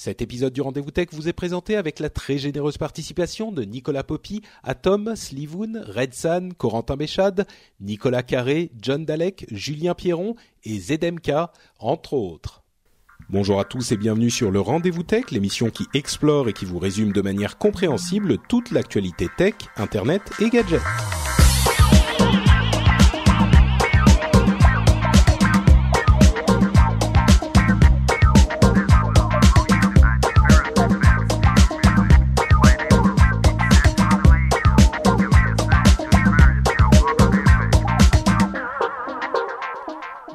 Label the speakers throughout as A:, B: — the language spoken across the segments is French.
A: Cet épisode du Rendez-vous Tech vous est présenté avec la très généreuse participation de Nicolas Poppy, Atom, Slivoun, Redsan, Corentin Béchade, Nicolas Carré, John Dalek, Julien Pierron et Zedemka, entre autres. Bonjour à tous et bienvenue sur le Rendez-vous Tech, l'émission qui explore et qui vous résume de manière compréhensible toute l'actualité tech, internet et gadgets.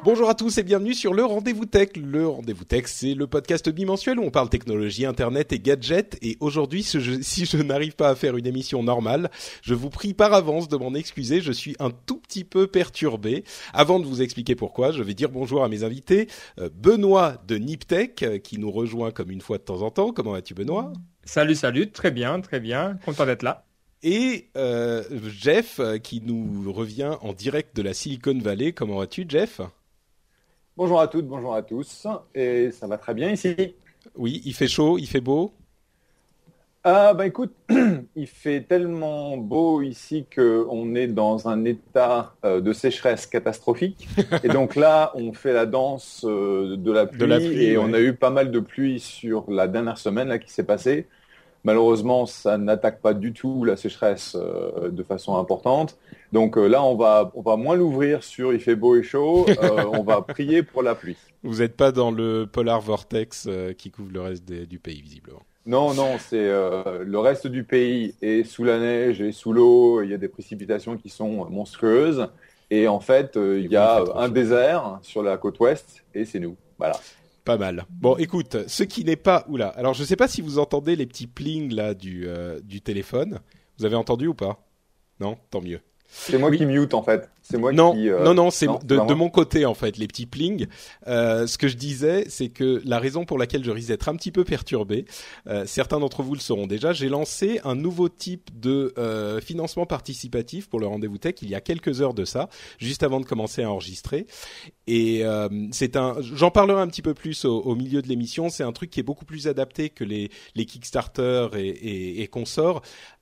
A: Bonjour à tous et bienvenue sur le Rendez-vous Tech. Le Rendez-vous Tech, c'est le podcast bimensuel où on parle technologie, internet et gadgets. Et aujourd'hui, si je, si je n'arrive pas à faire une émission normale, je vous prie par avance de m'en excuser. Je suis un tout petit peu perturbé. Avant de vous expliquer pourquoi, je vais dire bonjour à mes invités. Euh, Benoît de Niptech, euh, qui nous rejoint comme une fois de temps en temps. Comment vas-tu Benoît?
B: Salut, salut, très bien, très bien, content d'être là.
A: Et euh, Jeff, qui nous revient en direct de la Silicon Valley. Comment vas-tu Jeff?
C: Bonjour à toutes, bonjour à tous, et ça va très bien ici.
A: Oui, il fait chaud, il fait beau.
C: Ah bah écoute, il fait tellement beau ici qu'on est dans un état euh, de sécheresse catastrophique. et donc là, on fait la danse euh, de, la pluie,
A: De la pluie,
C: et
A: ouais.
C: on a eu pas mal de pluie sur la dernière semaine là qui s'est passée. Malheureusement, ça n'attaque pas du tout la sécheresse euh, de façon importante. Donc euh, là, on va, on va moins l'ouvrir sur il fait beau et chaud. euh, on va prier pour la pluie.
A: Vous n'êtes pas dans le polar vortex qui couvre le reste des- du pays, visiblement.
C: Non, non, c'est le reste du pays est sous la neige et sous l'eau. Il y a des précipitations qui sont monstrueuses. Et en fait, il y a un
A: chaud.
C: désert sur la côte ouest et c'est nous. Voilà.
A: Pas mal. Bon, écoute, ce qui n'est pas... Oula, alors je sais pas si vous entendez les petits plings là du, euh, du téléphone. Vous avez entendu ou pas? Non? Tant mieux.
C: C'est moi
A: Oui.
C: qui mute en fait. C'est moi
A: non,
C: qui. euh,
A: non, non, c'est de, de mon côté en fait, les petits plings. Euh, ce que je disais, c'est que la raison pour laquelle je risque d'être un petit peu perturbé, euh, certains d'entre vous le sauront déjà, j'ai lancé un nouveau type de euh, financement participatif pour le rendez-vous tech il y a quelques heures de ça, juste avant de commencer à enregistrer. Et euh, c'est un, j'en parlerai un petit peu plus au, au milieu de l'émission. C'est un truc qui est beaucoup plus adapté que les les Kickstarter et, et, et consorts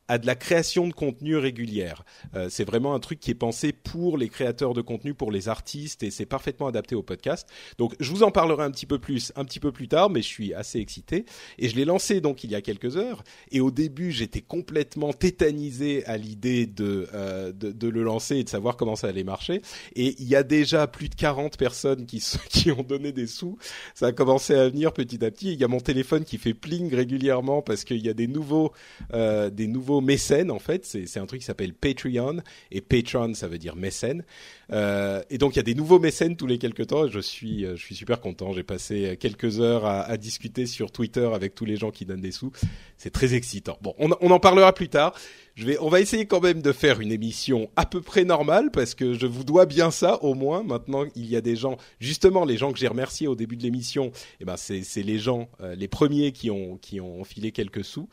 A: à de la création de contenu régulière. Euh, c'est vraiment un truc qui est pensé pour les créateurs de contenu, pour les artistes, et c'est parfaitement adapté au podcast. Donc, je vous en parlerai un petit peu plus, un petit peu plus tard, mais je suis assez excité. Et je l'ai lancé donc il y a quelques heures. Et au début, j'étais complètement tétanisé à l'idée de, euh, de de le lancer et de savoir comment ça allait marcher. Et il y a déjà plus de 40 personnes qui qui ont donné des sous. Ça a commencé à venir petit à petit. Il y a mon téléphone qui fait pling régulièrement parce qu'il y a des nouveaux euh, des nouveaux mécènes en fait. C'est un truc qui s'appelle Patreon et Patreon ça veut dire mécène. Euh, et donc il y a des nouveaux mécènes tous les quelques temps. Je suis euh, je suis super content. J'ai passé quelques heures à, discuter sur Twitter avec tous les gens qui donnent des sous. C'est très excitant. Bon, on, en parlera plus tard. Je vais, on va essayer quand même de faire une émission à peu près normale parce que je vous dois bien ça au moins. Maintenant, il y a des gens, justement, les gens que j'ai remerciés au début de l'émission. Eh ben, c'est, les gens, euh, les premiers qui ont, qui ont filé quelques sous.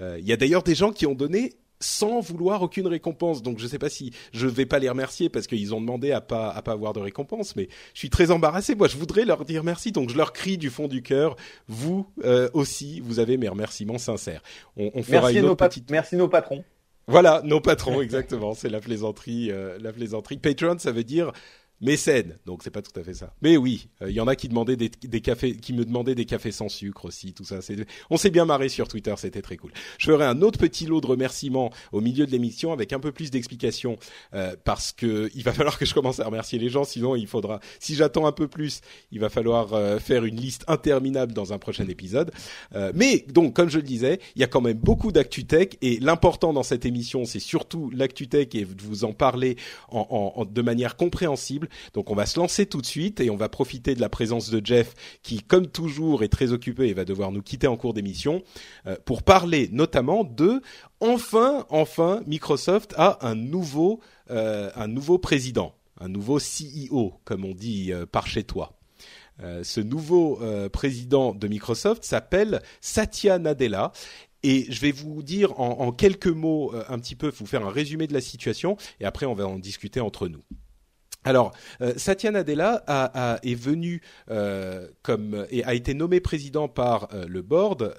A: Euh, Il y a d'ailleurs des gens qui ont donné sans vouloir aucune récompense. Donc je sais pas si je vais pas les remercier parce qu'ils ont demandé à pas à pas avoir de récompense, mais je suis très embarrassé. Moi, je voudrais leur dire merci, donc je leur crie du fond du cœur. Vous euh, aussi, vous avez mes remerciements sincères. On, on fera
C: Merci
A: une autre petite.
C: merci nos patrons.
A: Voilà, nos patrons, exactement. C'est la plaisanterie, euh, la plaisanterie. Patreon, ça veut dire mécène, donc c'est pas tout à fait ça. Mais oui, euh, il y en a qui demandaient des, cafés, qui me demandaient des cafés sans sucre aussi, tout ça. On s'est bien marré sur Twitter, c'était très cool. Je ferai un autre petit lot de remerciements au milieu de l'émission avec un peu plus d'explications euh, parce que il va falloir que je commence à remercier les gens, sinon il faudra. Si j'attends un peu plus, il va falloir euh, faire une liste interminable dans un prochain épisode. Euh, mais donc, comme je le disais, il y a quand même beaucoup d'actu tech et l'important dans cette émission, c'est surtout l'actu tech et de vous en parler en- de manière compréhensible. Donc on va se lancer tout de suite et on va profiter de la présence de Jeff qui, comme toujours, est très occupé et va devoir nous quitter en cours d'émission euh, pour parler notamment de enfin, enfin, Microsoft a un nouveau, euh, un nouveau président, un nouveau CEO, comme on dit euh, par chez toi. ce nouveau président de Microsoft s'appelle Satya Nadella et je vais vous dire en, quelques mots un petit peu, vous faire un résumé de la situation, et après on va en discuter entre nous. Alors, euh, Satya Nadella a, est venu euh, comme et a été nommé président par euh, le board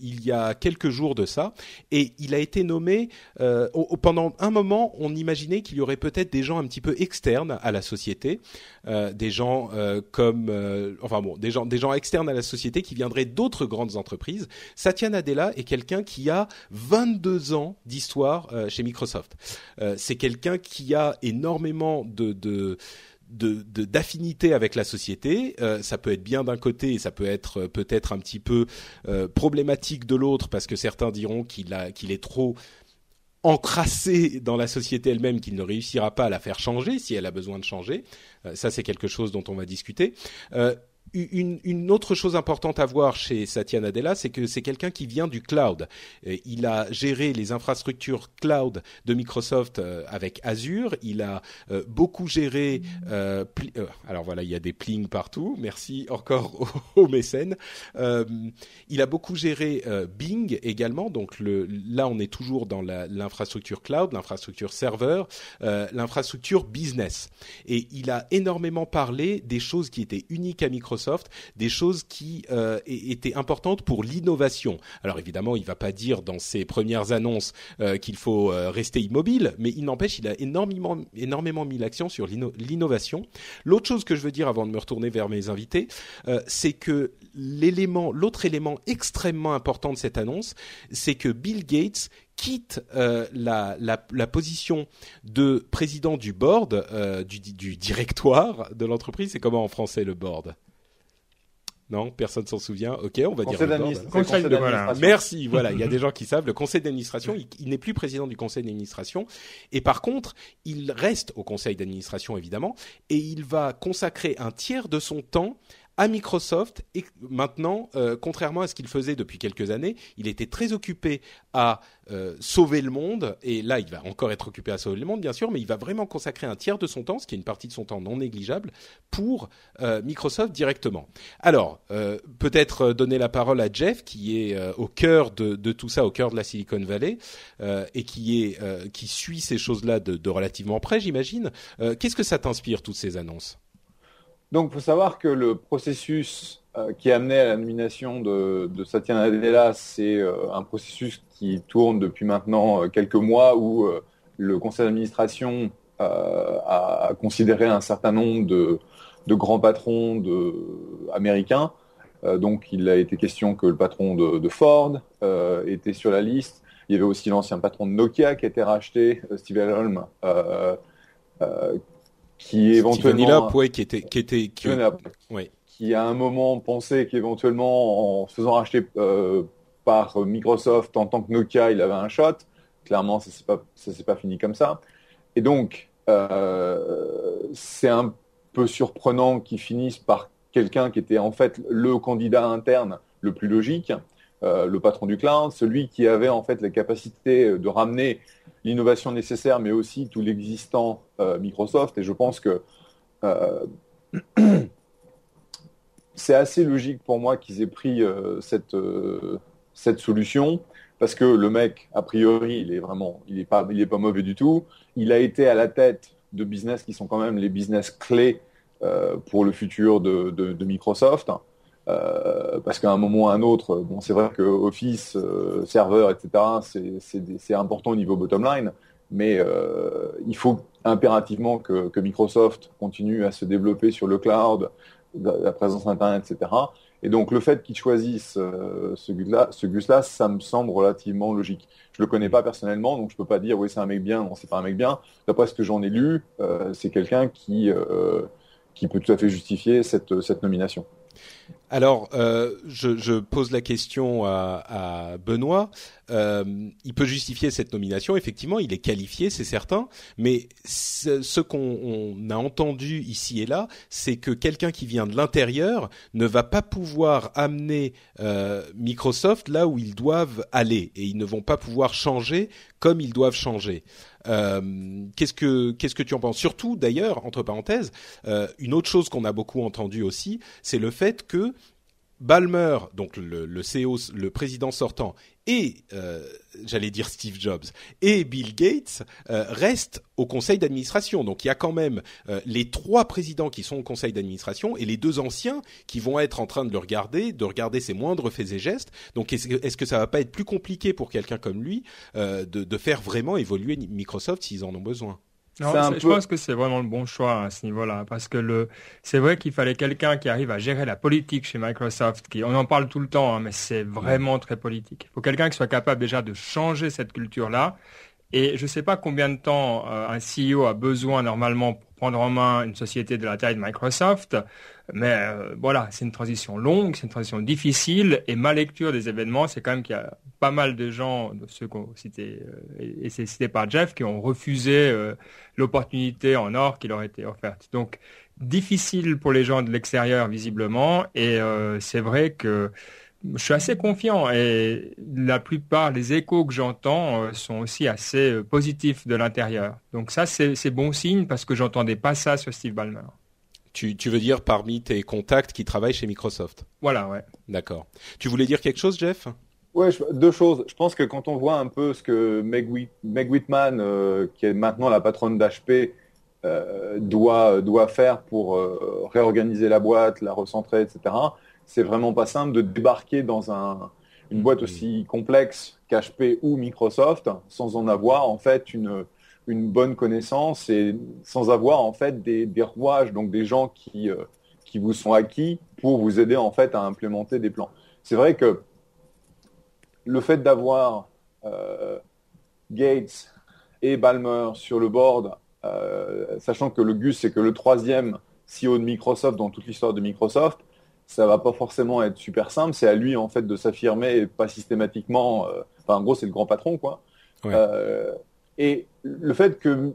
A: il y a quelques jours de ça, et il a été nommé euh, pendant un moment. On imaginait qu'il y aurait peut-être des gens un petit peu externes à la société, euh, des gens euh, comme, euh, enfin bon, des gens, des gens externes à la société qui viendraient d'autres grandes entreprises. Satya Nadella est quelqu'un qui a 22 ans d'histoire euh, chez Microsoft. C'est quelqu'un qui a énormément de, de de d'affinité avec la société. Euh, ça peut être bien d'un côté et ça peut être euh, peut-être un petit peu euh, problématique de l'autre parce que certains diront qu'il est trop encrassé dans la société elle-même qu'il ne réussira pas à la faire changer si elle a besoin de changer. ça c'est quelque chose dont on va discuter une, autre chose importante à voir chez Satya Nadella, c'est que c'est quelqu'un qui vient du cloud. Il a géré les infrastructures cloud de Microsoft euh, avec Azure. Il a euh, beaucoup géré. Euh, alors voilà, il y a des plings partout. Merci encore aux, mécènes. il a beaucoup géré Bing également. Donc là, on est toujours dans l'infrastructure cloud, l'infrastructure serveur, l'infrastructure business. Et il a énormément parlé des choses qui étaient uniques à Microsoft des choses qui euh, étaient importantes pour l'innovation. Alors évidemment, il va pas dire dans ses premières annonces euh, qu'il faut euh, rester immobile, mais il n'empêche, il a énormément, énormément mis l'accent sur l'innovation. L'autre chose que je veux dire avant de me retourner vers mes invités, c'est que l'autre élément extrêmement important de cette annonce, c'est que Bill Gates quitte la, position de président du board, du, directoire de l'entreprise. C'est comment en français le board? Non, personne s'en souvient. Ok, on va dire.
B: Conseil d'administration.
A: Merci. Voilà, il y a des gens qui savent. Le conseil d'administration, il, n'est plus président du conseil d'administration, et par contre, il reste au conseil d'administration évidemment, et il va consacrer un tiers de son temps à Microsoft et maintenant, euh, contrairement à ce qu'il faisait depuis quelques années, il était très occupé à euh, sauver le monde et là il va encore être occupé à sauver le monde bien sûr, mais il va vraiment consacrer un tiers de son temps, ce qui est une partie de son temps non négligeable, pour euh, Microsoft directement. Alors peut-être donner la parole à Jeff qui est au cœur de, de, tout ça, au cœur de la Silicon Valley et qui est qui suit ces choses-là de, de relativement près, j'imagine. Qu'est-ce que ça t'inspire toutes ces annonces?
C: Donc, il faut savoir que le processus euh, qui a amené à la nomination de, Satya Nadella, c'est euh, un processus qui tourne depuis maintenant euh, quelques mois où le conseil d'administration a considéré un certain nombre de, grands patrons américains. donc, il a été question que le patron de, Ford était sur la liste. Il y avait aussi l'ancien patron de Nokia qui a été racheté, Steve Holm, qui éventuellement
A: qui était qui était qui,
C: qui à un moment pensait qu'éventuellement en se faisant racheter euh, par Microsoft en tant que Nokia il avait un shot. Clairement ça s'est pas ça s'est pas fini comme ça. Et donc euh, c'est un peu surprenant qu'ils finissent par quelqu'un qui était en fait le candidat interne le plus logique euh, le patron du cloud celui qui avait en fait la capacité de ramener l'innovation nécessaire, mais aussi tout l'existant euh, Microsoft. Et je pense que euh, c'est assez logique pour moi qu'ils aient pris euh, cette, solution, parce que le mec, a priori, il est vraiment, il est pas, mauvais du tout. Il a été à la tête de business qui sont quand même les business clés pour le futur de Microsoft. Euh, parce qu'à un moment ou à un autre, bon, c'est vrai que Office, euh, serveur, etc., c'est important au niveau bottom line, mais euh, il faut impérativement que, que, Microsoft continue à se développer sur le cloud, la présence Internet, etc. Et donc le fait qu'ils choisissent euh, ce gus-là, ça me semble relativement logique. Je le connais pas personnellement, donc je peux pas dire oui c'est un mec bien, non c'est pas un mec bien. D'après ce que j'en ai lu, euh, c'est quelqu'un qui qui peut tout à fait justifier cette, cette nomination.
A: Alors, euh, je, pose la question à, Benoît. Euh, il peut justifier cette nomination. Effectivement, il est qualifié, c'est certain. Mais ce, ce qu'on a entendu ici et là, c'est que quelqu'un qui vient de l'intérieur ne va pas pouvoir amener euh, Microsoft là où ils doivent aller, et ils ne vont pas pouvoir changer comme ils doivent changer. Euh, qu'est-ce que tu en penses? Surtout d'ailleurs, entre parenthèses, euh, une autre chose qu'on a beaucoup entendu aussi, c'est le fait que Balmer, donc le, CEO, le président sortant, et euh, j'allais dire Steve Jobs et Bill Gates euh, restent au conseil d'administration. Donc il y a quand même euh, les trois présidents qui sont au conseil d'administration et les deux anciens qui vont être en train de le regarder, de regarder ses moindres faits et gestes. Donc est-ce que, ça va pas être plus compliqué pour quelqu'un comme lui de, de faire vraiment évoluer Microsoft s'ils en ont besoin?
B: Non, je pense que c'est vraiment le bon choix à ce niveau-là, parce que le, c'est vrai qu'il fallait quelqu'un qui arrive à gérer la politique chez Microsoft. Qui, on en parle tout le temps, hein, mais c'est vraiment très politique. Il faut quelqu'un qui soit capable déjà de changer cette culture-là. Et je ne sais pas combien de temps euh, un CEO a besoin normalement pour prendre en main une société de la taille de Microsoft. Mais euh, voilà, c'est une transition longue, c'est une transition difficile, et ma lecture des événements, c'est quand même qu'il y a pas mal de gens, de ceux qu'on citait, euh, et c'est cité par Jeff, qui ont refusé euh, l'opportunité en or qui leur était offerte. Donc, difficile pour les gens de l'extérieur, visiblement, et c'est vrai que je suis assez confiant, et la plupart des échos que j'entends euh, sont aussi assez euh, positifs de l'intérieur. Donc ça, c'est bon signe, parce que j'entendais pas ça sur Steve Ballmer.
A: Tu, tu, veux dire parmi tes contacts qui travaillent chez Microsoft?
B: Voilà, ouais.
A: D'accord. Tu voulais dire quelque chose, Jeff?
C: Ouais, deux choses. Je pense que quand on voit un peu ce que Meg, Meg Whitman, euh, qui est maintenant la patronne d'HP, euh, doit, doit faire pour euh, réorganiser la boîte, la recentrer, etc., c'est vraiment pas simple de débarquer dans un, une boîte aussi complexe qu'HP ou Microsoft sans en avoir en fait une, une bonne connaissance et sans avoir en fait des, des rouages, donc des gens qui, euh, qui vous sont acquis pour vous aider en fait à implémenter des plans. C'est vrai que le fait d'avoir euh, Gates et Balmer sur le board, euh, sachant que le Gus c'est que le troisième CEO de Microsoft dans toute l'histoire de Microsoft, ça va pas forcément être super simple. C'est à lui en fait de s'affirmer et pas systématiquement. Euh, enfin, en gros, c'est le grand patron, quoi.
A: Ouais.
C: Euh, et le fait que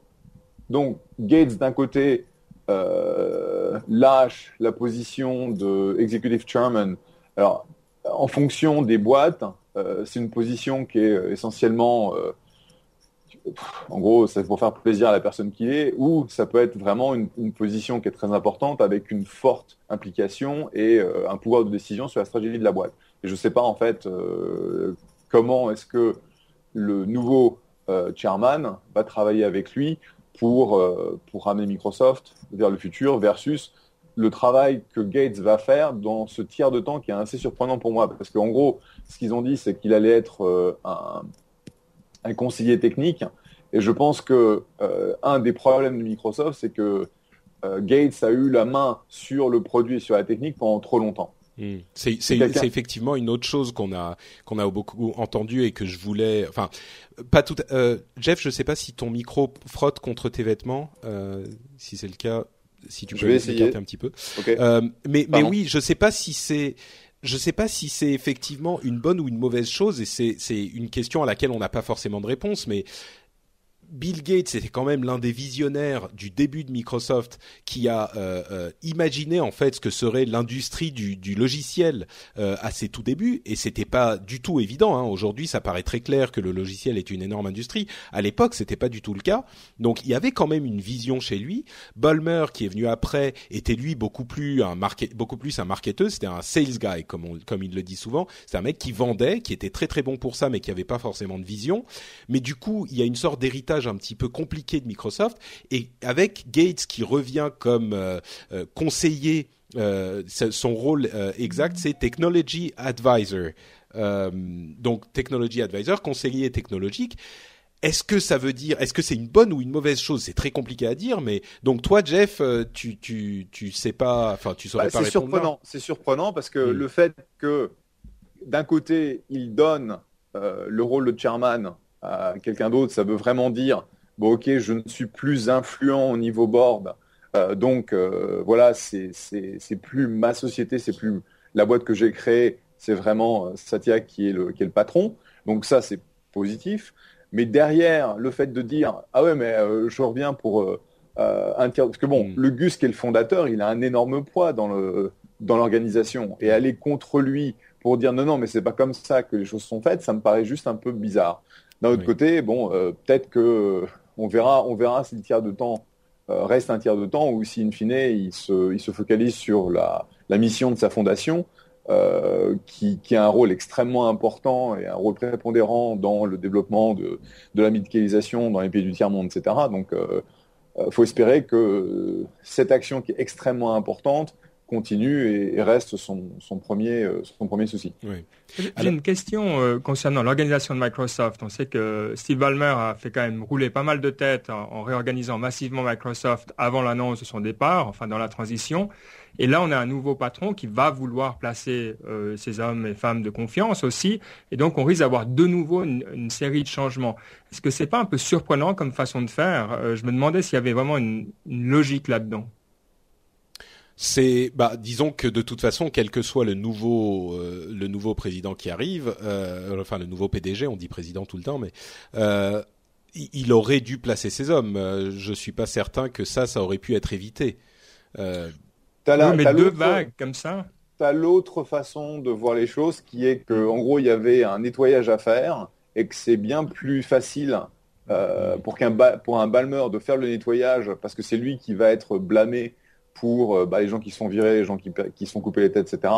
C: donc Gates d'un côté euh, lâche la position de executive chairman, alors en fonction des boîtes, c'est une position qui est essentiellement, en gros, c'est pour faire plaisir à la personne qui est, ou ça peut être vraiment une, position qui est très importante avec une forte implication et euh, un pouvoir de décision sur la stratégie de la boîte. Et je ne sais pas en fait euh, comment est-ce que le nouveau euh, chairman va travailler avec lui pour, ramener Microsoft vers le futur versus le travail que Gates va faire dans ce tiers de temps qui est assez surprenant pour moi. Parce qu'en gros, ce qu'ils ont dit, c'est qu'il allait être un, un, conseiller technique. Et je pense que euh, un des problèmes de Microsoft, c'est que euh, Gates a eu la main sur le produit et sur la technique pendant trop longtemps.
A: Mmh. C'est effectivement une autre chose qu'on a qu'on a beaucoup entendu et que je voulais. Enfin, pas tout. Euh, Jeff, je sais pas si ton micro frotte contre tes vêtements. Euh, si c'est le cas, si tu peux
C: essayer
A: un petit peu.
C: Okay.
A: Euh, mais, mais oui, je sais pas si c'est je sais pas si c'est effectivement une bonne ou une mauvaise chose et c'est une question à laquelle on n'a pas forcément de réponse, mais Bill Gates était quand même l'un des visionnaires du début de Microsoft qui a euh, euh, imaginé en fait ce que serait l'industrie du, du, logiciel euh, à ses tout débuts et c'était pas du tout évident. Hein. Aujourd'hui, ça paraît très clair que le logiciel est une énorme industrie. À l'époque, c'était pas du tout le cas. Donc, il y avait quand même une vision chez lui. Ballmer, qui est venu après, était lui beaucoup plus un market, beaucoup plus un marketeur. C'était un sales guy, comme on, comme il le dit souvent. C'est un mec qui vendait, qui était très très bon pour ça, mais qui avait pas forcément de vision. Mais du coup, il y a une sorte d'héritage un petit peu compliqué de Microsoft. Et avec Gates qui revient comme euh, euh, conseiller euh, son rôle exact c'est technology advisor. Donc technology advisor conseiller technologique. Est-ce que ça veut dire, est-ce que c'est une bonne ou une mauvaise chose? C'est très compliqué à dire, mais donc toi, Jeff, tu tu tu sais pas, enfin tu saurais
C: bah,
A: pas
C: C'est surprenant, c'est surprenant parce que mmh. le fait que d'un côté il donne euh, le rôle de chairman à quelqu'un d'autre, ça veut vraiment dire bon ok, je ne suis plus influent au niveau board, euh, donc euh, voilà, c'est plus ma société, c'est plus la boîte que j'ai créée, c'est vraiment Satya qui est le, qui est le patron. Donc ça, c'est positif. Mais derrière, le fait de dire ah ouais, mais je reviens pour un tiers, parce que bon, mm. le Gus qui est le fondateur, il a un énorme poids dans le dans l'organisation et aller contre lui pour dire non non mais c'est pas comme ça que les choses sont faites, ça me paraît juste un peu bizarre. D'un autre côté, bon, euh, peut-être que on verra, on verra si le tiers de temps euh, reste un tiers de temps ou si in fine il se, il se focalise sur la, la mission de sa fondation. Euh, qui, qui, a un rôle extrêmement important et un rôle prépondérant dans le développement de, de la médicalisation dans les pays du tiers-monde, etc. Donc, il faut espérer que cette action qui est extrêmement importante continue et, reste son, son, premier, euh, son premier souci.
B: J'ai une question euh, concernant l'organisation de Microsoft. On sait que Steve Ballmer a fait quand même rouler pas mal de têtes en, réorganisant massivement Microsoft avant l'annonce de son départ, enfin dans la transition. Et là, on a un nouveau patron qui va vouloir placer euh, ses hommes et femmes de confiance aussi. Et donc, on risque d'avoir de nouveau une, série de changements. Est-ce que c'est pas un peu surprenant comme façon de faire? Je me demandais s'il y avait vraiment une logique là-dedans
A: c'est bah disons que de toute façon quel que soit le nouveau euh, le nouveau président qui arrive euh, enfin le nouveau PDG on dit président tout le temps mais euh, il aurait dû placer ses hommes. Je suis pas certain que ça ça aurait pu être évité.
B: La, mais deux vagues comme ça.
C: T'as l'autre façon de voir les choses qui est que en gros il y avait un nettoyage à faire et que c'est bien plus facile pour qu'un pour un balmeur de faire le nettoyage parce que c'est lui qui va être blâmé pour euh, bah, les gens qui sont virés, les gens qui, qui sont coupés les têtes, etc.,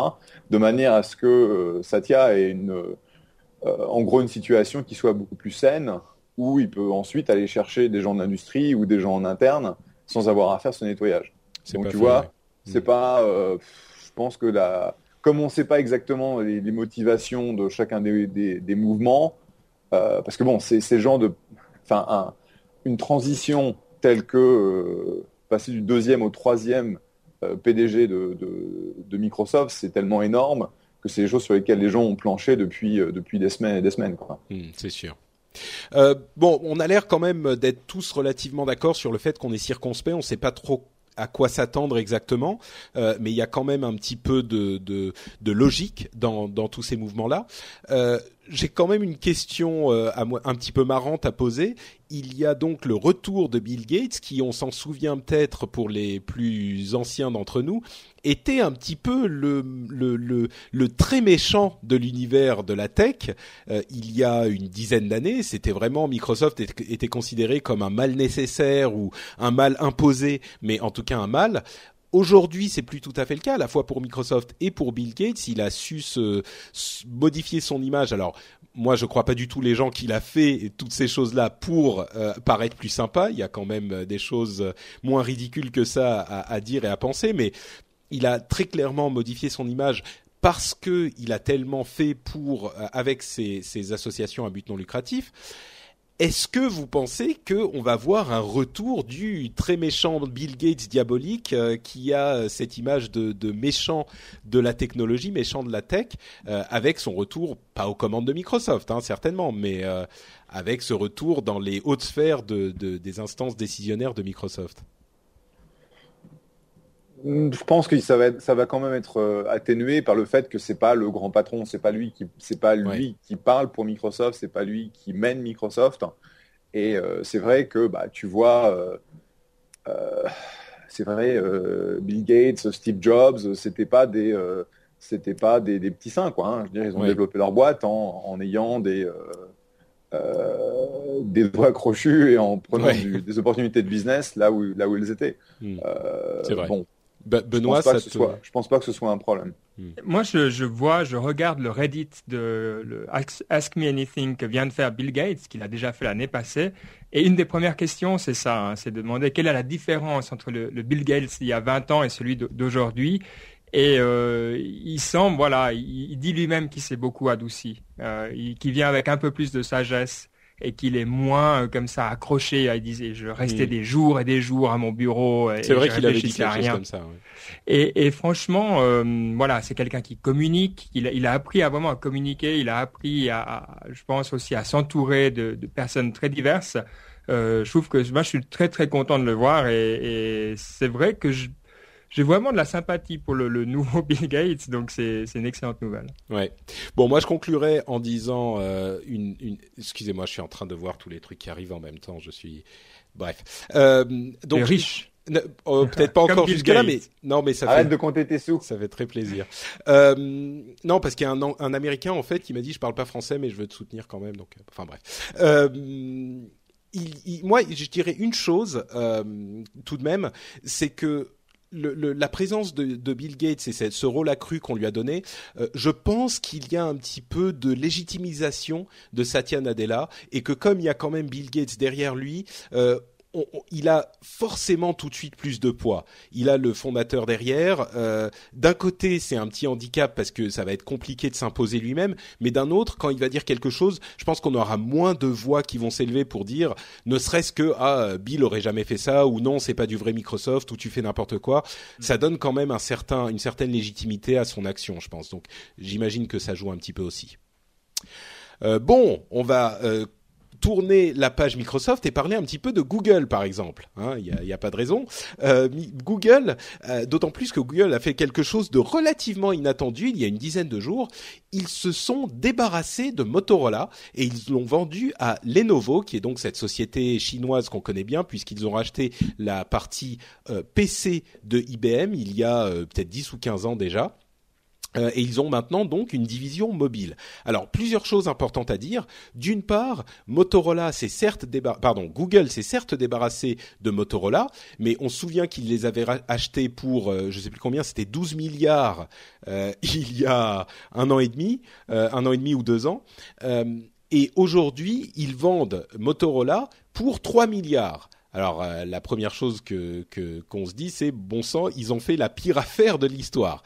C: de manière à ce que euh, Satya ait une, euh, en gros une situation qui soit beaucoup plus saine, où il peut ensuite aller chercher des gens de l'industrie ou des gens en interne sans avoir à faire ce nettoyage. Donc tu vois, c'est mm. pas, je pense que la, comme on ne sait pas exactement les, motivations de chacun des, des, mouvements, parce que bon, c'est ces gens de, enfin, une transition telle que passer du deuxième au troisième euh, PDG de, Microsoft, c'est tellement énorme que c'est des choses sur lesquelles les gens ont planché depuis, euh, depuis des semaines et des semaines.
A: Hmm, c'est sûr. Euh, bon, on a l'air quand même d'être tous relativement d'accord sur le fait qu'on est circonspect. On ne sait pas trop à quoi s'attendre exactement, mais il y a quand même un petit peu de, logique dans tous ces mouvements-là j'ai quand même une question euh, un petit peu marrante à poser. Il y a donc le retour de Bill Gates, qui, on s'en souvient peut-être pour les plus anciens d'entre nous, était un petit peu le, le, le, le très méchant de l'univers de la tech. Euh, il y a une dizaine d'années, c'était vraiment Microsoft était, était considéré comme un mal nécessaire ou un mal imposé, mais en tout cas un mal. Aujourd'hui, c'est plus tout à fait le cas, à la fois pour Microsoft et pour Bill Gates. Il a su se, modifier son image. Alors, moi, je crois pas du tout les gens qu'il a fait toutes ces choses-là pour euh, paraître plus sympa. Il y a quand même euh, des choses moins ridicules que ça à, dire et à penser, mais il a très clairement modifié son image parce que il a tellement fait pour euh, avec ses, ses associations à but non lucratif est-ce que vous pensez qu'on va voir un retour du très méchant Bill Gates diabolique euh, qui a euh, cette image de, méchant de la technologie, méchant de la tech, euh, avec son retour, pas aux commandes de Microsoft, hein, certainement, mais avec ce retour dans les hautes sphères des instances décisionnaires de Microsoft?
C: Je pense que ça va, ça va quand même être euh, atténué par le fait que c'est pas le grand patron, c'est pas lui qui, c'est pas lui qui parle pour Microsoft, c'est pas lui qui mène Microsoft. Et euh, c'est vrai que bah, tu vois, euh, c'est vrai, Bill Gates, Steve Jobs, c'était pas des, c'était pas des, petits saints quoi. Hein. Je veux dire, ils ont développé leur boîte en, en ayant des des doigts crochus et en prenant des opportunités de business là où là où ils étaient.
A: C'est vrai. Bon, Benoît,
C: je pense, pas je pense pas que ce soit un problème.
B: Hmm. Moi, je, vois, je regarde le Reddit de le Ask Me Anything que vient de faire Bill Gates, qu'il a déjà fait l'année passée. Et une des premières questions, c'est ça, hein, c'est de demander quelle est la différence entre le, Bill Gates il y a 20 ans et celui d'aujourd'hui. Et euh, il semble, voilà, il, dit lui-même qu'il s'est beaucoup adouci, euh, qu'il vient avec un peu plus de sagesse et qu'il est moins euh, comme ça accroché. Il disait, je restais des jours et des jours à mon bureau.
A: C'est vrai qu'il avait dit quelque chose comme ça.
B: Et, franchement, euh, voilà, c'est quelqu'un qui communique. Il a, appris à vraiment communiquer. Il a appris à, je pense aussi, à s'entourer de, personnes très diverses. Euh, je trouve que moi, je suis très très content de le voir et, et c'est vrai que je j'ai vraiment de la sympathie pour le, le nouveau Bill Gates, donc c'est une excellente nouvelle.
A: Ouais. Bon, moi je conclurai en disant euh, une, une... excusez-moi, je suis en train de voir tous les trucs qui arrivent en même temps. Je suis bref.
B: Euh, donc riche.
A: Oh, peut-être pas encore jusque là, mais non, mais ça
C: Arrête
A: fait...
C: de compter tes sous.
A: Ça fait très plaisir. euh, non, parce qu'il y a un, un Américain en fait qui m'a dit je parle pas français, mais je veux te soutenir quand même. Donc, euh, enfin bref. Euh, il, moi, je dirais une chose euh, tout de même, c'est que le, le, la présence de, de, Bill Gates et ce rôle accru qu'on lui a donné, euh, je pense qu'il y a un petit peu de légitimisation de Satya Nadella et que comme il y a quand même Bill Gates derrière lui, euh, on, il a forcément tout de suite plus de poids. Il a le fondateur derrière. Euh, d'un côté, c'est un petit handicap parce que ça va être compliqué de s'imposer lui-même, mais d'un autre, quand il va dire quelque chose, je pense qu'on aura moins de voix qui vont s'élever pour dire, ne serait-ce que ah Bill aurait jamais fait ça ou non, c'est pas du vrai Microsoft ou tu fais n'importe quoi. Ça donne quand même un certain, une certaine légitimité à son action, je pense. Donc, j'imagine que ça joue un petit peu aussi. Euh, bon, on va euh, tourner la page Microsoft et parler un petit peu de Google, par exemple. Hein, il n'y a, a, pas de raison. Euh, Google, euh, d'autant plus que Google a fait quelque chose de relativement inattendu il y a une dizaine de jours. Ils se sont débarrassés de Motorola et ils l'ont vendu à Lenovo, qui est donc cette société chinoise qu'on connaît bien, puisqu'ils ont racheté la partie euh, PC de IBM il y a euh, peut-être 10 ou 15 ans déjà. Euh, et ils ont maintenant donc une division mobile. Alors plusieurs choses importantes à dire. D'une part, Motorola s'est certes pardon, Google s'est certes débarrassé de Motorola, mais on se souvient qu'ils les avaient achetés pour euh, je sais plus combien, c'était 12 milliards euh, il y a un an et demi, euh, un an et demi ou deux ans. Euh, et aujourd'hui, ils vendent Motorola pour 3 milliards. Alors la première chose que qu'on se dit, c'est bon sang, ils ont fait la pire affaire de l'histoire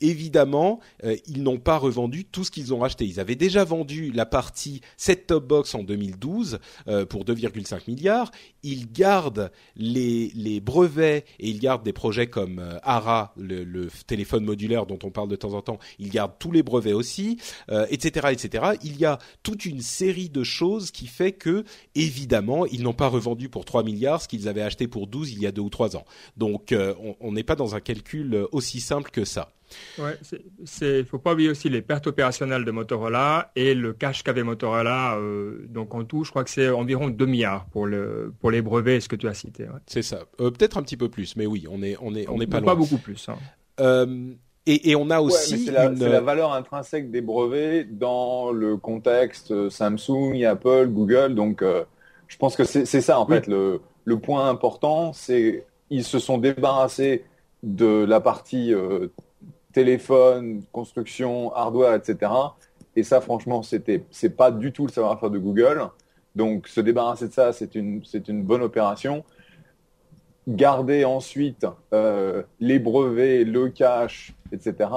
A: évidemment, euh, ils n'ont pas revendu tout ce qu'ils ont racheté. Ils avaient déjà vendu la partie set-top box en 2012 euh, pour 2,5 milliards. Ils gardent les, les, brevets et ils gardent des projets comme euh, ARA, le, le, téléphone modulaire dont on parle de temps en temps. Ils gardent tous les brevets aussi, etc., etc. Il y a toute une série de choses qui fait que, évidemment, ils n'ont pas revendu pour 3 milliards ce qu'ils avaient acheté pour 12 il y a deux ou trois ans. Donc, on n'est pas dans un calcul aussi simple que ça.
B: Ouais, c'est, faut pas oublier aussi les pertes opérationnelles de Motorola et le cash qu'avait Motorola. Euh, donc en tout, je crois que c'est environ 2 milliards pour le pour les brevets, ce que tu as cité. Ouais.
A: C'est ça. Euh, peut-être un petit peu plus, mais oui, on est on est on est pas
B: loin. Pas beaucoup plus. Hein.
A: Euh, et, et, on a aussi
C: ouais, c'est, la, une... c'est la valeur intrinsèque des brevets dans le contexte Samsung, Apple, Google. Donc euh, je pense que c'est, c'est ça en oui. fait le le point important, c'est ils se sont débarrassés de la partie euh, téléphone, construction, hardware, etc. Et ça, franchement, c'était, c'est pas du tout le savoir-faire de Google. Donc, se débarrasser de ça, c'est une, bonne opération. Garder ensuite euh, les brevets, le cash, etc.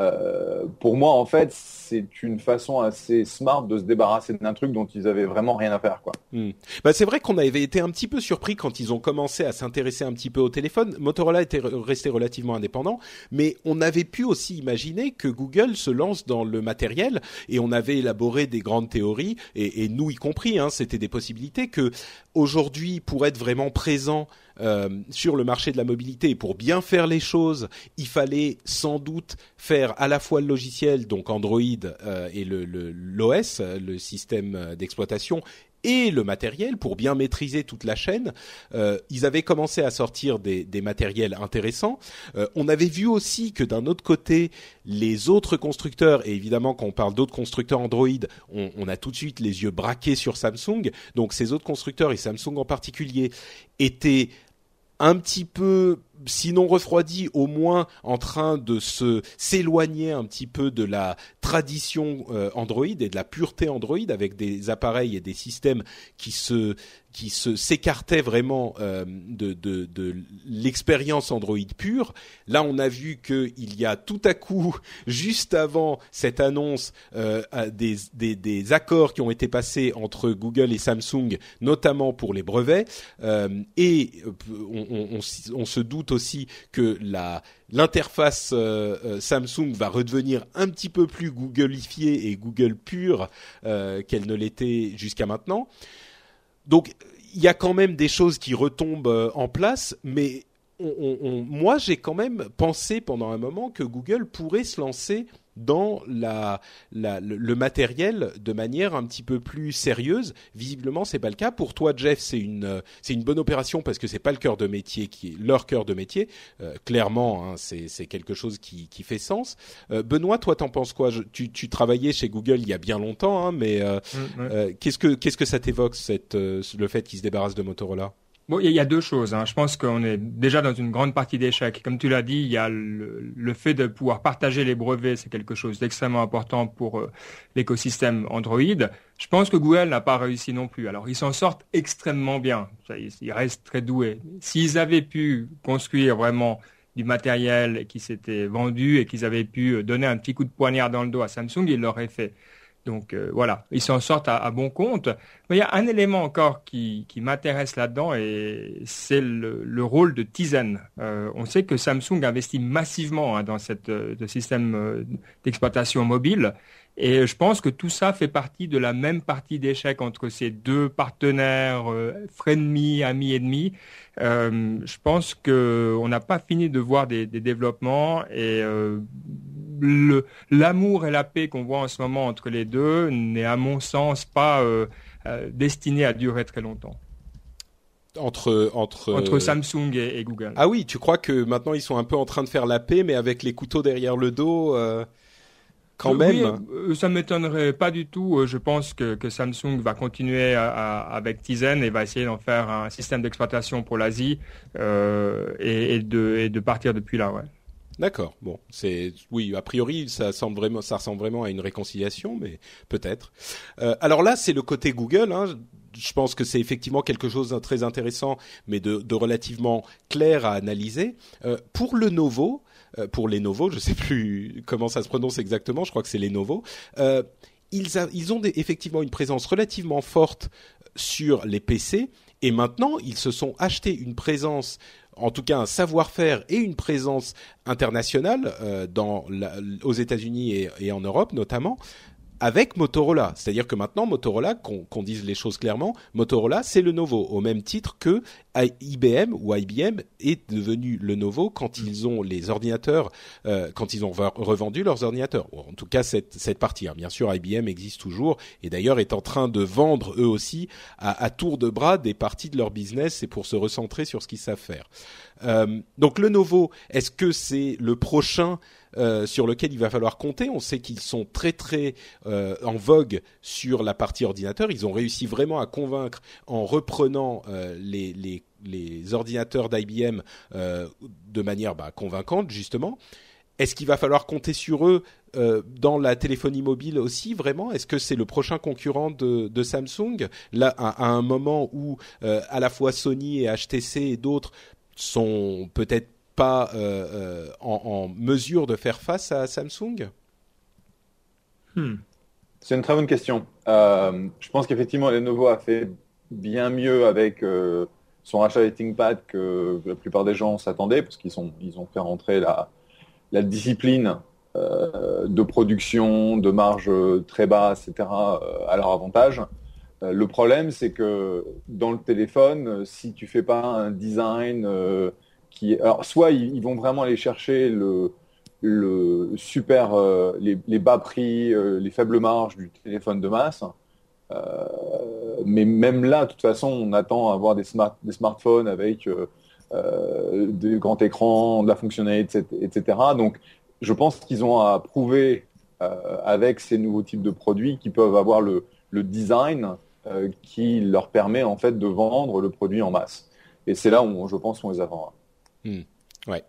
C: Euh, pour moi, en fait, c'est une façon assez smart de se débarrasser d'un truc dont ils avaient vraiment rien à faire, quoi.
A: Hmm. Bah, c'est vrai qu'on avait été un petit peu surpris quand ils ont commencé à s'intéresser un petit peu au téléphone. Motorola était resté relativement indépendant, mais on avait pu aussi imaginer que Google se lance dans le matériel et on avait élaboré des grandes théories et, et nous y compris, hein, c'était des possibilités que aujourd'hui, pour être vraiment présent euh, sur le marché de la mobilité. Pour bien faire les choses, il fallait sans doute faire à la fois le logiciel, donc Android euh, et le l'OS, le, le système d'exploitation, et le matériel pour bien maîtriser toute la chaîne. Euh, ils avaient commencé à sortir des, des matériels intéressants. Euh, on avait vu aussi que d'un autre côté, les autres constructeurs, et évidemment quand on parle d'autres constructeurs Android, on, on, a tout de suite les yeux braqués sur Samsung. Donc ces autres constructeurs, et Samsung en particulier, étaient un petit peu sinon refroidi, au moins en train de se s'éloigner un petit peu de la tradition euh, Android et de la pureté Android avec des appareils et des systèmes qui se qui se s'écartaient vraiment euh, de, de, de l'expérience Android pure. Là, on a vu qu'il y a tout à coup, juste avant cette annonce, euh, des, des, des, accords qui ont été passés entre Google et Samsung, notamment pour les brevets. Et on, on, se doute aussi que la l'interface euh, Samsung va redevenir un petit peu plus Googleifiée et Google pure qu'elle ne l'était jusqu'à maintenant. Donc il y a quand même des choses qui retombent en place, mais moi, j'ai quand même pensé pendant un moment que Google pourrait se lancer dans la, le matériel de manière un petit peu plus sérieuse. Visiblement, c'est pas le cas. Pour toi, Jeff, c'est une c'est une bonne opération parce que c'est pas le cœur de métier qui est leur cœur de métier. Euh, clairement, hein, c'est quelque chose qui, qui fait sens. Euh, Benoît, toi, t'en penses quoi? Tu, tu travaillais chez Google il y a bien longtemps, hein, mais euh, mm, qu'est-ce que qu'est-ce que ça t'évoque cette le fait qu'ils se débarrassent de Motorola?
B: Bon, il y a deux choses. Hein. Je pense qu'on est déjà dans une grande partie d'échecs. Comme tu l'as dit, il y a le, fait de pouvoir partager les brevets, c'est quelque chose d'extrêmement important pour euh, l'écosystème Android. Je pense que Google n'a pas réussi non plus. Alors, ils s'en sortent extrêmement bien. Ils restent très doués. S'ils avaient pu construire vraiment du matériel qui s'était vendu et qu'ils avaient pu donner un petit coup de poignard dans le dos à Samsung, ils l'auraient fait. Donc euh, voilà, ils s'en sortent à, bon compte. Mais il y a un élément encore qui, m'intéresse là-dedans et c'est le, rôle de Tizen. Euh, on sait que Samsung investit massivement hein, dans cette, euh, ce système d'exploitation mobile et je pense que tout ça fait partie de la même partie d'échec entre ces deux partenaires, frenemies, amis ennemis. je pense qu'on n'a pas fini de voir des, des développements et l'amour et la paix qu'on voit en ce moment entre les deux n'est à mon sens pas euh, euh, destiné à durer très longtemps.
A: Entre, entre,
B: entre Samsung et, Google.
A: Ah oui, tu crois que maintenant ils sont un peu en train de faire la paix, mais avec les couteaux derrière le dos euh, quand même
B: oui, Ça m'étonnerait pas du tout. Je pense que, Samsung va continuer avec Tizen et va essayer d'en faire un système d'exploitation pour l'Asie et, de, et de partir depuis là. Ouais.
A: D'accord. Bon, c'est oui. A priori, ça semble vraiment, ça ressemble vraiment à une réconciliation, mais peut-être. Euh, alors là, c'est le côté Google. Hein. Je pense que c'est effectivement quelque chose de très intéressant, mais de, relativement clair à analyser. Euh, pour le Novo, euh, pour les Novo, je sais plus comment ça se prononce exactement. Je crois que c'est les Novo. ils, ils ont effectivement une présence relativement forte sur les PC et maintenant, ils se sont achetés une présence en tout cas un savoir-faire et une présence internationale euh, dans aux États-Unis et, en Europe notamment avec Motorola. C'est-à-dire que maintenant, Motorola, qu'on dise les choses clairement, Motorola, c'est le Novo, au même titre que IBM ou IBM est devenu le Novo quand mm. ils ont les ordinateurs, euh, quand ils ont revendu leurs ordinateurs. en tout cas, cette, cette partie. Hein. Bien sûr, IBM existe toujours et d'ailleurs est en train de vendre eux aussi à, à, tour de bras des parties de leur business et pour se recentrer sur ce qu'ils savent faire. Euh, donc le Novo, est-ce que c'est le prochain euh, sur lequel il va falloir compter. On sait qu'ils sont très très euh, en vogue sur la partie ordinateur. Ils ont réussi vraiment à convaincre en reprenant euh, les, les, ordinateurs d'IBM de manière bah, convaincante justement. Est-ce qu'il va falloir compter sur eux dans la téléphonie mobile aussi vraiment? Est-ce que c'est le prochain concurrent de, de Samsung? Là, à, un moment où à la fois Sony et HTC et d'autres sont peut-être pas euh, euh, en, mesure de faire face à Samsung?
C: Hmm. C'est une très bonne question. Euh, je pense qu'effectivement, Lenovo a fait bien mieux avec son rachat des ThinkPad que la plupart des gens s'attendaient, parce qu'ils ils ont fait rentrer la, la discipline de production, de marge très basse, etc., à leur avantage. le problème, c'est que dans le téléphone, si tu fais pas un design alors soit ils, vont vraiment aller chercher le, super, euh, les, bas prix, euh, les faibles marges du téléphone de masse. Euh, mais même là, de toute façon, on attend à avoir des, smart, des smartphones avec des grands écrans, de la fonctionnalité, etc. Donc, je pense qu'ils ont à prouver avec ces nouveaux types de produits qu'ils peuvent avoir le, design qui leur permet en fait de vendre le produit en masse. Et c'est là où je pense qu'on les attendra.
A: Hmm. Ouais.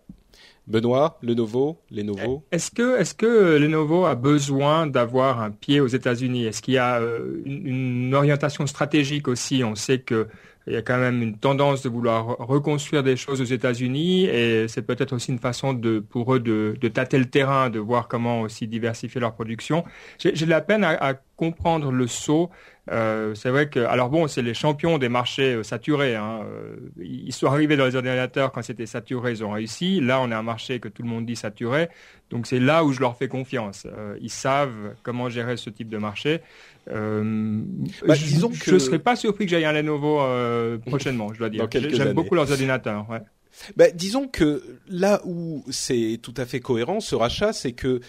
A: Benoît, Lenovo, Lenovo.
B: Est-ce que, est-ce que Lenovo a besoin d'avoir un pied aux États-Unis? Est-ce qu'il y a euh, une, orientation stratégique aussi? On sait que il y a quand même une tendance de vouloir reconstruire des choses aux États-Unis et c'est peut-être aussi une façon pour eux de, de, tâter le terrain, de voir comment aussi diversifier leur production. J'ai de la peine à, à comprendre le saut euh, c'est vrai que, alors bon, c'est les champions des marchés euh, saturés. Hein. Euh, ils sont arrivés dans les ordinateurs quand c'était saturé, ils ont réussi. Là, on a un marché que tout le monde dit saturé. Donc c'est là où je leur fais confiance. ils savent comment gérer ce type de marché. Bah, je ne serais pas surpris que j'aille un Lenovo prochainement, je dois dire. J'aime beaucoup leurs ordinateurs. Ouais.
A: bah, disons que là où c'est tout à fait cohérent, ce rachat, c'est que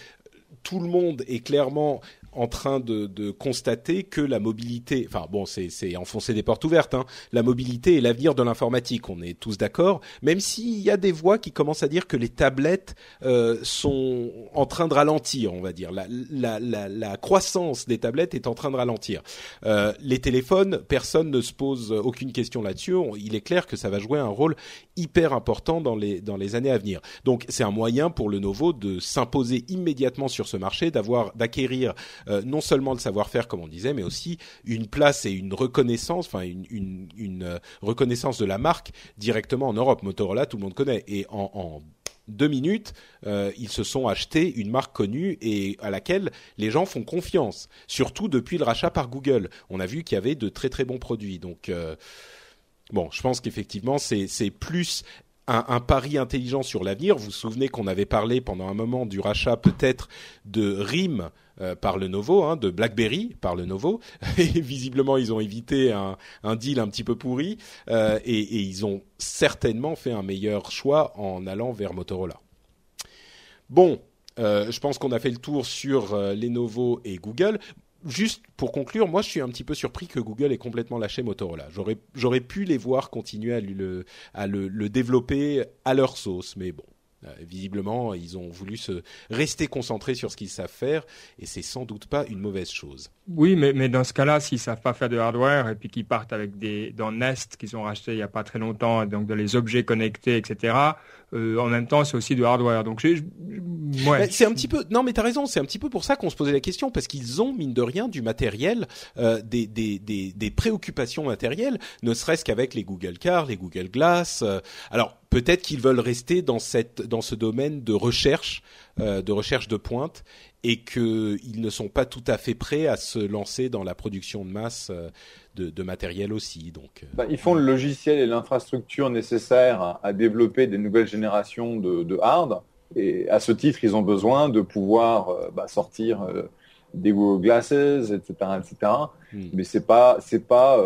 A: tout le monde est clairement en train de, de, constater que la mobilité, enfin bon, c'est enfoncer des portes ouvertes. Hein, la mobilité est l'avenir de l'informatique. On est tous d'accord. Même s'il y a des voix qui commencent à dire que les tablettes euh, sont en train de ralentir, on va dire. La, la, la, la, croissance des tablettes est en train de ralentir. Euh, les téléphones, personne ne se pose aucune question là-dessus. Il est clair que ça va jouer un rôle hyper important dans les dans les années à venir. Donc c'est un moyen pour le Lenovo de s'imposer immédiatement sur ce marché, d'avoir d'acquérir euh, non seulement le savoir-faire comme on disait, mais aussi une place et une reconnaissance, enfin une, euh, reconnaissance de la marque directement en Europe. Motorola, tout le monde connaît, et en, deux minutes, euh, ils se sont achetés une marque connue et à laquelle les gens font confiance. Surtout depuis le rachat par Google, on a vu qu'il y avait de très très bons produits. Donc bon, je pense qu'effectivement c'est plus un, pari intelligent sur l'avenir. Vous vous souvenez qu'on avait parlé pendant un moment du rachat peut-être de RIM euh, par Lenovo, hein, de BlackBerry par Lenovo. Et visiblement, ils ont évité un, deal un petit peu pourri euh, et, ils ont certainement fait un meilleur choix en allant vers Motorola. Bon, euh, je pense qu'on a fait le tour sur Lenovo et Google. Juste pour conclure, moi je suis un petit peu surpris que Google ait complètement lâché Motorola. J'aurais, pu les voir continuer à, le, à le développer à leur sauce, mais bon. Euh, visiblement, ils ont voulu se rester concentrés sur ce qu'ils savent faire, et c'est sans doute pas une mauvaise chose.
B: Oui, mais, mais dans ce cas-là, s'ils savent pas faire de hardware et puis qu'ils partent avec des dans Nest qu'ils ont racheté il y a pas très longtemps, donc de les objets connectés, etc. Euh, en même temps, c'est aussi du hardware. Donc, j'ai,
A: ouais. c'est un petit peu. Non, mais t'as raison. C'est un petit peu pour ça qu'on se posait la question parce qu'ils ont mine de rien du matériel, euh, des, des, des, des préoccupations matérielles, ne serait-ce qu'avec les Google Car, les Google Glass. Euh, alors peut-être qu'ils veulent rester dans cette dans ce domaine de recherche, euh, de recherche de pointe, et qu'ils ne sont pas tout à fait prêts à se lancer dans la production de masse euh, de, de, matériel aussi. Donc, euh.
C: bah, ils font le logiciel et l'infrastructure nécessaires à, développer des nouvelles générations de, de, hard, et à ce titre, ils ont besoin de pouvoir euh, bah, sortir euh, des Google Glasses, etc., etc. Hmm. Mais c'est pas c'est pas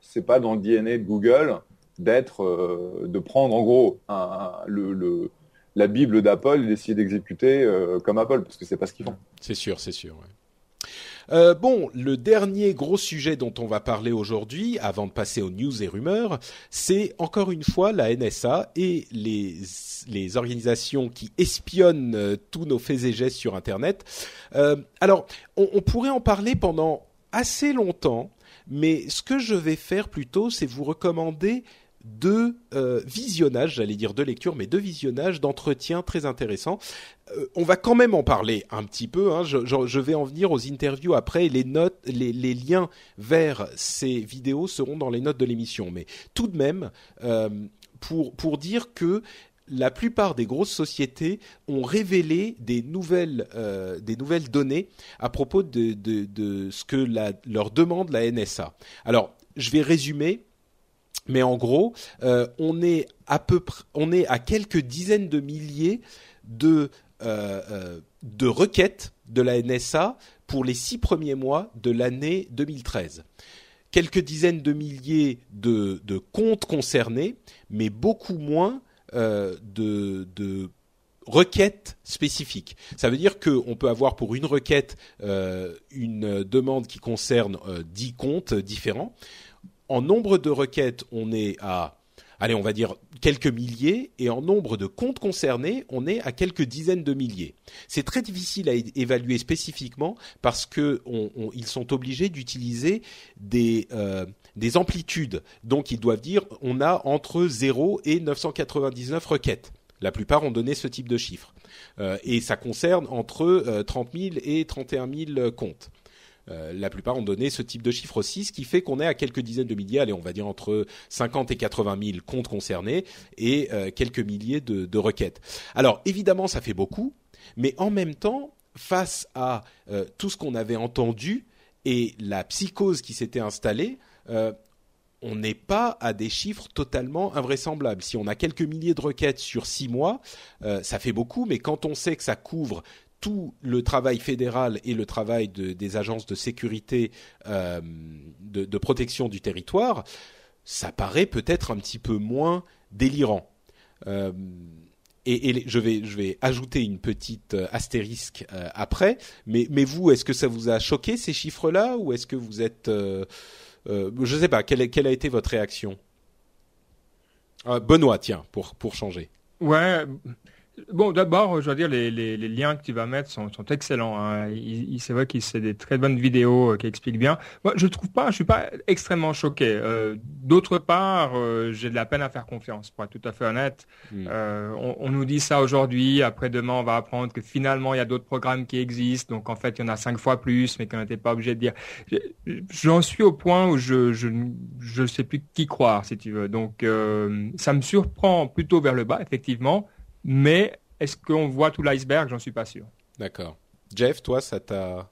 C: c'est pas dans le DNA de Google d'être, de prendre en gros un, le, le, la Bible d'Apple et d'essayer d'exécuter euh, comme Apple, parce que c'est pas ce qu'ils font.
A: C'est sûr, c'est sûr. Euh, bon, le dernier gros sujet dont on va parler aujourd'hui, avant de passer aux news et rumeurs, c'est encore une fois la NSA et les, organisations qui espionnent euh, tous nos faits et gestes sur Internet. Alors, on, pourrait en parler pendant assez longtemps, mais ce que je vais faire plutôt, c'est vous recommander deux euh, visionnages, j'allais dire deux lectures, mais deux visionnages d'entretiens très intéressants. Euh, on va quand même en parler un petit peu. Hein. Je, vais en venir aux interviews après. Les notes, les, liens vers ces vidéos seront dans les notes de l'émission. Mais tout de même, euh, pour dire que la plupart des grosses sociétés ont révélé des nouvelles, euh, des nouvelles données à propos de, de, de ce que leur demande la NSA. Alors, je vais résumer mais en gros, euh, on est à quelques dizaines de milliers de euh, euh, requêtes de la NSA pour les six premiers mois de l'année 2013. Quelques dizaines de milliers de, comptes concernés, mais beaucoup moins de, de requêtes spécifiques. Ça veut dire qu'on peut avoir pour une requête une demande qui concerne dix comptes différents en nombre de requêtes, on est à allez, on va dire quelques milliers, et en nombre de comptes concernés, on est à quelques dizaines de milliers. C'est très difficile à évaluer spécifiquement parce que on, on, ils sont obligés d'utiliser des euh, des amplitudes. Donc ils doivent dire on a entre 0 et 999 requêtes. La plupart ont donné ce type de chiffre. Euh, et ça concerne entre euh, 30 000 et 31 000 comptes. Euh, la plupart ont donné ce type de chiffre aussi, ce qui fait qu'on est à quelques dizaines de milliers, allez, on va dire entre 50 et 80 000 comptes concernés et euh, quelques milliers de, requêtes. Alors évidemment, ça fait beaucoup, mais en même temps, face à euh, tout ce qu'on avait entendu et la psychose qui s'était installée, on n'est pas à des chiffres totalement invraisemblables. Si on a quelques milliers de requêtes sur six mois, ça fait beaucoup, mais quand on sait que ça couvre tout le travail fédéral et le travail de, des agences de sécurité euh, de, protection du territoire, ça paraît peut-être un petit peu moins délirant. et, je vais je vais ajouter une petite astérisque après. Mais vous, est-ce que ça vous a choqué ces chiffres-là ou est-ce que vous êtes euh, je sais pas quelle, quelle a été votre réaction? Benoît, tiens, pour pour changer.
B: Ouais, Bon, d'abord, je dois dire, les, les, les, liens que tu vas mettre sont, sont excellents. Hein. c'est vrai qu'il c'est des très bonnes vidéos euh, qui expliquent bien. Moi, je trouve pas, je suis pas extrêmement choqué. Euh, d'autre part, euh, j'ai de la peine à faire confiance, pour être tout à fait honnête. Hmm. On, on, nous dit ça aujourd'hui. Après demain, on va apprendre que finalement, il y a d'autres programmes qui existent. Donc, en fait, il y en a cinq fois plus, mais qu'on n'était pas obligé de dire. J'en suis au point où je je je sais plus qui croire, si tu veux. Donc, ça me surprend plutôt vers le bas, effectivement. Mais est-ce qu'on voit tout l'iceberg? J'en suis pas sûr.
A: D'accord. Jeff, toi, ça t'a...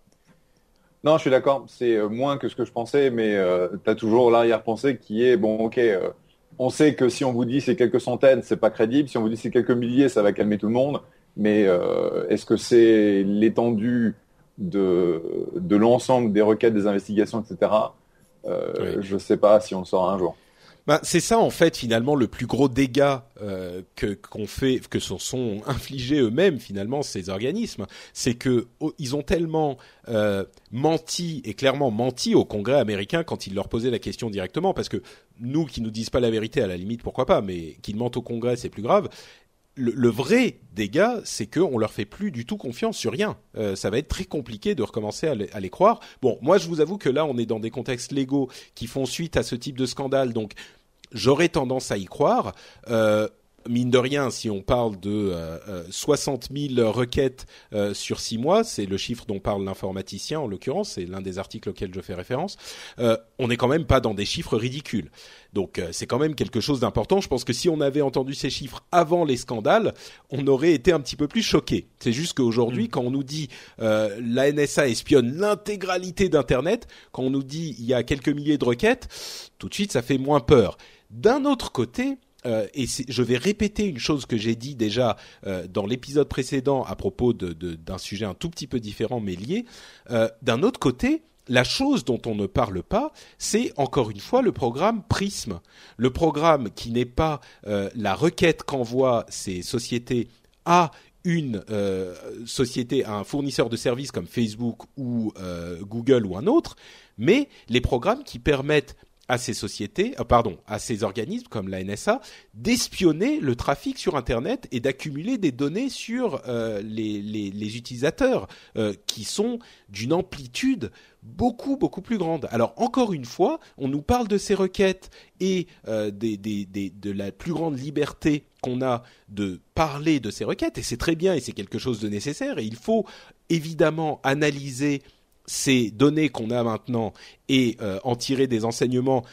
C: Non, je suis d'accord. C'est euh, moins que ce que je pensais, mais euh, tu as toujours l'arrière-pensée qui est, bon, ok, euh, on sait que si on vous dit c'est quelques centaines, c'est pas crédible. Si on vous dit c'est quelques milliers, ça va calmer tout le monde. Mais est-ce que c'est l'étendue de, de l'ensemble des requêtes, des investigations, etc. Je ne sais pas si on le saura un jour.
A: Bah, c'est ça en fait finalement le plus gros dégât euh, que qu'on fait, que sont infligés eux-mêmes finalement ces organismes, c'est que oh, ils ont tellement euh, menti et clairement menti au Congrès américain quand ils leur posaient la question directement, parce que nous qui nous disent pas la vérité à la limite pourquoi pas, mais qu'ils mentent au Congrès c'est plus grave. Le, vrai dégât, c'est qu'on leur fait plus du tout confiance sur rien. Euh, ça va être très compliqué de recommencer à les, à les, croire. Bon, moi je vous avoue que là, on est dans des contextes légaux qui font suite à ce type de scandale, donc j'aurais tendance à y croire. Euh, mine de rien, si on parle de euh, 60 euh, 000 requêtes euh, sur six mois, c'est le chiffre dont parle l'informaticien en l'occurrence, c'est l'un des articles auxquels je fais référence. Euh, on n'est quand même pas dans des chiffres ridicules. Donc c'est quand même quelque chose d'important. Je pense que si on avait entendu ces chiffres avant les scandales, on aurait été un petit peu plus choqué. C'est juste qu'aujourd'hui, mm. quand on nous dit la NSA espionne l'intégralité d'Internet, quand on nous dit il y a quelques milliers de requêtes, tout de suite ça fait moins peur. D'un autre côté, euh, et je vais répéter une chose que j'ai dit déjà euh, dans l'épisode précédent à propos d'un sujet un tout petit peu différent mais lié. Euh, d'un autre côté, la chose dont on ne parle pas, c'est encore une fois le programme Prism, le programme qui n'est pas la requête qu'envoient ces sociétés à une société, à un fournisseur de services comme Facebook ou Google ou un autre, mais les programmes qui permettent à ces sociétés, euh, pardon, à ces organismes comme la NSA d'espionner le trafic sur Internet et d'accumuler des données sur euh, les, utilisateurs euh, qui sont d'une amplitude beaucoup beaucoup plus grande. Alors encore une fois, on nous parle de ces requêtes et de la plus grande liberté qu'on a de parler de ces requêtes et c'est très bien et c'est quelque chose de nécessaire et il faut évidemment analyser ces données qu'on a maintenant et euh, en tirer des enseignements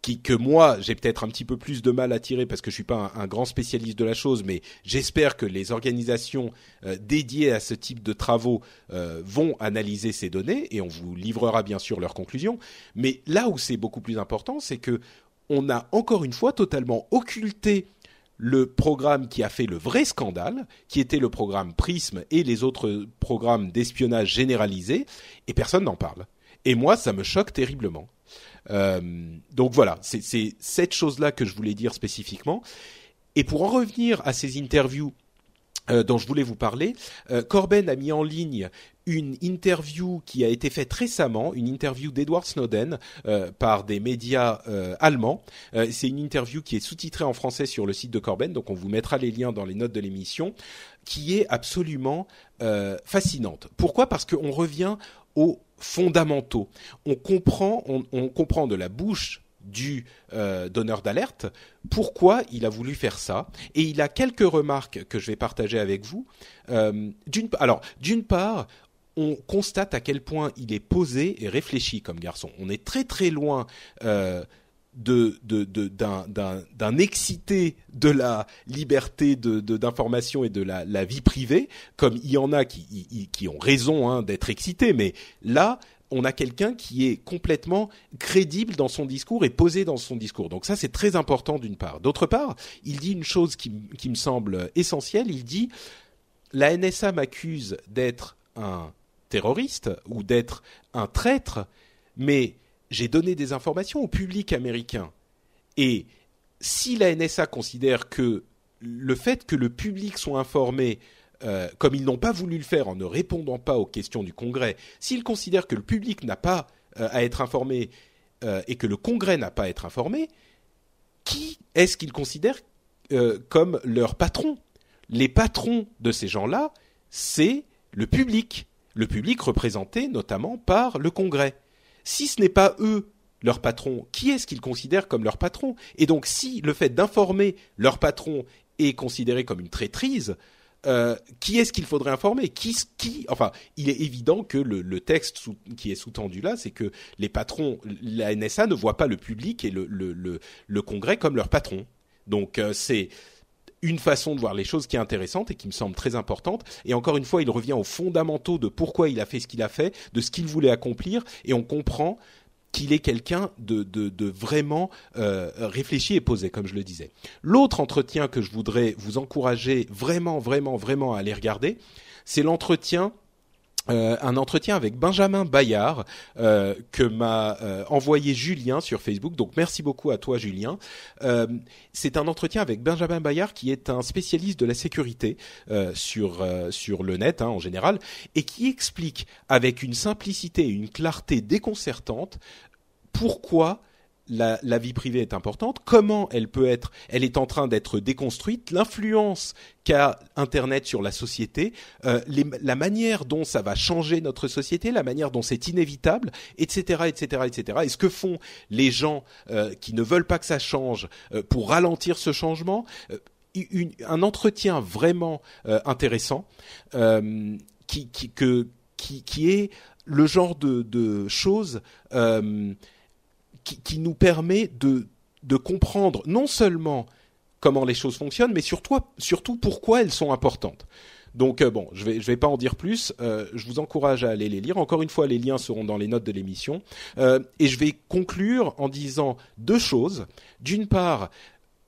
A: qui, que moi j'ai peut-être un petit peu plus de mal à tirer parce que je suis pas un, grand spécialiste de la chose, mais j'espère que les organisations euh, dédiées à ce type de travaux euh, vont analyser ces données et on vous livrera bien sûr leurs conclusions. Mais là où c'est beaucoup plus important, c'est que on a encore une fois totalement occulté le programme qui a fait le vrai scandale, qui était le programme Prism et les autres programmes d'espionnage généralisé, et personne n'en parle. Et moi, ça me choque terriblement. Euh, donc voilà, c'est cette chose-là que je voulais dire spécifiquement. Et pour en revenir à ces interviews euh, dont je voulais vous parler. Euh, Corben a mis en ligne une interview qui a été faite récemment, une interview d'Edward Snowden euh, par des médias allemands. C'est une interview qui est sous-titrée en français sur le site de Corben, donc on vous mettra les liens dans les notes de l'émission, qui est absolument fascinante. Pourquoi? Parce qu'on revient aux fondamentaux. On comprend, on comprend de la bouche du euh, donneur d'alerte, pourquoi il a voulu faire ça? Et il a quelques remarques que je vais partager avec vous. Euh, d'une, alors, d'une part, on constate à quel point il est posé et réfléchi comme garçon. On est très très loin euh, de, d'un, excité de la liberté d'information et de la, vie privée, comme il y en a qui, qui ont raison hein, d'être excités, mais là, on a quelqu'un qui est complètement crédible dans son discours et posé dans son discours. Donc ça, c'est très important d'une part. D'autre part, il dit une chose qui, me semble essentielle. Il dit, la NSA m'accuse d'être un terroriste ou d'être un traître, mais j'ai donné des informations au public américain. Et si la NSA considère que le fait que le public soit informé euh, comme ils n'ont pas voulu le faire en ne répondant pas aux questions du Congrès, s'ils considèrent que le public n'a pas euh, à être informé euh, et que le Congrès n'a pas à être informé, qui est-ce qu'ils considèrent comme leur patron? Les patrons de ces gens-là, c'est le public, le public représenté notamment par le Congrès. Si ce n'est pas eux leur patron, qui est-ce qu'ils considèrent comme leur patron? Et donc si le fait d'informer leur patron est considéré comme une traîtrise, euh, qui est-ce qu'il faudrait informer? Qui, enfin, il est évident que le, texte qui est sous-tendu là, c'est que les patrons, la NSA ne voit pas le public et le Congrès comme leur patron. Donc euh, c'est une façon de voir les choses qui est intéressante et qui me semble très importante. Et encore une fois, il revient aux fondamentaux de pourquoi il a fait ce qu'il a fait, de ce qu'il voulait accomplir, et on comprend qu'il est quelqu'un de, de, vraiment euh, réfléchi et posé, comme je le disais. L'autre entretien que je voudrais vous encourager vraiment, vraiment, vraiment à aller regarder, c'est l'entretien euh, un entretien avec Benjamin Bayard euh, que m'a euh, envoyé Julien sur Facebook. Donc merci beaucoup à toi Julien. c'est un entretien avec Benjamin Bayard qui est un spécialiste de la sécurité sur sur le net hein, en général et qui explique avec une simplicité et une clarté déconcertante pourquoi la, vie privée est importante, comment elle peut être, elle est en train d'être déconstruite, l'influence qu'a Internet sur la société, euh, la manière dont ça va changer notre société, la manière dont c'est inévitable, etc., etc., etc. Et ce que font les gens euh, qui ne veulent pas que ça change euh, pour ralentir ce changement. un entretien vraiment intéressant qui, qui, que, qui, qui est le genre de, de choses qui, nous permet de, de comprendre non seulement comment les choses fonctionnent, mais surtout, surtout pourquoi elles sont importantes. Donc euh, bon, je vais je vais pas en dire plus. Euh, je vous encourage à aller les lire. Encore une fois, les liens seront dans les notes de l'émission. Euh, et je vais conclure en disant deux choses. D'une part,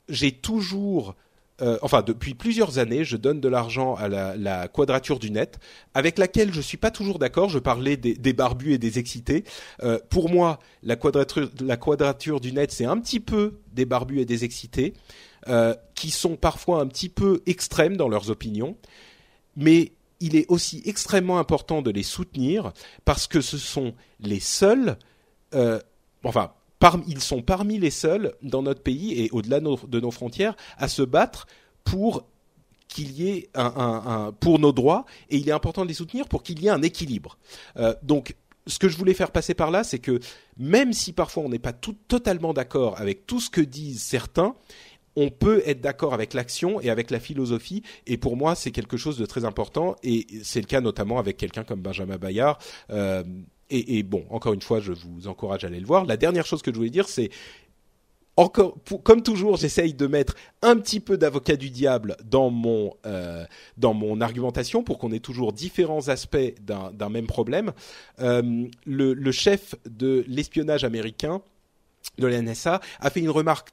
A: j'ai toujours euh, enfin depuis plusieurs années, je donne de l'argent à la, quadrature du net, avec laquelle je suis pas toujours d'accord. Je parlais des, barbus et des excités. Euh, pour moi, la quadrature, la quadrature du net, c'est un petit peu des barbus et des excités, euh, qui sont parfois un petit peu extrêmes dans leurs opinions, mais il est aussi extrêmement important de les soutenir parce que ce sont les seuls, enfin ils sont parmi les seuls dans notre pays et au-delà de nos frontières à se battre pour qu'il y ait un, pour nos droits et il est important de les soutenir pour qu'il y ait un équilibre. Euh, donc ce que je voulais faire passer par là, c'est que même si parfois on n'est pas tout, totalement d'accord avec tout ce que disent certains, on peut être d'accord avec l'action et avec la philosophie. Et pour moi, c'est quelque chose de très important. Et c'est le cas notamment avec quelqu'un comme Benjamin Bayard. Euh, et, bon, encore une fois, je vous encourage à aller le voir. La dernière chose que je voulais dire, c'est encore, comme toujours, j'essaye de mettre un petit peu d'avocat du diable dans mon euh, dans mon argumentation pour qu'on ait toujours différents aspects d'un même problème. Euh, le, chef de l'espionnage américain de la NSA a fait une remarque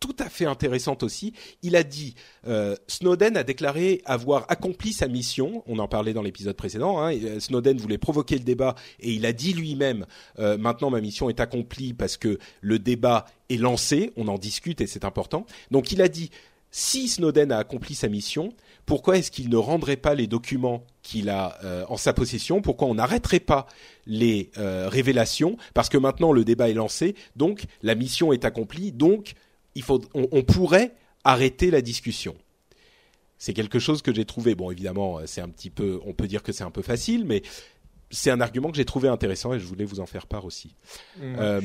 A: tout à fait intéressante aussi. Il a dit euh, Snowden a déclaré avoir accompli sa mission. On en parlait dans l'épisode précédent. Hein, euh, Snowden voulait provoquer le débat et il a dit lui-même euh, maintenant ma mission est accomplie parce que le débat est lancé. On en discute et c'est important. Donc il a dit si Snowden a accompli sa mission, pourquoi est-ce qu'il ne rendrait pas les documents qu'il a en sa possession? Pourquoi on n'arrêterait pas les révélations? Parce que maintenant le débat est lancé, donc la mission est accomplie, donc on, pourrait arrêter la discussion. C'est quelque chose que j'ai trouvé. Bon, évidemment, c'est un petit peu, on peut dire que c'est un peu facile, mais c'est un argument que j'ai trouvé intéressant et je voulais vous en faire part aussi.
B: Mmh. Euh,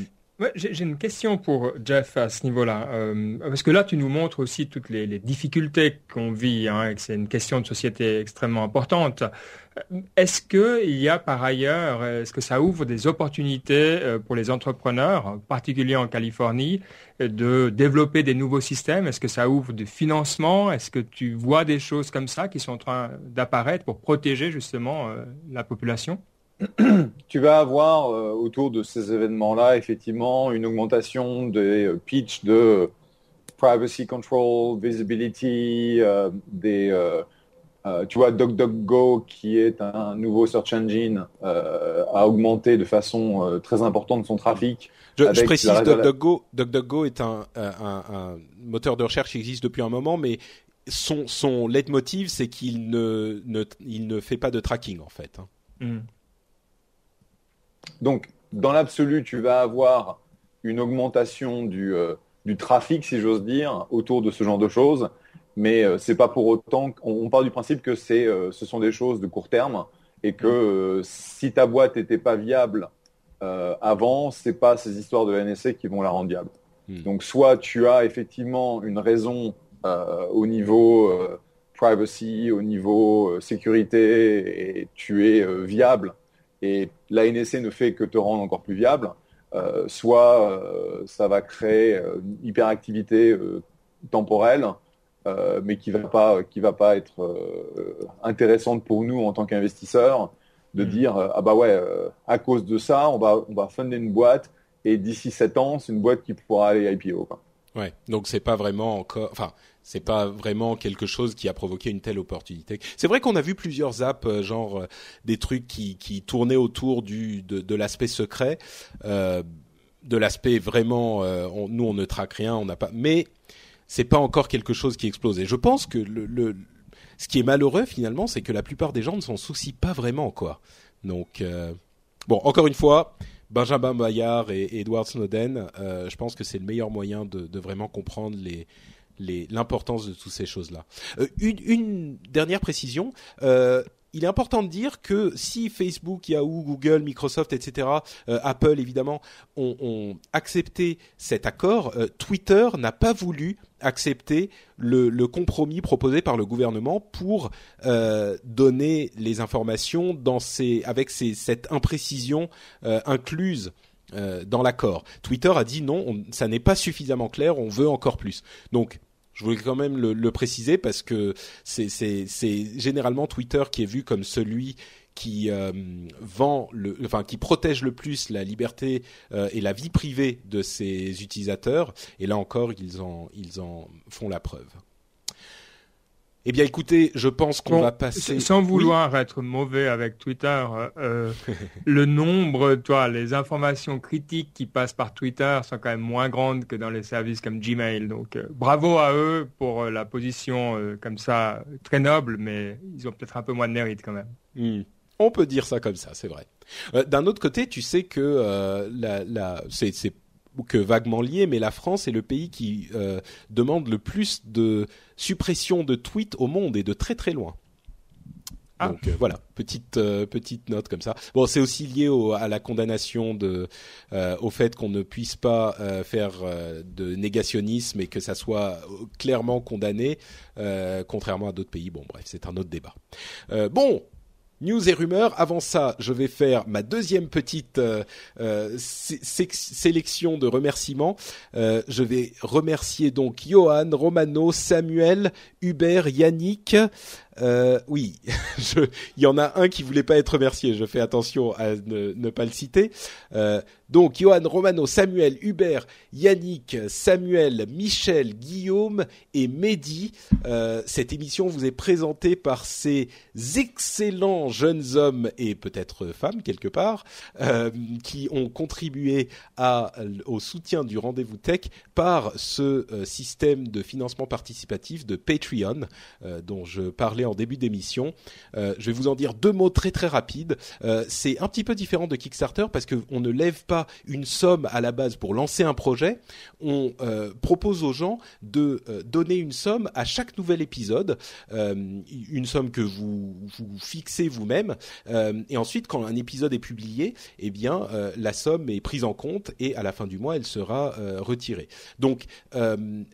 B: j'ai une question pour Jeff à ce niveau-là, euh, parce que là, tu nous montres aussi toutes les, difficultés qu'on vit, hein, et que c'est une question de société extrêmement importante. Est-ce qu'il y a par ailleurs, est-ce que ça ouvre des opportunités euh, pour les entrepreneurs, en particulier en Californie, de développer des nouveaux systèmes? Est-ce que ça ouvre du financement? Est-ce que tu vois des choses comme ça qui sont en train d'apparaître pour protéger justement euh, la population?
C: tu vas avoir euh, autour de ces événements-là effectivement une augmentation des euh, pitch de privacy control, visibility, euh, des, tu vois, DuckDuckGo qui est un nouveau search engine a augmenté de façon très importante son trafic.
A: Je, précise, DuckDuckGo, DuckDuckGo est un, un, un, moteur de recherche qui existe depuis un moment, mais son, son leitmotiv, c'est qu'il ne, ne, il ne fait pas de tracking en fait. Hein. Mm.
C: Donc, dans l'absolu, tu vas avoir une augmentation du, euh, du trafic, si j'ose dire, autour de ce genre de choses. Mais euh, c'est pas pour autant qu'on part du principe que c'est, euh, ce sont des choses de court terme et que si ta boîte n'était pas viable avant, c'est pas ces histoires de NSA qui vont la rendre viable. Hmm. Donc, soit tu as effectivement une raison au niveau privacy, au niveau sécurité, et tu es viable et la NSA ne fait que te rendre encore plus viable, euh, soit euh, ça va créer euh, une hyperactivité temporelle, mais qui va pas qui va pas être intéressante pour nous en tant qu'investisseurs de mm. dire ah bah ouais à cause de ça on va on va fonder une boîte et d'ici 7 ans c'est une boîte qui pourra aller IPO quoi.
A: Ouais, donc c'est pas vraiment encore, enfin, c'est pas vraiment quelque chose qui a provoqué une telle opportunité. C'est vrai qu'on a vu plusieurs apps, euh, genre euh, des trucs qui, tournaient autour du de, l'aspect secret, euh, de l'aspect vraiment, nous on ne traque rien, on n'a pas, mais c'est pas encore quelque chose qui explose. Et je pense que le, ce qui est malheureux finalement, c'est que la plupart des gens ne s'en soucient pas vraiment, quoi. Donc bon, encore une fois, Benjamin Bayard et Edward Snowden, je pense que c'est le meilleur moyen de vraiment comprendre les l'importance de toutes ces choses-là. Euh, une, dernière précision. Euh, il est important de dire que si Facebook, Yahoo, Google, Microsoft, etc., euh, Apple évidemment ont, accepté cet accord, Twitter n'a pas voulu accepter le, compromis proposé par le gouvernement pour donner les informations dans ces, avec cette imprécision incluse euh, dans l'accord. Twitter a dit non, on, ça n'est pas suffisamment clair, on veut encore plus. Donc je voulais quand même le, préciser parce que c'est généralement Twitter qui est vu comme celui qui euh, vend le, enfin qui protège le plus la liberté euh, et la vie privée de ses utilisateurs. Et là encore, ils en ils en font la preuve. Eh bien, écoutez, je pense qu'on va passer.
B: Sans vouloir être mauvais avec Twitter, euh, le nombre, toi, les informations critiques qui passent par Twitter sont quand même moins grandes que dans les services comme Gmail. Donc, euh, bravo à eux pour euh, la position euh, comme ça, très noble, mais ils ont peut-être un peu moins de mérite quand même.
A: Hmm. On peut dire ça comme ça, c'est vrai. D'un autre côté, tu sais que la, la, c'est que vaguement lié, mais la France est le pays qui euh, demande le plus de suppression de tweets au monde et de très très loin. Ah. Donc euh, voilà, petite euh, petite note comme ça. Bon, c'est aussi lié au, à la condamnation de euh, au fait qu'on ne puisse pas faire de négationnisme et que ça soit clairement condamné, contrairement à d'autres pays. Bon, bref, c'est un autre débat. bon, News et rumeurs. Avant ça, je vais faire ma deuxième petite euh, euh sélection de remerciements. Euh, je vais remercier donc Johan, Romano, Samuel, Hubert, Yannick, euh, oui, il y en a un qui voulait pas être remercié. Je fais attention à ne, pas le citer. Euh, donc, Johan Romano, Samuel, Hubert, Yannick, Samuel, Michel, Guillaume et Mehdi. Euh, cette émission vous est présentée par ces excellents jeunes hommes et peut-être femmes quelque part qui ont contribué au soutien du rendez-vous tech par ce système de financement participatif de Patreon dont je parlais en début d'émission. Euh, je vais vous en dire deux mots très très rapides. Euh, c'est un petit peu différent de Kickstarter parce qu'on ne lève pas une somme à la base pour lancer un projet. On euh, propose aux gens de donner une somme à chaque nouvel épisode, une somme que vous, vous fixez vous-même. et ensuite, quand un épisode est publié, eh bien, la somme est prise en compte et à la fin du mois, elle sera retirée. Donc,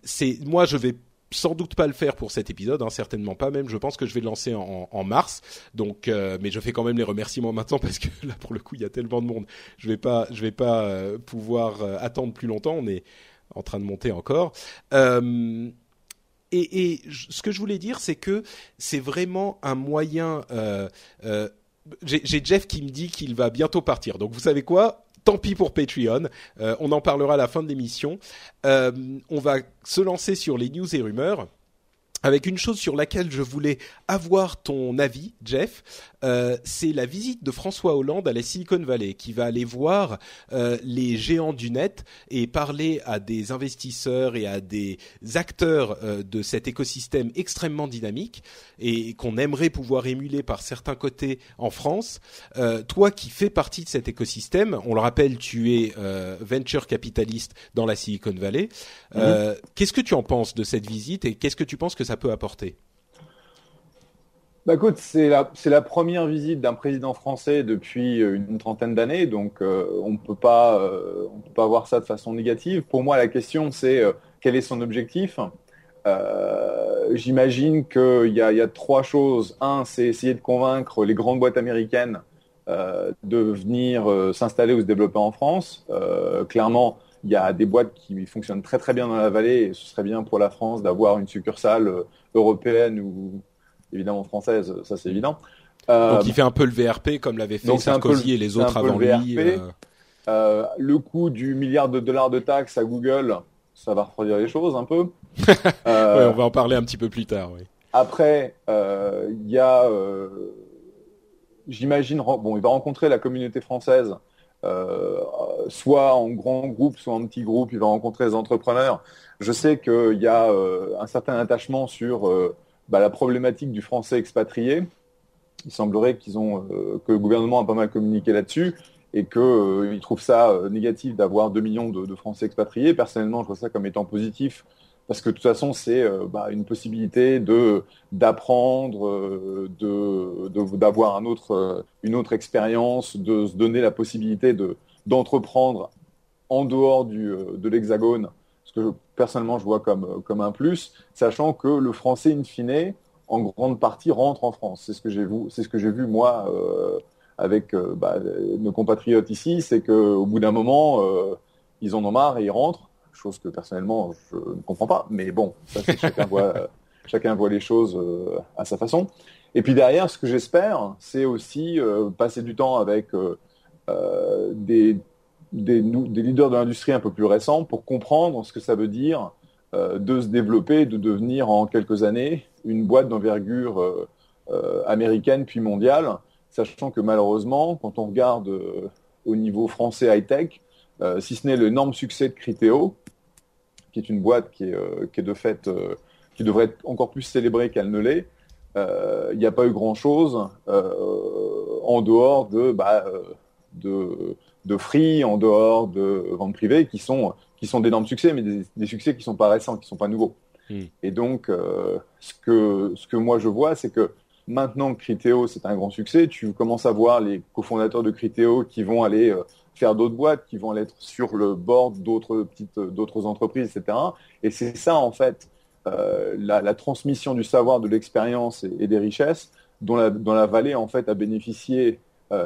A: c'est moi, je vais sans doute pas le faire pour cet épisode, hein, certainement pas même. Je pense que je vais le lancer en, mars. Donc, euh, mais je fais quand même les remerciements maintenant parce que là, pour le coup, il y a tellement de monde. Je vais pas, je vais pas euh, pouvoir euh, attendre plus longtemps. On est en train de monter encore. et, et ce que je voulais dire, c'est que c'est vraiment un moyen. J'ai Jeff qui me dit qu'il va bientôt partir. Donc, vous savez quoi? Tant pis pour Patreon. Euh, on en parlera à la fin de l'émission. Euh, on va se lancer sur les news et rumeurs. Avec une chose sur laquelle je voulais avoir ton avis, Jeff. Euh, c'est la visite de François Hollande à la Silicon Valley, qui va aller voir euh, les géants du net et parler à des investisseurs et à des acteurs euh, de cet écosystème extrêmement dynamique et qu'on aimerait pouvoir émuler par certains côtés en France. toi qui fais partie de cet écosystème, on le rappelle, tu es venture capitaliste dans la Silicon Valley. Mm-hmm. Qu'est-ce que tu en penses de cette visite et qu'est-ce que tu penses que peut apporter
C: bah écoute, c'est la, la première visite d'un président français depuis euh, une trentaine d'années, donc euh, on ne peut pas, euh, on peut pas voir ça de façon négative. Pour moi, la question c'est quel est son objectif? J'imagine qu'il y a trois choses. Un, c'est essayer de convaincre les grandes boîtes américaines de venir s'installer ou se développer en France. clairement, il y a des boîtes qui fonctionnent très très bien dans la vallée et ce serait bien pour la France d'avoir une succursale européenne ou évidemment française, ça c'est évident.
A: Euh, Donc il fait un peu le VRP comme l'avait fait Sarkozy et les autres avant lui.
C: Euh. Euh, le coût du milliard de dollars de taxes à Google, ça va refroidir les choses un peu.
A: on va en parler un petit peu plus tard. Oui.
C: Après, il y a, j'imagine, bon, il va rencontrer la communauté française, soit en grand groupe, soit en petit groupe. Il va rencontrer les entrepreneurs. Je sais qu'il y a un certain attachement sur bah, la problématique du français expatrié. Il semblerait qu'ils ont, euh, que le gouvernement a pas mal communiqué là-dessus et qu'ils euh, trouvent ça euh, négatif d'avoir 2 millions de, Français expatriés. Personnellement, je vois ça comme étant positif parce que de toute façon, c'est bah, une possibilité de d'apprendre, de d'avoir autre, une autre expérience, de se donner la possibilité de d'entreprendre en dehors de l'Hexagone ce que personnellement je vois comme, comme un plus, sachant que le français, in fine, en grande partie rentre en France. C'est ce que j'ai vu, c'est ce que j'ai vu moi euh, avec euh, bah, nos compatriotes ici, c'est qu'au bout d'un moment, euh, ils en ont marre et ils rentrent, chose que personnellement je ne comprends pas, mais bon, ça, chacun voit, chacun voit les choses à sa façon. Et puis derrière, ce que j'espère, c'est aussi passer du temps avec des des, des leaders de l'industrie un peu plus récents pour comprendre ce que ça veut dire euh, de se développer, de devenir en quelques années une boîte d'envergure euh, euh, américaine puis mondiale, sachant que malheureusement, quand on regarde au niveau français high-tech, si ce n'est l'énorme succès de Criteo, qui est une boîte qui est, qui est de fait, qui devrait être encore plus célébrée qu'elle ne l'est, il n'y a pas eu grand-chose en dehors de, bah, de de free en dehors de ventes privées qui sont qui sont d'énormes succès, mais des, succès qui sont pas récents, qui sont pas nouveaux. Hmm. Et donc, euh, ce que ce que moi je vois, c'est que maintenant que Criteo c'est un grand succès, tu commences à voir les cofondateurs de Criteo qui vont aller euh, faire d'autres boîtes, qui vont aller être sur le bord d'autres petites d'autres entreprises, etc. Et c'est ça en fait euh, la, transmission du savoir, de l'expérience et, des richesses dont la, dont la vallée en fait a bénéficié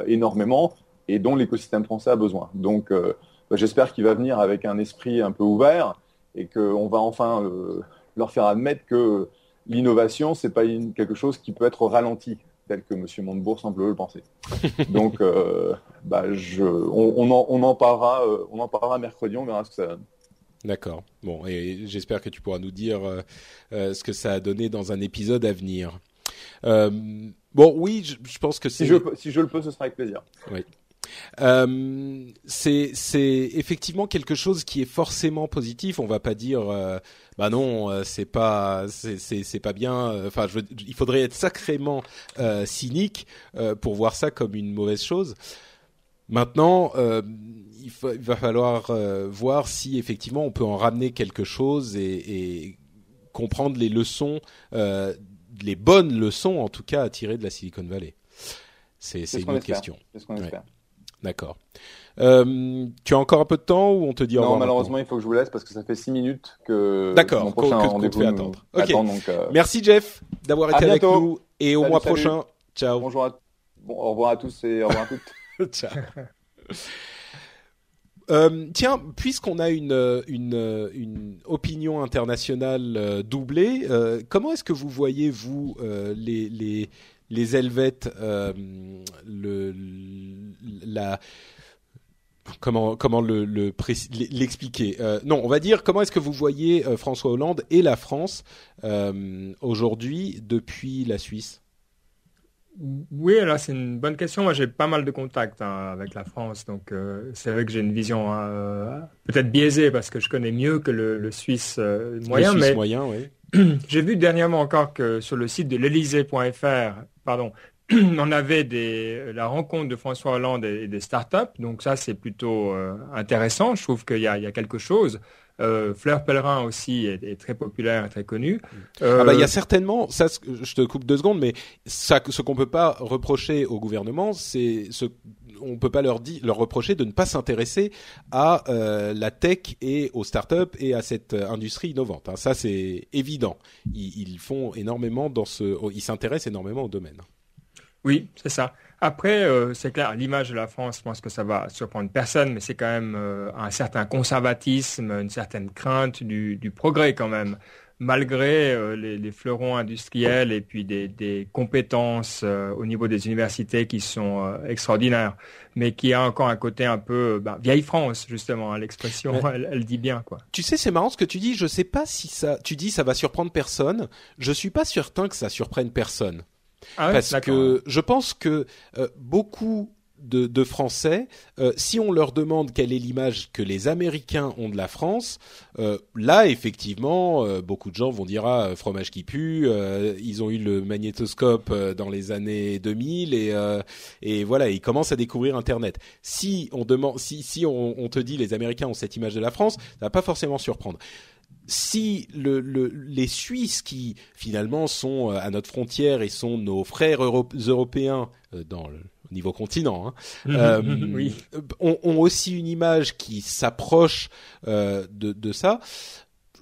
C: énormément et dont l'écosystème français a besoin. Donc euh, bah, j'espère qu'il va venir avec un esprit un peu ouvert et qu'on va enfin euh, leur faire admettre que l'innovation, c'est pas quelque chose qui peut être ralenti, tel que M. Montebourg semble le penser. Donc, euh, bah, je, on, en, on, en, parlera, on en parlera mercredi, on verra ce que ça donne.
A: D'accord. Bon, et j'espère que tu pourras nous dire ce que ça a donné dans un épisode à venir. bon, oui, je, je pense que
C: si je, si je le peux, ce sera avec plaisir.
A: Oui. Euh, c'est effectivement quelque chose qui est forcément positif. On va pas dire euh, bah non, euh, c'est pas c'est pas bien. Enfin, je, il faudrait être sacrément euh, cynique pour voir ça comme une mauvaise chose. Maintenant, il, il, va falloir voir si effectivement on peut en ramener quelque chose et, et comprendre les leçons, les bonnes leçons en tout cas à tirer de la Silicon Valley. C'est une autre question.
C: C'est ce qu'on espère.
A: D'accord. Euh, tu as encore un peu de temps ou on te dit
C: Non, malheureusement, il faut que je vous laisse parce que ça fait 6 minutes que
A: D'accord, rendez-vous fait attendre. Donc, euh... Merci Jeff d'avoir été avec nous et au mois salut. prochain. Ciao.
C: Bonjour à... bon, au revoir à tous et au revoir à toutes.
A: Ciao. Euh, tiens, puisqu'on a une, une, une, opinion internationale doublée, comment est-ce que vous voyez, vous, les, les, les Helvètes, euh, le, la, comment comment le l'expliquer Non, on va dire comment est-ce que vous voyez François Hollande et la France aujourd'hui depuis la Suisse?
B: Oui, alors c'est une bonne question. Moi, j'ai pas mal de contacts hein, avec la France, donc euh, c'est vrai que j'ai une vision hein, euh, peut-être biaisée parce que je connais mieux que le, Suisse euh, moyen.
A: Le Suisse moyen, oui.
B: j'ai vu dernièrement encore que sur le site de l'Elysée.fr, pardon, on avait la rencontre de François Hollande et, des startups, donc ça c'est plutôt intéressant. Je trouve qu'il y, a quelque chose. Euh, Fleur Pellerin aussi est, très populaire très connu.
A: Euh... Ah bah il y a certainement, ça, je te coupe deux secondes, mais ça, ce qu'on peut pas reprocher au gouvernement, c'est ce on peut pas leur dire, leur reprocher de ne pas s'intéresser à euh, la tech et aux startups et à cette euh, industrie innovante. Hein. Ça c'est évident. Ils, ils, font énormément dans ce, ils s'intéressent énormément au domaine.
B: Oui, c'est ça. Après, euh, c'est clair, l'image de la France, je pense que ça va surprendre personne, mais c'est quand même euh, un certain conservatisme, une certaine crainte du, progrès quand même, malgré euh, les, fleurons industriels et puis des, compétences au niveau des universités qui sont extraordinaires, mais qui a encore un côté un peu bah, vieille France justement. Hein, l'expression, elle, dit bien quoi.
A: Tu sais, c'est marrant ce que tu dis. Je sais pas si ça. Tu dis ça va surprendre personne. Je suis pas certain que ça surprenne personne. Ah Parce que je pense que euh, beaucoup de, Français, euh, si on leur demande quelle est l'image que les Américains ont de la France, euh, là effectivement, beaucoup de gens vont dire ah fromage qui pue. ils ont eu le magnétoscope dans les années 2000 et et voilà, ils commencent à découvrir Internet. Si on demande, si si on, on te dit les Américains ont cette image de la France, ça va pas forcément surprendre si le, les Suisses qui finalement sont euh, à notre frontière et sont nos frères européens euh, dans le au niveau continent, hein, euh, ont, aussi une image qui s'approche de, de, ça,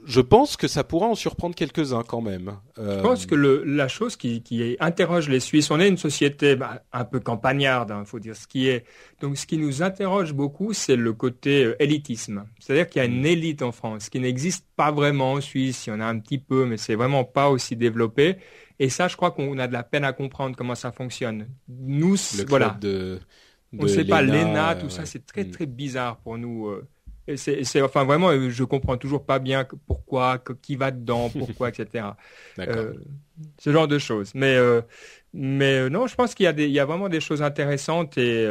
A: je pense que ça pourra en surprendre quelques-uns quand même.
B: Euh... Je pense que le, la chose qui, qui, interroge les Suisses, on est une société bah, un peu campagnarde, il hein, faut dire ce qui est. Donc ce qui nous interroge beaucoup, c'est le côté euh, élitisme. C'est-à-dire qu'il y a une mm. élite en France qui n'existe pas vraiment en Suisse. Il y en a un petit peu, mais c'est vraiment pas aussi développé. Et ça, je crois qu'on a de la peine à comprendre comment ça fonctionne. Nous, voilà. De, on ne sait pas l'ENA, tout ça, c'est très mm. très bizarre pour nous. Euh, c'est, enfin vraiment, euh, je comprends toujours pas bien pourquoi, qui va dedans, pourquoi, etc. Euh, ce genre de choses. Mais euh, mais non, je pense qu'il y a des, il y a vraiment des choses intéressantes et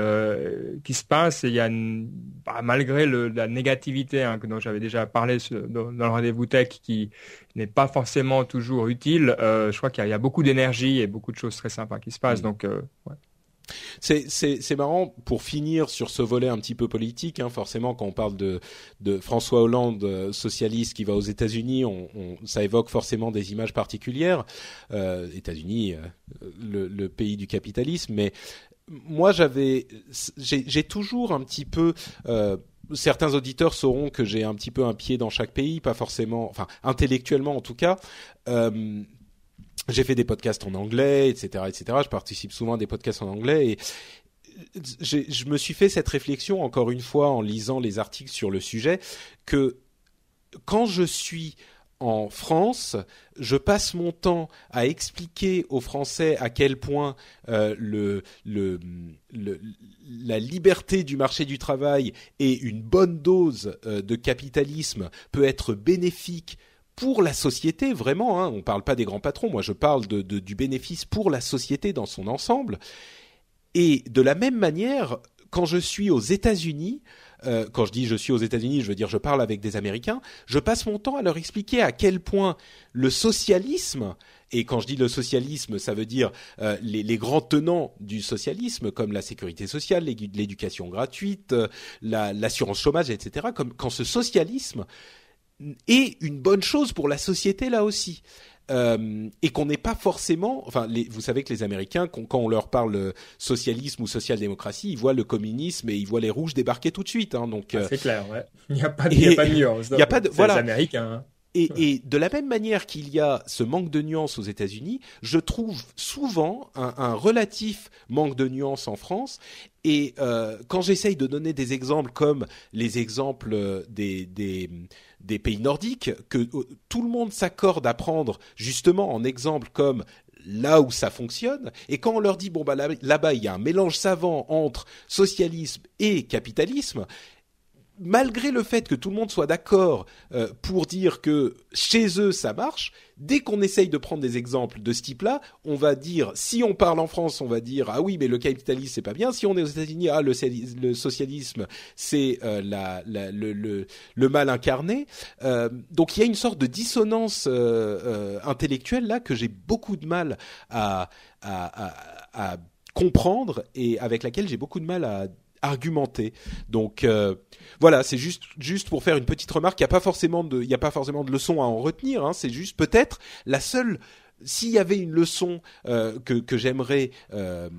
B: qui se passent. Et il y a bah, malgré le, la négativité hein, dont j'avais déjà parlé dans, le rendez-vous tech, qui n'est pas forcément toujours utile. je crois qu'il y, a beaucoup d'énergie et beaucoup de choses très sympas qui se passent. Mm. Donc ouais.
A: C'est marrant pour finir sur ce volet un petit peu politique. Hein, forcément, quand on parle de, François Hollande, euh, socialiste qui va aux États-Unis, ça évoque forcément des images particulières. Euh, États-Unis, euh, le, pays du capitalisme, mais moi j'avais, j'ai toujours un petit peu euh, certains auditeurs sauront que j'ai un petit peu un pied dans chaque pays, pas forcément, enfin intellectuellement en tout cas. J'ai fait des podcasts en anglais, etc., etc. Je participe souvent à des podcasts en anglais et je me suis fait cette réflexion encore une fois en lisant les articles sur le sujet que quand je suis en France, je passe mon temps à expliquer aux Français à quel point euh, la liberté du marché du travail et une bonne dose euh, de capitalisme peut être bénéfique pour la société vraiment. Hein, on ne parle pas des grands patrons. Moi, je parle du bénéfice pour la société dans son ensemble. Et de la même manière, quand je suis aux États-Unis, euh, quand je dis je suis aux États-Unis, je veux dire je parle avec des Américains, je passe mon temps à leur expliquer à quel point le socialisme et quand je dis le socialisme, ça veut dire euh, les, grands tenants du socialisme, comme la sécurité sociale, l'éducation gratuite, euh, l'assurance chômage, etc. Quand ce socialisme est une bonne chose pour la société là aussi. Euh, et qu'on n'est pas forcément, enfin, les, vous savez que les Américains, quand, on leur parle socialisme ou social-démocratie, ils voient le communisme et ils voient les rouges débarquer tout de suite. Hein, donc
B: ah, euh, c'est clair, ouais. Il n'y a pas de, il y a pas de nuance. Il n'y a pas de, voilà. Les Américains. Hein.
A: Et, et, de la même manière qu'il y a ce manque de nuances aux États-Unis, je trouve souvent un, un, relatif manque de nuances en France. Et euh, quand j'essaye de donner des exemples comme les exemples des, des des pays nordiques que euh, tout le monde s'accorde à prendre justement en exemple comme là où ça fonctionne. Et quand on leur dit bon bah là-bas il y a un mélange savant entre socialisme et capitalisme, malgré le fait que tout le monde soit d'accord euh, pour dire que chez eux ça marche, dès qu'on essaye de prendre des exemples de ce type-là, on va dire, si on parle en France, on va dire ah oui mais le capitalisme c'est pas bien. Si on est aux États-Unis, ah le, socialisme c'est euh, le, mal incarné. Euh, donc il y a une sorte de dissonance intellectuelle là que j'ai beaucoup de mal à comprendre et avec laquelle j'ai beaucoup de mal à argumenter. Donc euh, voilà, c'est juste juste pour faire une petite remarque. Il n'y a pas forcément de il y a pas forcément de leçon à en retenir. Hein, c'est juste peut-être la seule. S'il y avait une leçon euh, que que j'aimerais euh,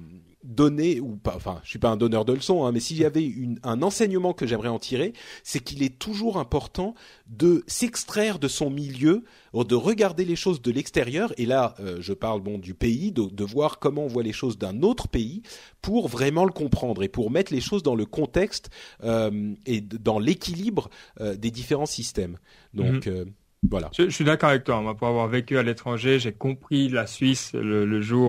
A: donner ou pas enfin je suis pas un donneur de leçons hein, mais s'il y avait une, un enseignement que j'aimerais en tirer c'est qu'il est toujours important de s'extraire de son milieu de regarder les choses de l'extérieur et là euh, je parle bon du pays de, de, voir comment on voit les choses d'un autre pays pour vraiment le comprendre et pour mettre les choses dans le contexte euh, et dans l'équilibre euh, des différents systèmes. Donc mhm. voilà.
B: Je, je suis d'accord avec toi moi pour avoir vécu à l'étranger j'ai compris la Suisse le, le jour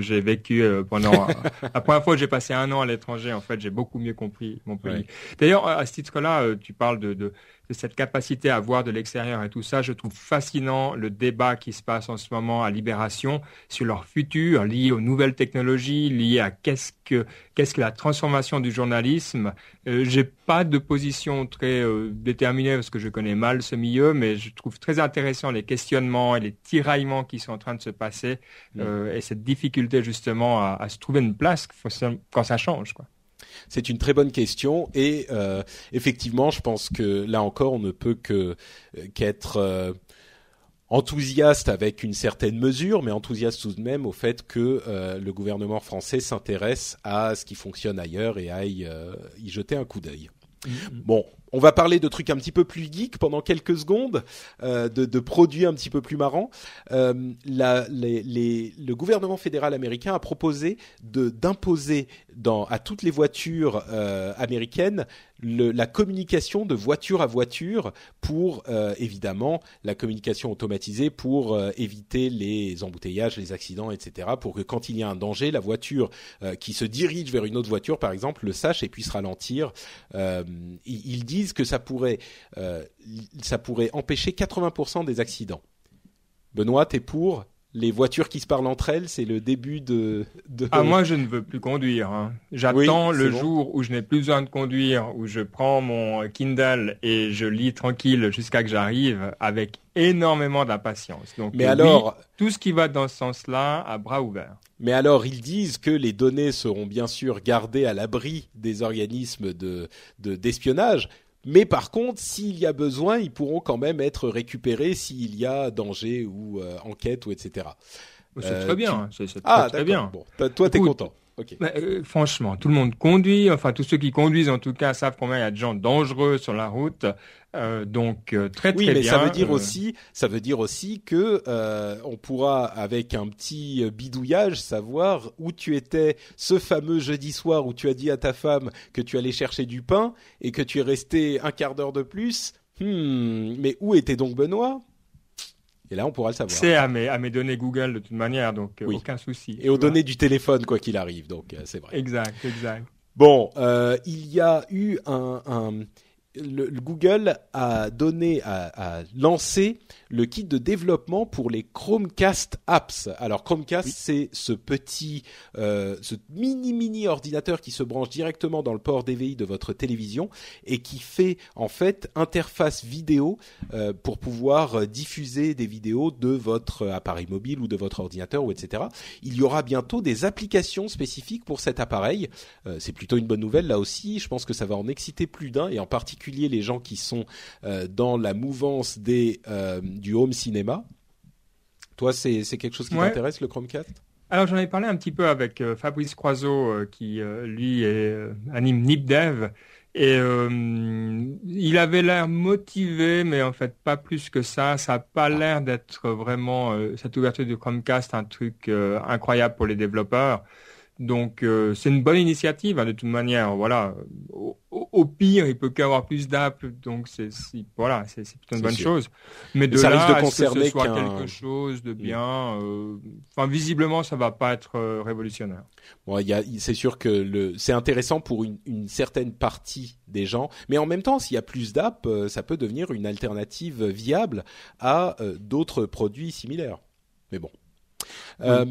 B: J'ai vécu euh, pendant... la première fois que j'ai passé un an à l'étranger, en fait, j'ai beaucoup mieux compris mon pays. Ouais. D'ailleurs, à ce titre-là, euh, tu parles de, de cette capacité à voir de l'extérieur et tout ça, je trouve fascinant le débat qui se passe en ce moment à Libération sur leur futur lié aux nouvelles technologies, lié à qu'est-ce que qu'est-ce que la transformation du journalisme. Euh, J'ai pas de position très euh, déterminée parce que je connais mal ce milieu, mais je trouve très intéressant les questionnements et les tiraillements qui sont en train de se passer euh, et cette difficulté justement à, à, se trouver une place quand ça change, quoi.
A: C'est une très bonne question et euh, effectivement, je pense que là encore, on ne peut que euh, qu'être euh, enthousiaste avec une certaine mesure, mais enthousiaste tout de même au fait que euh, le gouvernement français s'intéresse à ce qui fonctionne ailleurs et aille y jeter un coup d'œil. Mmh. Bon, on va parler de trucs un petit peu plus geek pendant quelques secondes, euh, de, produits un petit peu plus marrants. Euh, le gouvernement fédéral américain a proposé d'imposer à toutes les voitures euh, américaines la communication de voiture à voiture pour évidemment la communication automatisée pour éviter les embouteillages, les accidents, etc. Pour que quand il y a un danger, la voiture qui se dirige vers une autre voiture, par exemple, le sache et puisse ralentir. Il dit disent que ça pourrait, euh, ça pourrait empêcher 80% des accidents. Benoît, t'es pour les voitures qui se parlent entre elles, c'est le début de. de...
B: Ah, moi, je ne veux plus conduire. Hein. J'attends oui, le bon. jour où je n'ai plus besoin de conduire, où je prends mon Kindle et je lis tranquille jusqu'à que j'arrive avec énormément d'impatience. Donc,
A: mais alors,
B: tout ce qui va dans ce sens-là, à bras ouverts.
A: Mais alors, ils disent que les données seront bien sûr gardées à l'abri des organismes de d'espionnage. Mais par contre, s'il y a besoin, ils pourront quand même être récupérés s'il y a danger ou euh, enquête ou etc.
B: C'est euh, très bien.
A: Tu... C'est ah, très bien. Bon, toi, t'es content. Okay.
B: Mais, euh, franchement, tout le monde conduit. Enfin, tous ceux qui conduisent, en tout cas, savent combien il y a de gens dangereux sur la route. Euh, donc euh, très très
A: oui, mais
B: bien.
A: ça veut dire aussi, ça veut dire aussi que euh, on pourra avec un petit bidouillage savoir où tu étais ce fameux jeudi soir où tu as dit à ta femme que tu allais chercher du pain et que tu es resté un quart d'heure de plus. Hmm, mais où était donc Benoît? Et là, on pourra le savoir.
B: C'est à mes, à mes données Google de toute manière, donc oui. aucun souci.
A: Et aux données du téléphone, quoi qu'il arrive, donc c'est vrai.
B: Exact, exact.
A: Bon, il y a eu un, un le, Google a donné, a, a, lancé le kit de développement pour les Chromecast apps. Alors Chromecast, c'est ce petit, euh, ce mini mini ordinateur qui se branche directement dans le port DVI de votre télévision et qui fait en fait interface vidéo euh, pour pouvoir diffuser des vidéos de votre appareil mobile ou de votre ordinateur ou etc. Il y aura bientôt des applications spécifiques pour cet appareil. Euh, c'est plutôt une bonne nouvelle là aussi. Je pense que ça va en exciter plus d'un et en particulier les gens qui sont euh, dans la mouvance des euh, du home cinéma. Toi, c'est quelque chose qui
B: Ouais.
A: t'intéresse le Chromecast?
B: Alors j'en ai parlé un petit peu avec euh, Fabrice Croiseau euh, qui euh, lui est, anime NipDev et il avait l'air motivé mais en fait pas plus que ça. Ça n'a pas l'air d'être vraiment cette ouverture du Chromecast un truc incroyable pour les développeurs. Donc euh, c'est une bonne initiative hein, de toute manière. Voilà, au, pire il peut qu'avoir plus d'apps, donc c'est voilà, c'est plutôt une bonne
A: sûr.
B: chose. Mais de
A: ça
B: là
A: risque de
B: ce que
A: concerner
B: ce soit quelque chose de bien, euh, enfin visiblement ça va pas être euh, révolutionnaire.
A: Bon, il y a, c'est sûr que le, c'est intéressant pour une, une certaine partie des gens, mais en même temps, s'il y a plus d'apps, euh, ça peut devenir une alternative viable à d'autres produits similaires. Mais bon. Euh,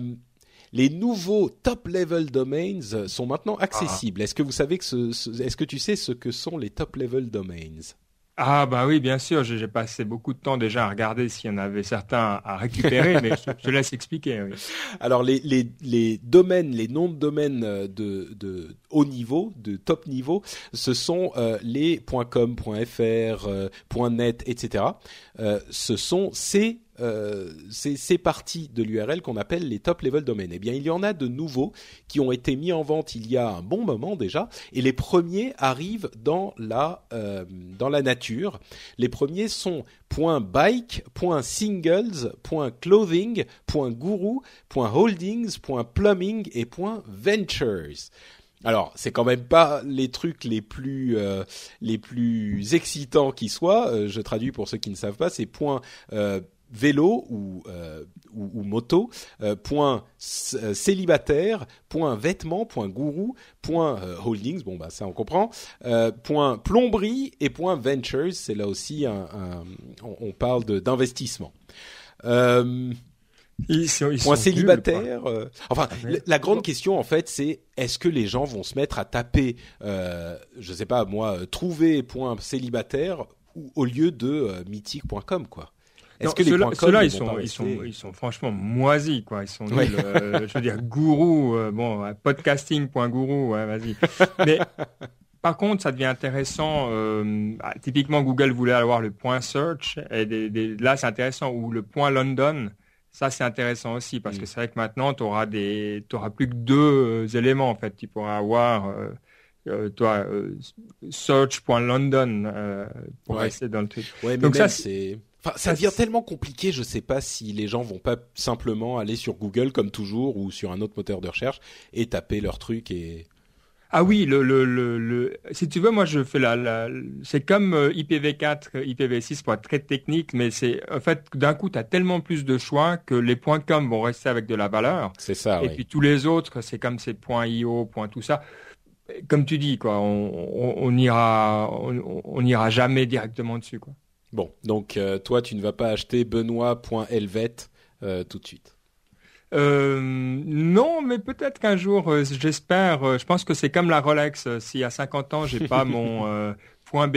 A: les nouveaux top level domains sont maintenant accessibles. Est-ce que vous savez que ce, ce- est-ce que tu sais ce que sont les top level domains?
B: Ah bah oui, bien sûr, j'ai passé beaucoup de temps déjà à regarder s'il y en avait certains à récupérer, mais je, te laisse expliquer. oui.
A: Alors les, les, les domaines, les noms de domaines euh, de, de haut niveau, de top niveau, ce sont euh, les .com, .fr, euh, .net, etc. Euh, ce sont ces, euh, ces, parties de l'URL qu'on appelle les top level domains. Eh bien, il y en a de nouveaux qui ont été mis en vente il y a un bon moment déjà, et les premiers arrivent dans la euh, dans la nature. Les premiers sont .bike, .singles, .clothing, .guru, .holdings, .plumbing et .ventures. Alors, c'est quand même pas les trucs les plus euh, les plus excitants qui soient. Euh, je traduis pour ceux qui ne savent pas. C'est point vélo ou, euh, ou, ou moto, euh, point euh, célibataire, point vêtements, point gourou, point euh, holdings. Bon bah ça on comprend. Point plomberie et point ventures. C'est là aussi un, un- on, on parle d'investissement.
B: Ils sont, ils
A: point
B: sont nuls,
A: célibataire. euh, enfin,
B: Ah,
A: la, la grande question en fait, c'est est-ce que les gens vont se mettre à taper, euh, je sais pas moi, trouver point célibataire ou- au lieu de euh, mythique.com quoi. Est-ce que
B: ceux-là,
A: ne
B: ils sont, ils sont, ils sont franchement moisis, quoi. Ils sont. Euh, je veux dire, gourou, euh, bon, podcasting.gourou, ouais, vas-y. Mais par contre, ça devient intéressant. euh, ah, typiquement, Google voulait avoir le point search, et des- des- là, c'est intéressant. Ou le point London. Ça, c'est intéressant aussi parce
A: Mm.
B: que c'est vrai que maintenant, tu auras des, t'auras plus que deux éléments en fait. Tu pourras avoir, euh, toi, euh, search.london euh, pour
A: Ouais.
B: rester dans le truc.
A: Ouais, mais
B: Donc
A: même
B: ça,
A: c'est. Enfin, ça devient tellement compliqué, je sais pas si les gens vont pas simplement aller sur Google comme toujours ou sur un autre moteur de recherche et taper leur truc et.
B: Ah oui, le, le, le, le- si tu veux, moi je fais la, la c'est comme euh, IPv4, euh, IPv6 pour être très technique, mais c'est en fait d'un coup tu as tellement plus de choix que les points .com vont rester avec de la valeur,
A: C'est ça,
B: et
A: oui.
B: puis tous les autres, c'est comme ces points .io, points tout ça. Comme tu dis, quoi, on, on, on ira, on, on ira jamais directement dessus, quoi.
A: Bon, donc euh, toi, tu ne vas pas acheter Benoît.helvet euh, tout de suite.
B: Euh, non, mais peut-être qu'un jour, euh, j'espère. je pense que c'est comme la Rolex. si à 50 ans, j'ai pas mon point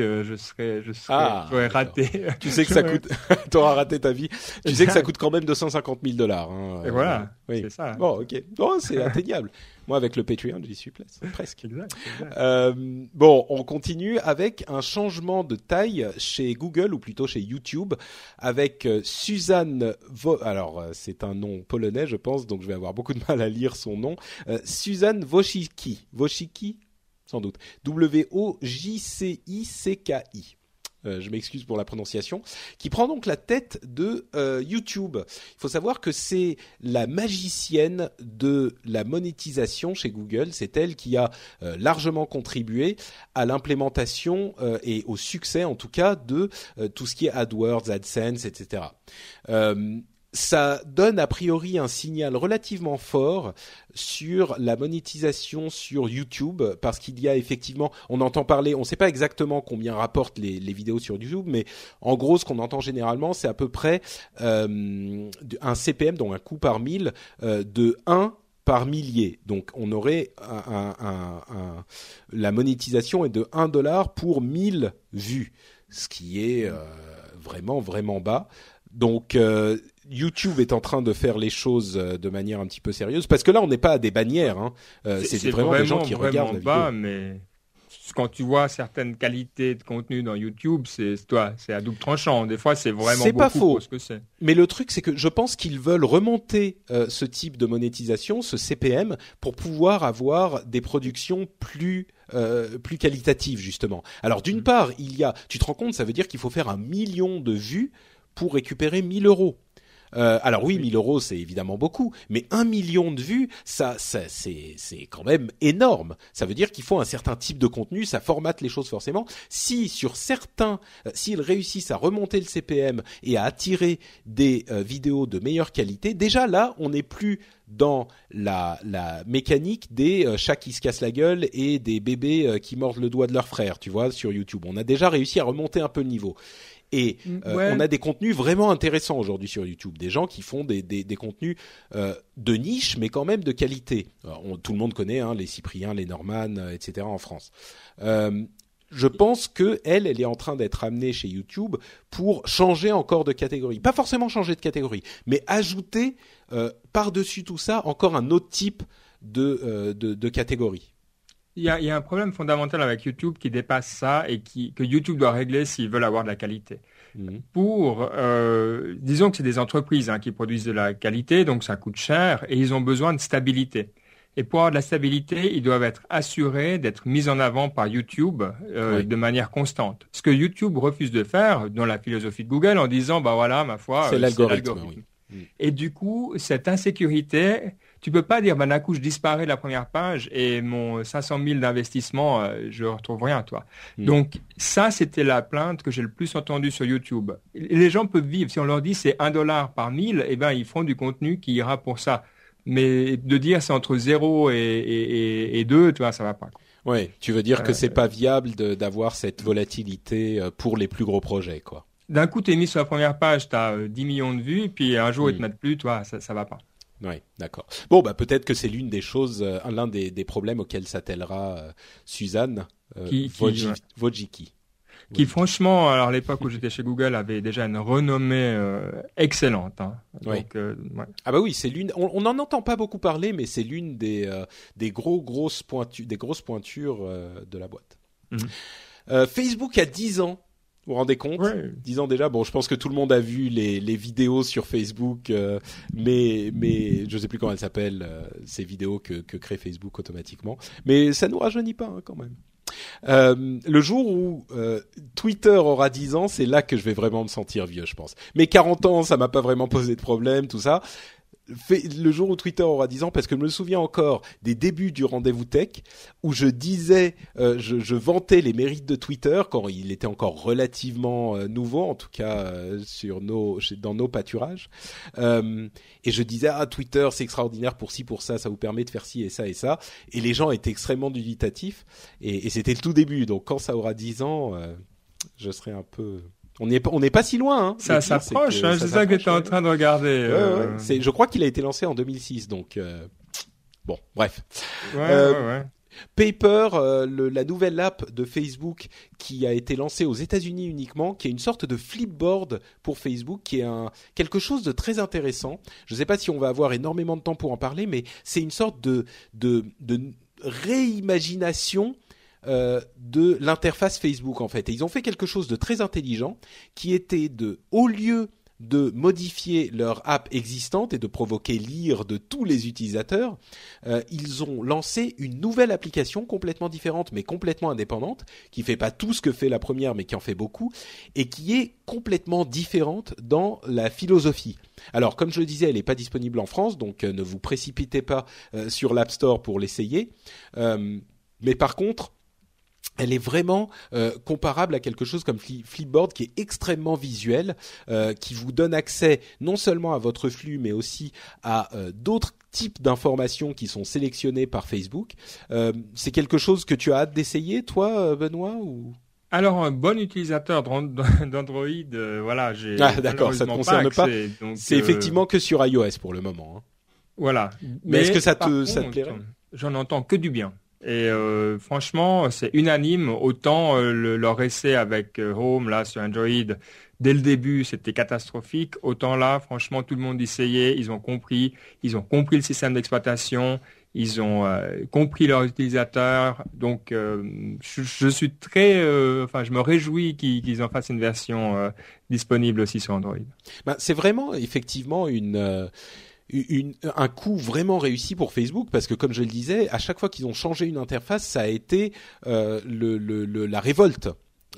B: euh, je serais, je serais,
A: Ah,
B: raté.
A: Tu sais que ça coûte, t'auras raté ta vie. Tu sais que ça coûte quand même 250 000 dollars. Hein.
B: Et voilà,
A: oui.
B: c'est ça.
A: Bon, ok. Non, c'est atteignable. Moi, avec le Patreon, j'y suis presque. presque.
B: Exact, exact.
A: Euh, bon, on continue avec un changement de taille chez Google ou plutôt chez YouTube avec euh, Suzanne Wo alors euh, c'est un nom polonais je pense donc je vais avoir beaucoup de mal à lire son nom Euh, Suzanne Wojcicki Wojcicki sans doute W O J C I C K I Euh, je m'excuse pour la prononciation, qui prend donc la tête de euh, YouTube. Il faut savoir que c'est la magicienne de la monétisation chez Google. C'est elle qui a euh, largement contribué à l'implémentation et au succès, en tout cas, de tout ce qui est AdWords, AdSense, etc. Ça donne a priori un signal relativement fort sur la monétisation sur YouTube parce qu'il y a effectivement, on entend parler, on ne sait pas exactement combien rapportent les, vidéos sur YouTube, mais en gros, ce qu'on entend généralement, c'est à peu près euh, un CPM, donc un coût par mille, euh, de 1 par millier. Donc on aurait la monétisation est de 1 dollar pour 1000 vues, ce qui est euh, vraiment vraiment bas. Donc YouTube est en train de faire les choses euh, de manière un petit peu sérieuse parce que là on n'est pas à des bannières, hein.
B: euh, c'est vraiment, des gens qui regardent la mais quand tu vois certaines qualités de contenu dans YouTube, c'est toi, c'est à double tranchant. Des fois, c'est vraiment
A: c'est pas faux.
B: ce que c'est.
A: Mais le truc, c'est que je pense qu'ils veulent remonter ce type de monétisation, ce CPM, pour pouvoir avoir des productions plus plus qualitatives justement. Alors d'une mm. part, il y a, tu te rends compte, ça veut dire qu'il faut faire un million de vues pour récupérer 1000 euros. Euh, alors oui, 1000 euros, c'est évidemment beaucoup, mais un million de vues, ça, ça c'est, c'est quand même énorme. Ça veut dire qu'il faut un certain type de contenu, ça formate les choses forcément. Si sur certains, euh, s'ils réussissent à remonter le CPM et à attirer des euh, vidéos de meilleure qualité, déjà là, on n'est plus dans la, la mécanique des euh, chats qui se cassent la gueule et des bébés qui mordent le doigt de leur frère, tu vois, sur YouTube. On a déjà réussi à remonter un peu le niveau. Et mm, euh, on a des contenus vraiment intéressants aujourd'hui sur YouTube, des gens qui font des, des, des contenus euh, de niche, mais quand même de qualité. on, tout le monde connaît hein, les Cypriens, les Norman, euh, etc. en France. Euh, je pense que elle, elle est en train d'être amenée chez YouTube pour changer encore de catégorie. Pas forcément changer de catégorie, mais ajouter par-dessus tout ça encore un autre type de, de, de catégorie.
B: Il y, a, il y, a, un problème fondamental avec YouTube qui dépasse ça et qui, que YouTube doit régler s'ils veulent avoir de la qualité. Mhm. Pour, euh, disons que c'est des entreprises hein, qui produisent de la qualité, donc ça coûte cher et ils ont besoin de stabilité. Et pour avoir de la stabilité, ils doivent être assurés d'être mis en avant par YouTube euh, de manière constante. Ce que YouTube refuse de faire dans la philosophie de Google en disant, bah voilà, ma foi,
A: c'est l'algorithme.
B: Et du coup, cette insécurité, tu peux pas dire, ben, d'un coup, je disparais de la première page et mon 500 000 d'investissement, euh, je retrouve rien, toi. Hmm. Donc, ça, c'était la plainte que j'ai le plus entendue sur YouTube. Les gens peuvent vivre. Si on leur dit c'est un dollar par mille, eh ben, ils feront du contenu qui ira pour ça. Mais de dire c'est entre 0 et, 2, tu vois, ça va pas.
A: Oui, tu veux dire que c'est pas viable d'avoir cette volatilité euh, pour les plus gros projets, quoi.
B: D'un coup, tu es mis sur la première page, tu as 10 millions de vues, puis un jour, ils te mettent plus, toi, ça, ça va pas.
A: Oui, d'accord. Bon, bah peut-être que c'est l'une des choses, euh, l'un des, des, problèmes auxquels s'attellera euh, Suzanne euh, qui, qui,
B: Qui franchement, alors à l'époque où j'étais chez Google, avait déjà une renommée euh, excellente. Hein.
A: Donc, ouais. Ah bah oui, c'est l'une. On n'en entend pas beaucoup parler, mais c'est l'une des des gros grosses pointures, des grosses pointures de la boîte. Mhm. Facebook a 10 ans vous vous rendez compte Disant déjà, bon, je pense que tout le monde a vu les, les vidéos sur Facebook, euh, mais mais je sais plus comment elles s'appellent euh, ces vidéos que, que crée Facebook automatiquement. Mais ça nous rajeunit pas hein, quand même. Euh, le jour où euh, Twitter aura 10 ans, c'est là que je vais vraiment me sentir vieux, je pense. Mais 40 ans, ça m'a pas vraiment posé de problème, tout ça le jour où Twitter aura 10 ans, parce que je me souviens encore des débuts du rendez-vous tech, où je disais, euh, je, vantais les mérites de Twitter quand il était encore relativement euh, nouveau, en tout cas euh, sur nos, dans nos pâturages, et je disais ah Twitter c'est extraordinaire pour ci pour ça, ça vous permet de faire ci et ça et ça, et les gens étaient extrêmement dubitatifs, et, et c'était le tout début, donc quand ça aura 10 ans, je serai un peu on n'est pas, on n'est pas si loin. Hein.
B: Ça s'approche, hein, c'est ça que tu es en train de regarder.
A: Euh... Je crois qu'il a été lancé en 2006, donc euh... bon, bref.
B: Ouais, euh,
A: Paper, le, la nouvelle app de Facebook qui a été lancée aux États-Unis uniquement, qui est une sorte de flipboard pour Facebook, qui est un quelque chose de très intéressant. Je ne sais pas si on va avoir énormément de temps pour en parler, mais c'est une sorte de de, de réimagination euh, de l'interface Facebook en fait. Et ils ont fait quelque chose de très intelligent qui était de, au lieu de modifier leur app existante et de provoquer l'ire de tous les utilisateurs, euh, ils ont lancé une nouvelle application complètement différente mais complètement indépendante, qui fait pas tout ce que fait la première mais qui en fait beaucoup, et qui est complètement différente dans la philosophie. Alors comme je le disais, elle n'est pas disponible en France, donc euh, ne vous précipitez pas sur l'App Store pour l'essayer. mais par contre, elle est vraiment euh, comparable à quelque chose comme Flipboard qui est extrêmement visuel, euh, qui vous donne accès non seulement à votre flux, mais aussi à euh, d'autres types d'informations qui sont sélectionnées par Facebook. c'est quelque chose que tu as hâte d'essayer, toi, Benoît ou?
B: Alors, un bon utilisateur d'Android, voilà, j'ai.
A: Ah, d'accord, ça ne concerne pas. C'est effectivement que sur iOS pour le moment. Hein.
B: Voilà.
A: Mais, est-ce que ça te, ça te plairait?
B: J'en entends que du bien. Et euh, franchement, c'est unanime. Autant euh, le, leur essai avec euh, Home là sur Android, dès le début, c'était catastrophique. Autant là, franchement, tout le monde essayait. Ils ont compris. Ils ont compris le système d'exploitation. Ils ont compris leurs utilisateurs. Donc, je, je, suis très, enfin, je me réjouis qu'ils en fassent une version disponible aussi sur Android.
A: Ben, c'est vraiment effectivement une une, un coup vraiment réussi pour Facebook parce que comme je le disais, à chaque fois qu'ils ont changé une interface, ça a été euh, le, le, la révolte.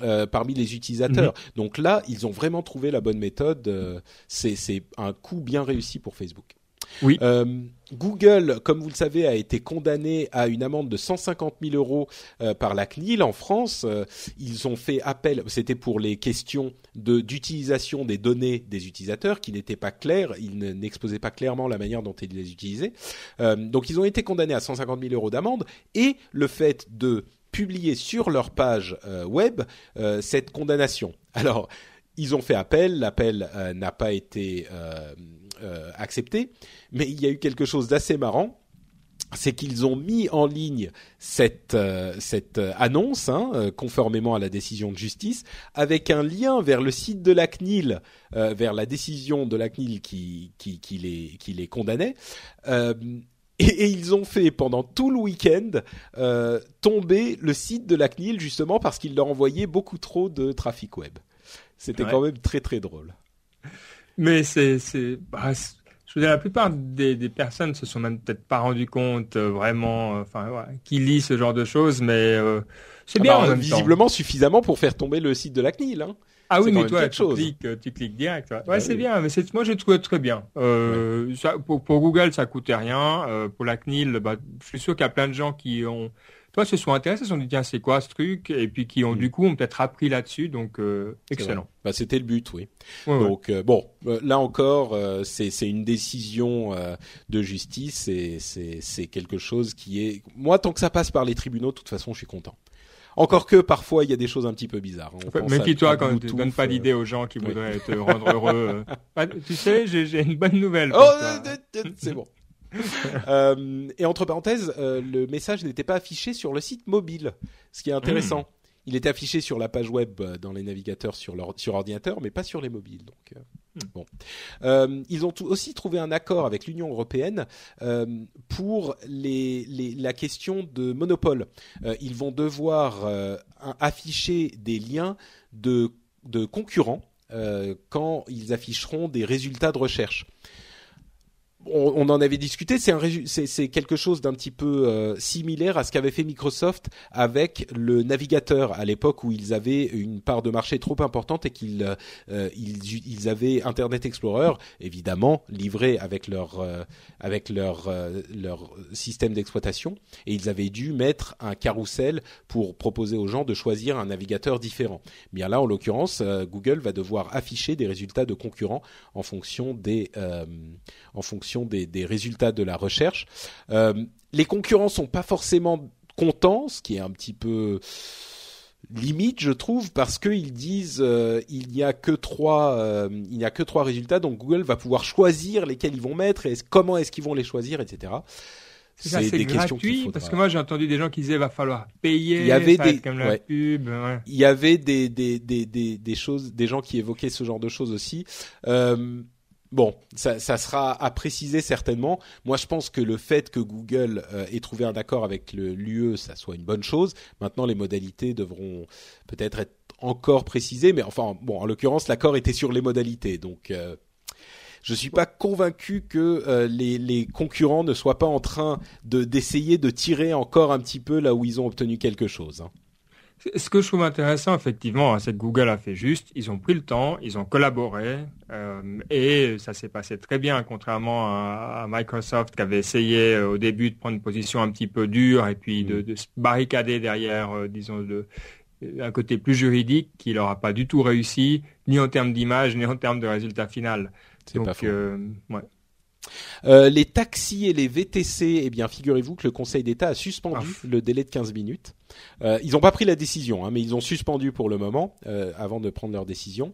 A: Euh, parmi les utilisateurs. Mhm. Donc là, ils ont vraiment trouvé la bonne méthode. Euh, c'est un coup bien réussi pour Facebook. Euh, Google, comme vous le savez, a été condamné à une amende de 150 000 euros euh, par la CNIL en France. Euh, ils ont fait appel, c'était pour les questions d'utilisation des données des utilisateurs qui n'étaient pas claires, ils n'exposaient pas clairement la manière dont ils les utilisaient. donc ils ont été condamnés à 150 000 euros d'amende et le fait de publier sur leur page web cette condamnation. Alors, ils ont fait appel, l'appel n'a pas été euh, accepté, mais il y a eu quelque chose d'assez marrant c'est qu'ils ont mis en ligne cette euh, cette euh, annonce, hein, conformément à la décision de justice, avec un lien vers le site de la CNIL, vers la décision de la CNIL qui qui, qui les qui les condamnait. Et, ils ont fait pendant tout le week-end tomber le site de la CNIL justement parce qu'ils leur envoyaient beaucoup trop de trafic web. C'était quand même très très drôle.
B: Mais c'est, c'est, bah, je veux dire, la plupart des, des personnes se sont même peut-être pas rendu compte euh, vraiment, euh, enfin, ouais, qui lit ce genre de choses, mais euh, c'est ah bien. Bah,
A: visiblement suffisamment pour faire tomber le site de la CNIL. Hein.
B: Ah oui, mais toi, tu cliques, tu cliques direct. Ouais, ouais c'est bien. Mais c'est, moi, j'ai trouvé très bien. Euh, ça, pour, pour, Google, ça coûtait rien. Euh, pour la CNIL, bah, je suis sûr qu'il y a plein de gens qui ont se sont intéressés, se sont dit tiens c'est quoi ce truc? Et puis qui ont mm. du coup ont peut-être appris là-dessus donc euh, excellent.
A: Bah, c'était le but oui. donc euh, bon euh, là encore c'est c'est une décision de justice et c'est c'est quelque chose qui est moi tant que ça passe par les tribunaux de toute façon je suis content. Encore que parfois il y a des choses un petit peu bizarres.
B: Mais qui toi quand tu donnes pas d'idée aux gens qui voudraient te rendre heureux. Bah, tu sais, j'ai une bonne nouvelle.
A: oh, c'est bon. euh, et entre parenthèses, euh, le message n'était pas affiché sur le site mobile, ce qui est intéressant. Hmm. Il était affiché sur la page web euh, dans les navigateurs sur, leur, sur ordinateur, mais pas sur les mobiles. Donc, euh, hmm. bon. Euh, ils ont aussi trouvé un accord avec l'Union européenne pour les, les, la question de monopole. ils vont devoir afficher des liens de, de concurrents quand ils afficheront des résultats de recherche on, en avait discuté. C'est c'est quelque chose d'un petit peu euh, similaire à ce qu'avait fait Microsoft avec le navigateur à l'époque où ils avaient une part de marché trop importante et qu'ils euh, ils, avaient Internet Explorer évidemment livré avec leur euh, avec leur leur système d'exploitation et ils avaient dû mettre un carrousel pour proposer aux gens de choisir un navigateur différent. Bien là, en l'occurrence, Google va devoir afficher des résultats de concurrents en fonction des en fonction des, résultats de la recherche. Euh, les concurrents sont pas forcément contents, ce qui est un petit peu limite, je trouve, parce qu'ils disent euh, il n'y a que trois, euh, il n'y a que trois résultats, donc Google va pouvoir choisir lesquels ils vont mettre et comment est-ce qu'ils vont les choisir, etc.
B: C'est des gratuit parce que moi j'ai entendu des gens qui disaient va falloir payer.
A: Il y avait des
B: comme la pub.
A: Il y avait des, des, des, des, des choses, des gens qui évoquaient ce genre de choses aussi. Euh, Bon, ça, sera à préciser certainement. Moi, je pense que le fait que Google euh, ait trouvé un accord avec l'UE, ça soit une bonne chose. Maintenant, les modalités devront peut-être être encore précisées, mais enfin, bon, en l'occurrence, l'accord était sur les modalités, donc euh, je suis pas convaincu que euh, les, les, concurrents ne soient pas en train de d'essayer de tirer encore un petit peu là où ils ont obtenu quelque chose. Hein.
B: Ce que je trouve intéressant, effectivement, hein, c'est que Google a fait juste. Ils ont pris le temps, ils ont collaboré, euh, et ça s'est passé très bien, contrairement à, Microsoft qui avait essayé euh, au début de prendre une position un petit peu dure et puis de, de se barricader derrière, euh, disons, de, un côté plus juridique qui n'aura pas du tout réussi, ni en termes d'image, ni en termes de résultat final.
A: C'est pas faux. Ouais. Euh, les taxis et les VTC, eh bien, figurez-vous que le Conseil d'État a suspendu ah. le délai de 15 minutes. Euh, ils n'ont pas pris la décision, hein, mais ils ont suspendu pour le moment euh, avant de prendre leur décision.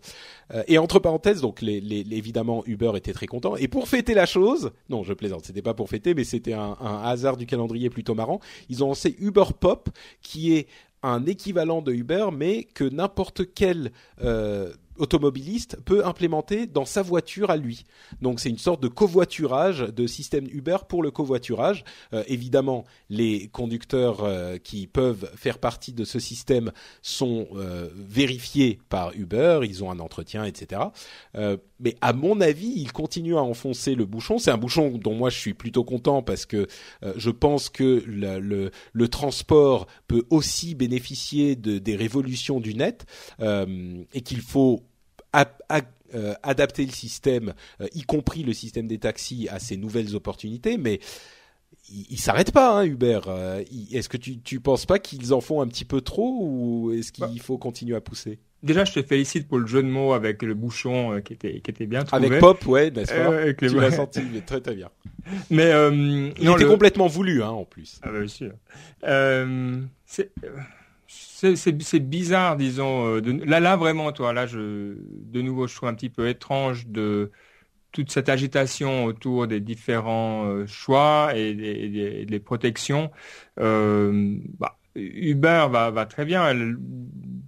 A: Euh, et entre parenthèses, donc les, les, évidemment Uber était très content. Et pour fêter la chose, non, je plaisante, c'était pas pour fêter, mais c'était un, un hasard du calendrier plutôt marrant. Ils ont lancé Uber Pop, qui est un équivalent de Uber, mais que n'importe quel euh, automobiliste peut implémenter dans sa voiture à lui. Donc c'est une sorte de covoiturage, de système Uber pour le covoiturage. Euh, évidemment, les conducteurs euh, qui peuvent faire partie de ce système sont euh, vérifiés par Uber, ils ont un entretien, etc. mais à mon avis, ils continuent à enfoncer le bouchon. C'est un bouchon dont moi je suis plutôt content parce que je pense que le, transport peut aussi bénéficier de, des révolutions du net et qu'il faut euh, adapter le système, euh, y compris le système des taxis, à ces nouvelles opportunités, mais il, ne s'arrête pas, hein, Uber. Euh, est-ce que tu, tu penses pas qu'ils en font un petit peu trop ou est-ce qu'il bah. faut continuer à pousser?
B: Déjà, je te félicite pour le jeu de mots avec le bouchon qui était qui était bien trouvé.
A: Avec Pop, ouais, n'est-ce pas? Tu l'as senti, très très bien.
B: Mais
A: il était complètement voulu, hein, en plus.
B: Ah bah, bien sûr. c'est c'est bizarre, disons. Euh, là, là, vraiment, toi, là, je, de nouveau, je trouve un petit peu étrange de toute cette agitation autour des différents euh, choix et des, protections. Euh, bah, Uber va, va très bien.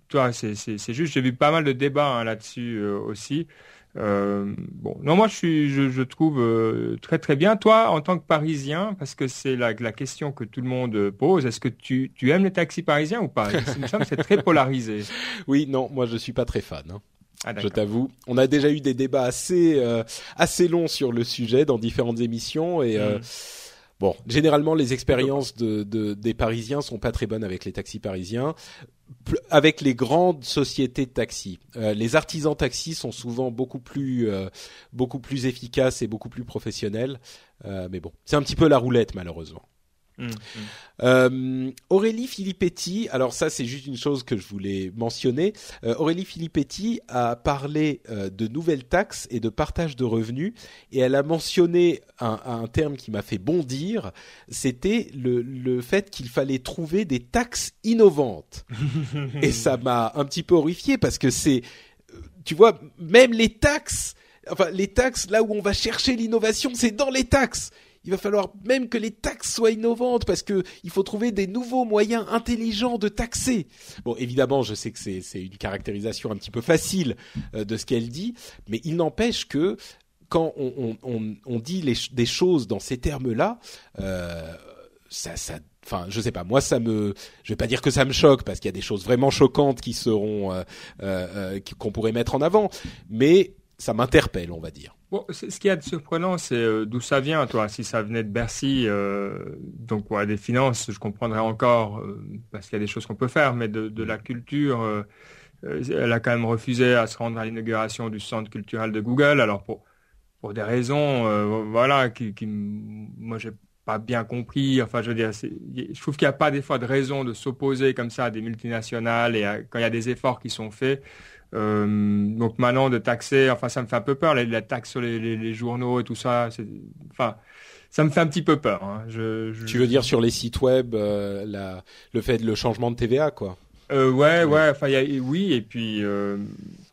B: toi, c'est juste, j'ai vu pas mal de débats hein, là-dessus aussi. Euh, bon, non, moi je suis, je, je trouve euh, très très bien. Toi, en tant que Parisien, parce que c'est la, la question que tout le monde pose, est-ce que tu, tu aimes les taxis parisiens ou pas? Il me semble que c'est très polarisé.
A: Oui, non, moi je suis pas très fan. Hein. Ah, je t'avoue, on a déjà eu des débats assez euh, assez longs sur le sujet dans différentes émissions et euh, hmm. Bon, généralement les expériences de, de, des Parisiens sont pas très bonnes avec les taxis parisiens avec les grandes sociétés de taxis. Euh, les artisans taxis sont souvent beaucoup plus euh, beaucoup plus efficaces et beaucoup plus professionnels. Euh, mais bon, c'est un petit peu la roulette malheureusement. Mmh, mmh. Euh, Aurélie Filippetti, alors ça c'est juste une chose que je voulais mentionner. Euh, Aurélie Filippetti a parlé euh, de nouvelles taxes et de partage de revenus et elle a mentionné un, un terme qui m'a fait bondir. C'était le, le fait qu'il fallait trouver des taxes innovantes et ça m'a un petit peu horrifié parce que c'est, tu vois, même les taxes. Enfin, les taxes, là où on va chercher l'innovation, c'est dans les taxes il va falloir même que les taxes soient innovantes parce que il faut trouver des nouveaux moyens intelligents de taxer. Bon, évidemment, je sais que c'est une caractérisation un petit peu facile euh, de ce qu'elle dit, mais il n'empêche que quand on, on, on, dit les, des choses dans ces termes-là, euh, ça, enfin je sais pas moi ça me je vais pas dire que ça me choque parce qu'il y a des choses vraiment choquantes qui seront euh, euh qu'on pourrait mettre en avant mais ça m'interpelle on va dire
B: ce qui est surprenant, c'est euh, d'où ça vient, toi. Si ça venait de Bercy, euh, donc des finances, je comprendrais encore, euh, parce qu'il y a des choses qu'on peut faire, mais de, de la culture, elle a quand même refusé à se rendre à l'inauguration du centre culturel de Google. Alors pour pour des raisons, voilà, qui, qui moi j'ai pas bien compris. Enfin, je veux dire, je trouve qu'il n'y a pas des fois de raison de s'opposer comme ça à des multinationales et quand il y a des efforts qui sont faits. Euh, donc maintenant de taxer, enfin ça me fait un peu peur, la, la taxe sur les, les, les, journaux et tout ça. Enfin, ça me fait un petit peu peur. Hein. Je,
A: je... Tu veux dire sur les sites web, euh, la, le fait le changement de TVA, quoi?
B: Euh, Ouais, ouais. Enfin, oui, et puis, euh,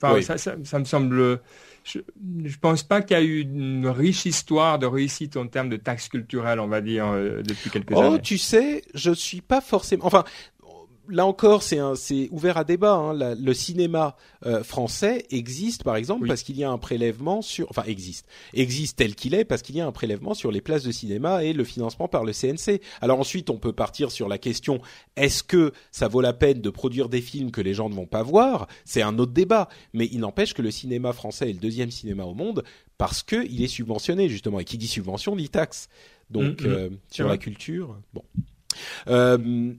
B: oui. ça, ça, ça, me semble. Je, je pense pas qu'il y a eu une riche histoire de réussite en termes de taxes culturelles, on va dire, euh, depuis quelques
A: oh,
B: années.
A: Oh, tu sais, je suis pas forcément. Enfin, là encore, c'est ouvert à débat. Hein. La, le cinéma euh, français existe, par exemple, oui. parce qu'il y a un prélèvement sur, enfin existe, existe tel qu'il est, parce qu'il y a un prélèvement sur les places de cinéma et le financement par le CNC. Alors ensuite, on peut partir sur la question est-ce que ça vaut la peine de produire des films que les gens ne vont pas voir? C'est un autre débat. Mais il n'empêche que le cinéma français est le deuxième cinéma au monde parce que il est subventionné justement. Et qui dit subvention dit taxe. Donc mmh, mmh. euh, sur la culture, bon. Euh,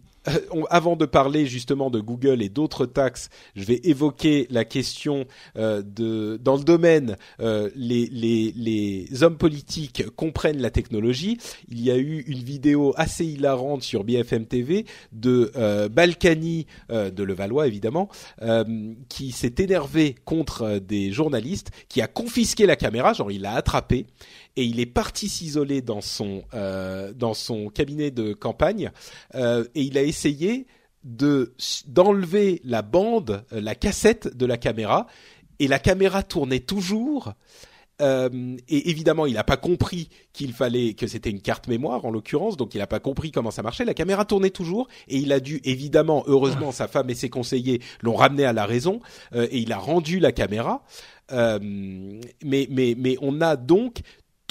A: avant de parler justement de Google et d'autres taxes, je vais évoquer la question euh, de dans le domaine euh, les, les, les hommes politiques comprennent la technologie. Il y a eu une vidéo assez hilarante sur BFM TV de euh, Balkany de Levallois évidemment qui s'est énervé contre des journalistes, qui a confisqué la caméra, genre il l'a attrapé et il est parti s'isoler dans son euh, dans son cabinet de campagne euh, et il a essayé de d'enlever la bande, euh, la cassette de la caméra et la caméra tournait toujours. Euh, et évidemment, il n'a pas compris qu'il fallait que c'était une carte mémoire en l'occurrence, donc il n'a pas compris comment ça marchait. La caméra tournait toujours et il a dû évidemment, heureusement, sa femme et ses conseillers l'ont ramené à la raison euh, et il a rendu la caméra. Euh, mais mais mais on a donc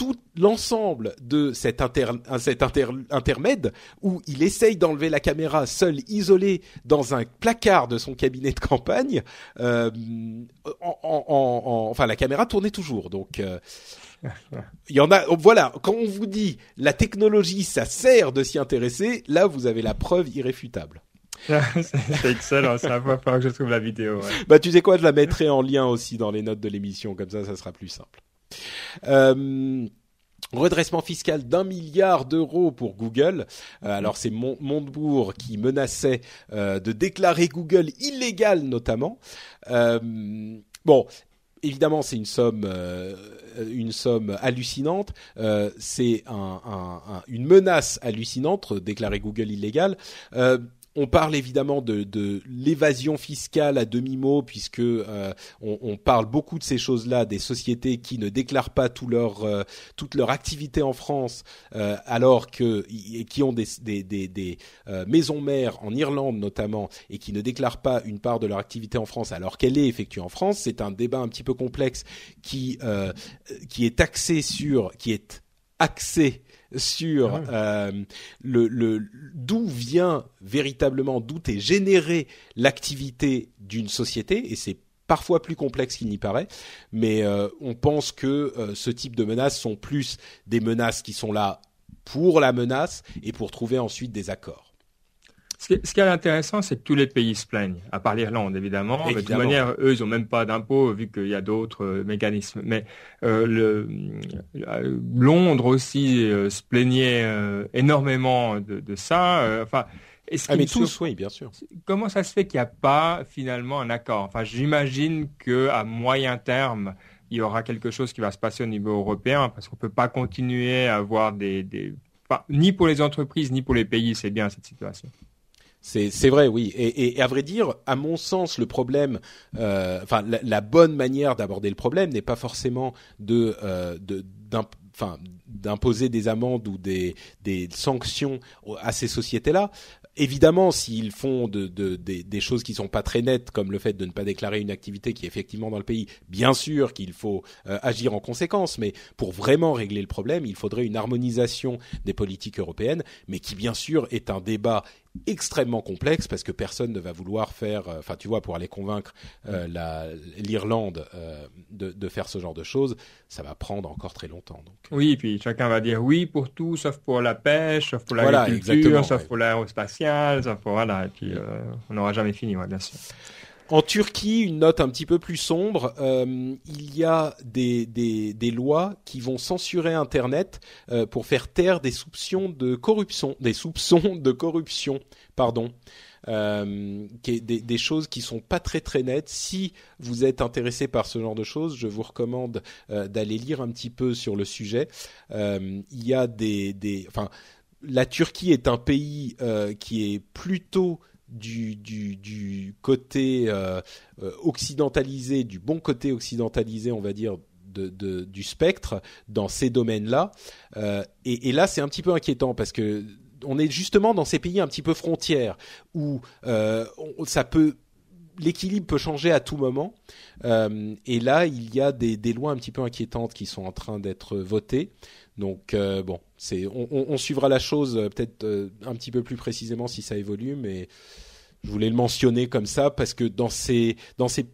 A: tout l'ensemble de cet, inter, cet intermède où il essaye d'enlever la caméra seul, isolé dans un placard de son cabinet de campagne. Euh, en, enfin, la caméra tournait toujours, donc. Euh, il y en a. Voilà, quand on vous dit la technologie, ça sert de s'y intéresser, là vous avez la preuve irréfutable.
B: c'est excellent, ça va falloir que je trouve la vidéo.
A: Bah tu sais quoi, je la mettrai en lien aussi dans les notes de l'émission, comme ça, ça sera plus simple. Euh, redressement fiscal d'un milliard d'euros pour Google. Euh, alors c'est Montebourg qui menaçait euh, de déclarer Google illégal notamment. bon, évidemment, c'est une somme, une somme hallucinante. c'est une menace hallucinante, déclarer Google illégal. On parle évidemment de, l'évasion fiscale à demi-mot, puisque euh, on, parle beaucoup de ces choses-là, des sociétés qui ne déclarent pas tout leur, euh, toute leur activité en France, euh, alors que qui ont des, des, des, des maisons mères en Irlande notamment, et qui ne déclarent pas une part de leur activité en France, alors qu'elle est effectuée en France. C'est un débat un petit peu complexe qui qui est axé sur, qui est axé sur ah euh, le, le d'où vient véritablement, d'où est générée l'activité d'une société, et c'est parfois plus complexe qu'il n'y paraît, mais euh, on pense que euh, ce type de menaces sont plus des menaces qui sont là pour la menace et pour trouver ensuite des accords.
B: Ce qui, est intéressant, c'est que tous les pays se plaignent, à part l'Irlande évidemment. Mais de toute manière, eux, ils n'ont même pas d'impôts vu qu'il y a d'autres euh, mécanismes. Mais euh, le, euh, Londres aussi se plaignait énormément de, ça. enfin,
A: ah, mais tous, oui, bien sûr.
B: Comment ça se fait qu'il n'y a pas finalement un accord? Enfin, j'imagine que à moyen terme, il y aura quelque chose qui va se passer au niveau européen, parce qu'on ne peut pas continuer à avoir des, des... Enfin, ni pour les entreprises ni pour les pays, c'est bien cette situation.
A: C'est vrai, oui. Et, et, à vrai dire, à mon sens, le problème, euh, enfin, la, bonne manière d'aborder le problème n'est pas forcément de, euh, d'imposer des amendes ou des, des sanctions à ces sociétés-là évidemment, s'ils font de, de, des choses qui sont pas très nettes, comme le fait de ne pas déclarer une activité qui est effectivement dans le pays, bien sûr qu'il faut euh, agir en conséquence. Mais pour vraiment régler le problème, il faudrait une harmonisation des politiques européennes, mais qui bien sûr est un débat extrêmement complexe parce que personne ne va vouloir faire, euh, enfin tu vois, pour aller convaincre euh, l'Irlande de, de, faire ce genre de choses, ça va prendre encore très longtemps. Donc.
B: Oui, puis chacun va dire oui pour tout, sauf pour la pêche, sauf pour l'agriculture, sauf pour l'aérospatiale, sauf pour voilà, et puis euh, on n'aura jamais fini, bien sûr.
A: En Turquie, une note un petit peu plus sombre, euh, il y a des, des, lois qui vont censurer Internet euh, pour faire taire des soupçons de corruption, des soupçons de corruption, pardon. Euh, qui des, des, choses qui sont pas très très nettes. Si vous êtes intéressé par ce genre de choses, je vous recommande d'aller lire un petit peu sur le sujet. Il y a des, des, enfin, la Turquie est un pays qui est plutôt du, côté euh, occidentalisé, du bon côté occidentalisé, on va dire, du spectre dans ces domaines-là. Euh, et, là, c'est un petit peu inquiétant parce que on est justement dans ces pays un petit peu frontières où euh, l'équilibre peut changer à tout moment. Euh, et là, il y a des, lois un petit peu inquiétantes qui sont en train d'être votées. Donc euh, bon, on, on, suivra la chose euh, peut-être euh, un petit peu plus précisément si ça évolue, mais je voulais le mentionner comme ça parce que dans ces dans ces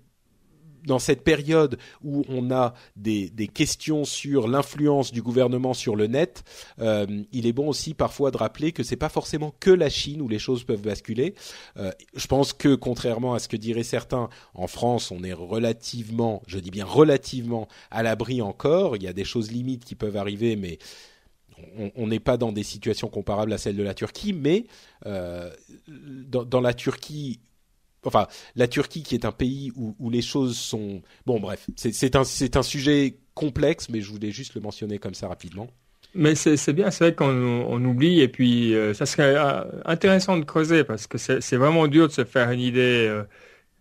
A: dans cette période où on a des, des questions sur l'influence du gouvernement sur le net, euh, il est bon aussi parfois de rappeler que c'est pas forcément que la Chine où les choses peuvent basculer. Euh, je pense que contrairement à ce que diraient certains, en France, on est relativement, je dis bien relativement, à l'abri encore. Il y a des choses limites qui peuvent arriver, mais on n'est pas dans des situations comparables à celles de la Turquie, mais euh, dans, la Turquie enfin la Turquie qui est un pays où, les choses sont bon bref c'est un un sujet complexe mais je voulais juste le mentionner comme ça rapidement.
B: Mais c'est bien c'est vrai qu'on on oublie et puis euh, ça serait euh, intéressant de creuser parce que c'est vraiment dur de se faire une idée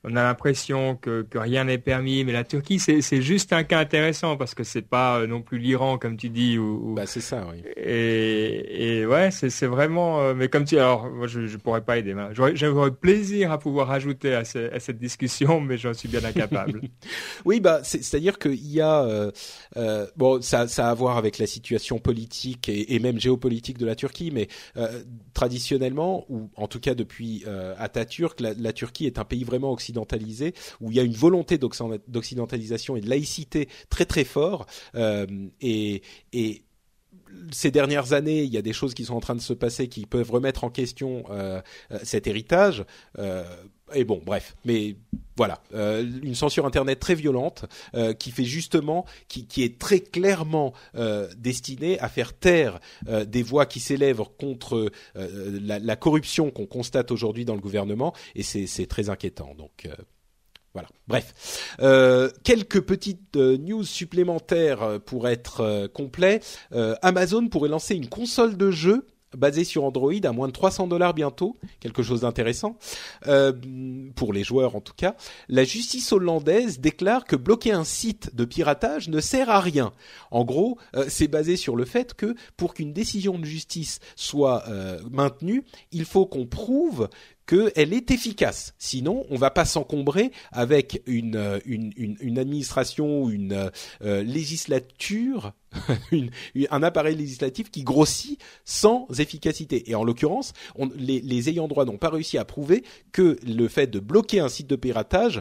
B: on a l'impression que, que, rien n'est permis, mais la Turquie, c'est juste un cas intéressant parce que c'est pas euh, non plus l'Iran, comme tu dis. Ou,
A: Bah, c'est ça, oui.
B: Et, et ouais, c'est vraiment. Euh, mais comme tu alors, moi, je, je pourrais pas aider. J'aurais plaisir à pouvoir ajouter à, ce, à cette discussion, mais j'en suis bien incapable.
A: oui, bah, c'est-à-dire qu'il y a. Euh, euh, bon, ça, ça a à voir avec la situation politique et, et même géopolitique de la Turquie, mais euh, traditionnellement, ou en tout cas depuis euh, Atatürk, la, la Turquie est un pays vraiment occidental où il y a une volonté d'occidentalisation et de laïcité très très fort, euh, et, ces dernières années, il y a des choses qui sont en train de se passer qui peuvent remettre en question euh, euh cet héritage. Et bon, bref, mais voilà, euh, une censure internet très violente euh, qui fait justement, qui, est très clairement euh, destinée à faire taire des voix qui s'élèvent contre la, corruption qu'on constate aujourd'hui dans le gouvernement, et c'est très inquiétant. Donc voilà. Bref, quelques petites news supplémentaires pour être complet. Amazon pourrait lancer une console de jeu basé sur Android à moins de 300 dollars bientôt, quelque chose d'intéressant euh, pour les joueurs en tout cas. La justice hollandaise déclare que bloquer un site de piratage ne sert à rien. En gros, euh, c'est basé sur le fait que pour qu'une décision de justice soit euh, maintenue, il faut qu'on prouve qu'elle est efficace. Sinon, on va pas s'encombrer avec une, euh, une, une, une, administration une euh, législature, une, un appareil législatif qui grossit sans efficacité. Et en l'occurrence, les, ayants droit n'ont pas réussi à prouver que le fait de bloquer un site de piratage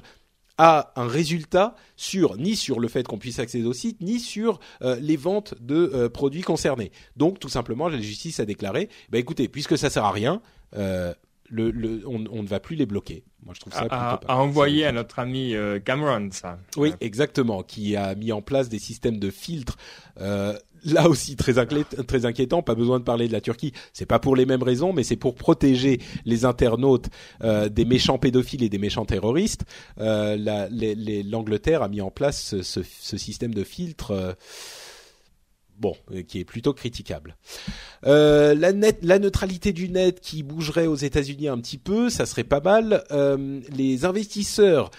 A: a un résultat sur ni sur le fait qu'on puisse accéder au site, ni sur euh, les ventes de euh, produits concernés. Donc tout simplement, la justice a déclaré, bah écoutez, puisque ça sert à rien, euh, le, le, on, on, ne va plus les bloquer. Moi, je trouve ça
B: à, à envoyer à notre ami euh, Cameron, ça.
A: Oui, exactement, qui a mis en place des systèmes de filtres. Euh, là aussi très, inquiétant, très inquiétant. Pas besoin de parler de la Turquie. C'est pas pour les mêmes raisons, mais c'est pour protéger les internautes euh, des méchants pédophiles et des méchants terroristes. Euh, L'Angleterre a mis en place ce, ce, ce système de filtres euh, bon, euh, qui est plutôt critiquable. Euh, la, neutralité du net qui bougerait aux États-Unis un petit peu, ça serait pas mal. Euh, les investisseurs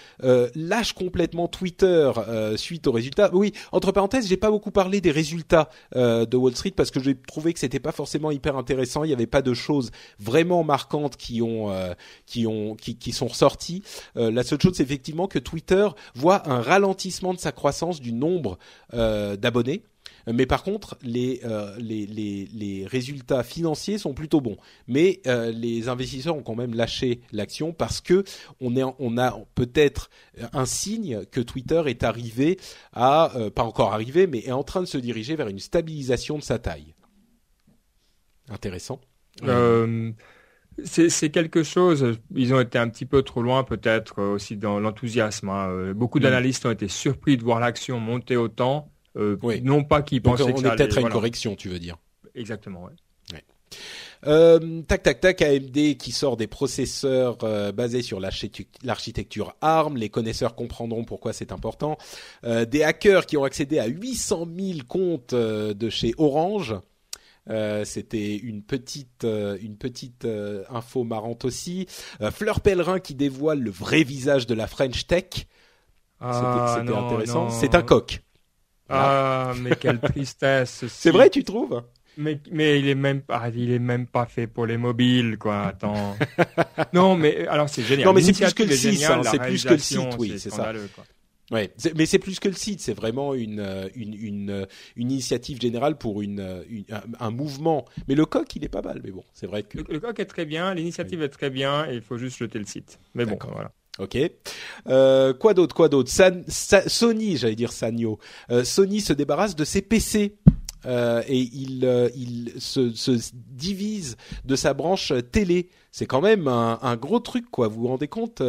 A: lâchent complètement Twitter suite aux résultats. Oui, entre parenthèses, j'ai pas beaucoup parlé des résultats de Wall Street parce que j'ai trouvé que c'était pas forcément hyper intéressant. Il n'y avait pas de choses vraiment marquantes qui ont qui ont qui, qui sont ressorties. la seule chose, c'est effectivement que Twitter voit un ralentissement de sa croissance du nombre d'abonnés. Mais par contre, les, euh, les, les, les, résultats financiers sont plutôt bons. Mais euh, les investisseurs ont quand même lâché l'action parce que on, est, on a peut-être un signe que Twitter est arrivé à, euh, pas encore arrivé, mais est en train de se diriger vers une stabilisation de sa taille. Intéressant.
B: Euh, c'est quelque chose. Ils ont été un petit peu trop loin, peut-être aussi dans l'enthousiasme. Hein. Beaucoup d'analystes ont été surpris de voir l'action monter autant. Euh, oui. Non pas qu'ils pensaient
A: on
B: que
A: ça
B: ça
A: est peut-être à une
B: voilà.
A: correction, tu veux dire.
B: Exactement, ouais.
A: ouais. Euh, tac tac tac AMD qui sort des processeurs euh, basés sur l'architecture ARM. Les connaisseurs comprendront pourquoi c'est important. Euh, des hackers qui ont accédé à 800 000 comptes de chez Orange. C'était une petite, une petite info marrante aussi. Fleur Pellerin qui dévoile le vrai visage de la French Tech.
B: Ah,
A: C'était intéressant. C'est un coq.
B: Ah, mais quelle tristesse.
A: C'est vrai, tu trouves
B: mais, mais il est même pas, il est même pas fait pour les mobiles, quoi. Attends. non, mais alors c'est génial.
A: Non, mais c'est plus que le site, hein, c'est plus que le site, oui, c'est ça.
B: Quoi.
A: Ouais, mais c'est plus que le site, c'est vraiment une, une, une, une, initiative générale pour une, une un, un, mouvement. Mais le coq, il est pas mal, mais bon, c'est vrai que...
B: Le, le coq est très bien, l'initiative oui. est très bien, et il faut juste jeter le site. Mais bon, voilà.
A: Ok. Euh, quoi d'autre Quoi d'autre? Sony, j'allais dire Sanyo. Euh, Sony se débarrasse de ses PC. Euh, et il, se, se, divise de sa branche télé. C'est quand même un, gros truc, quoi. Vous vous rendez compte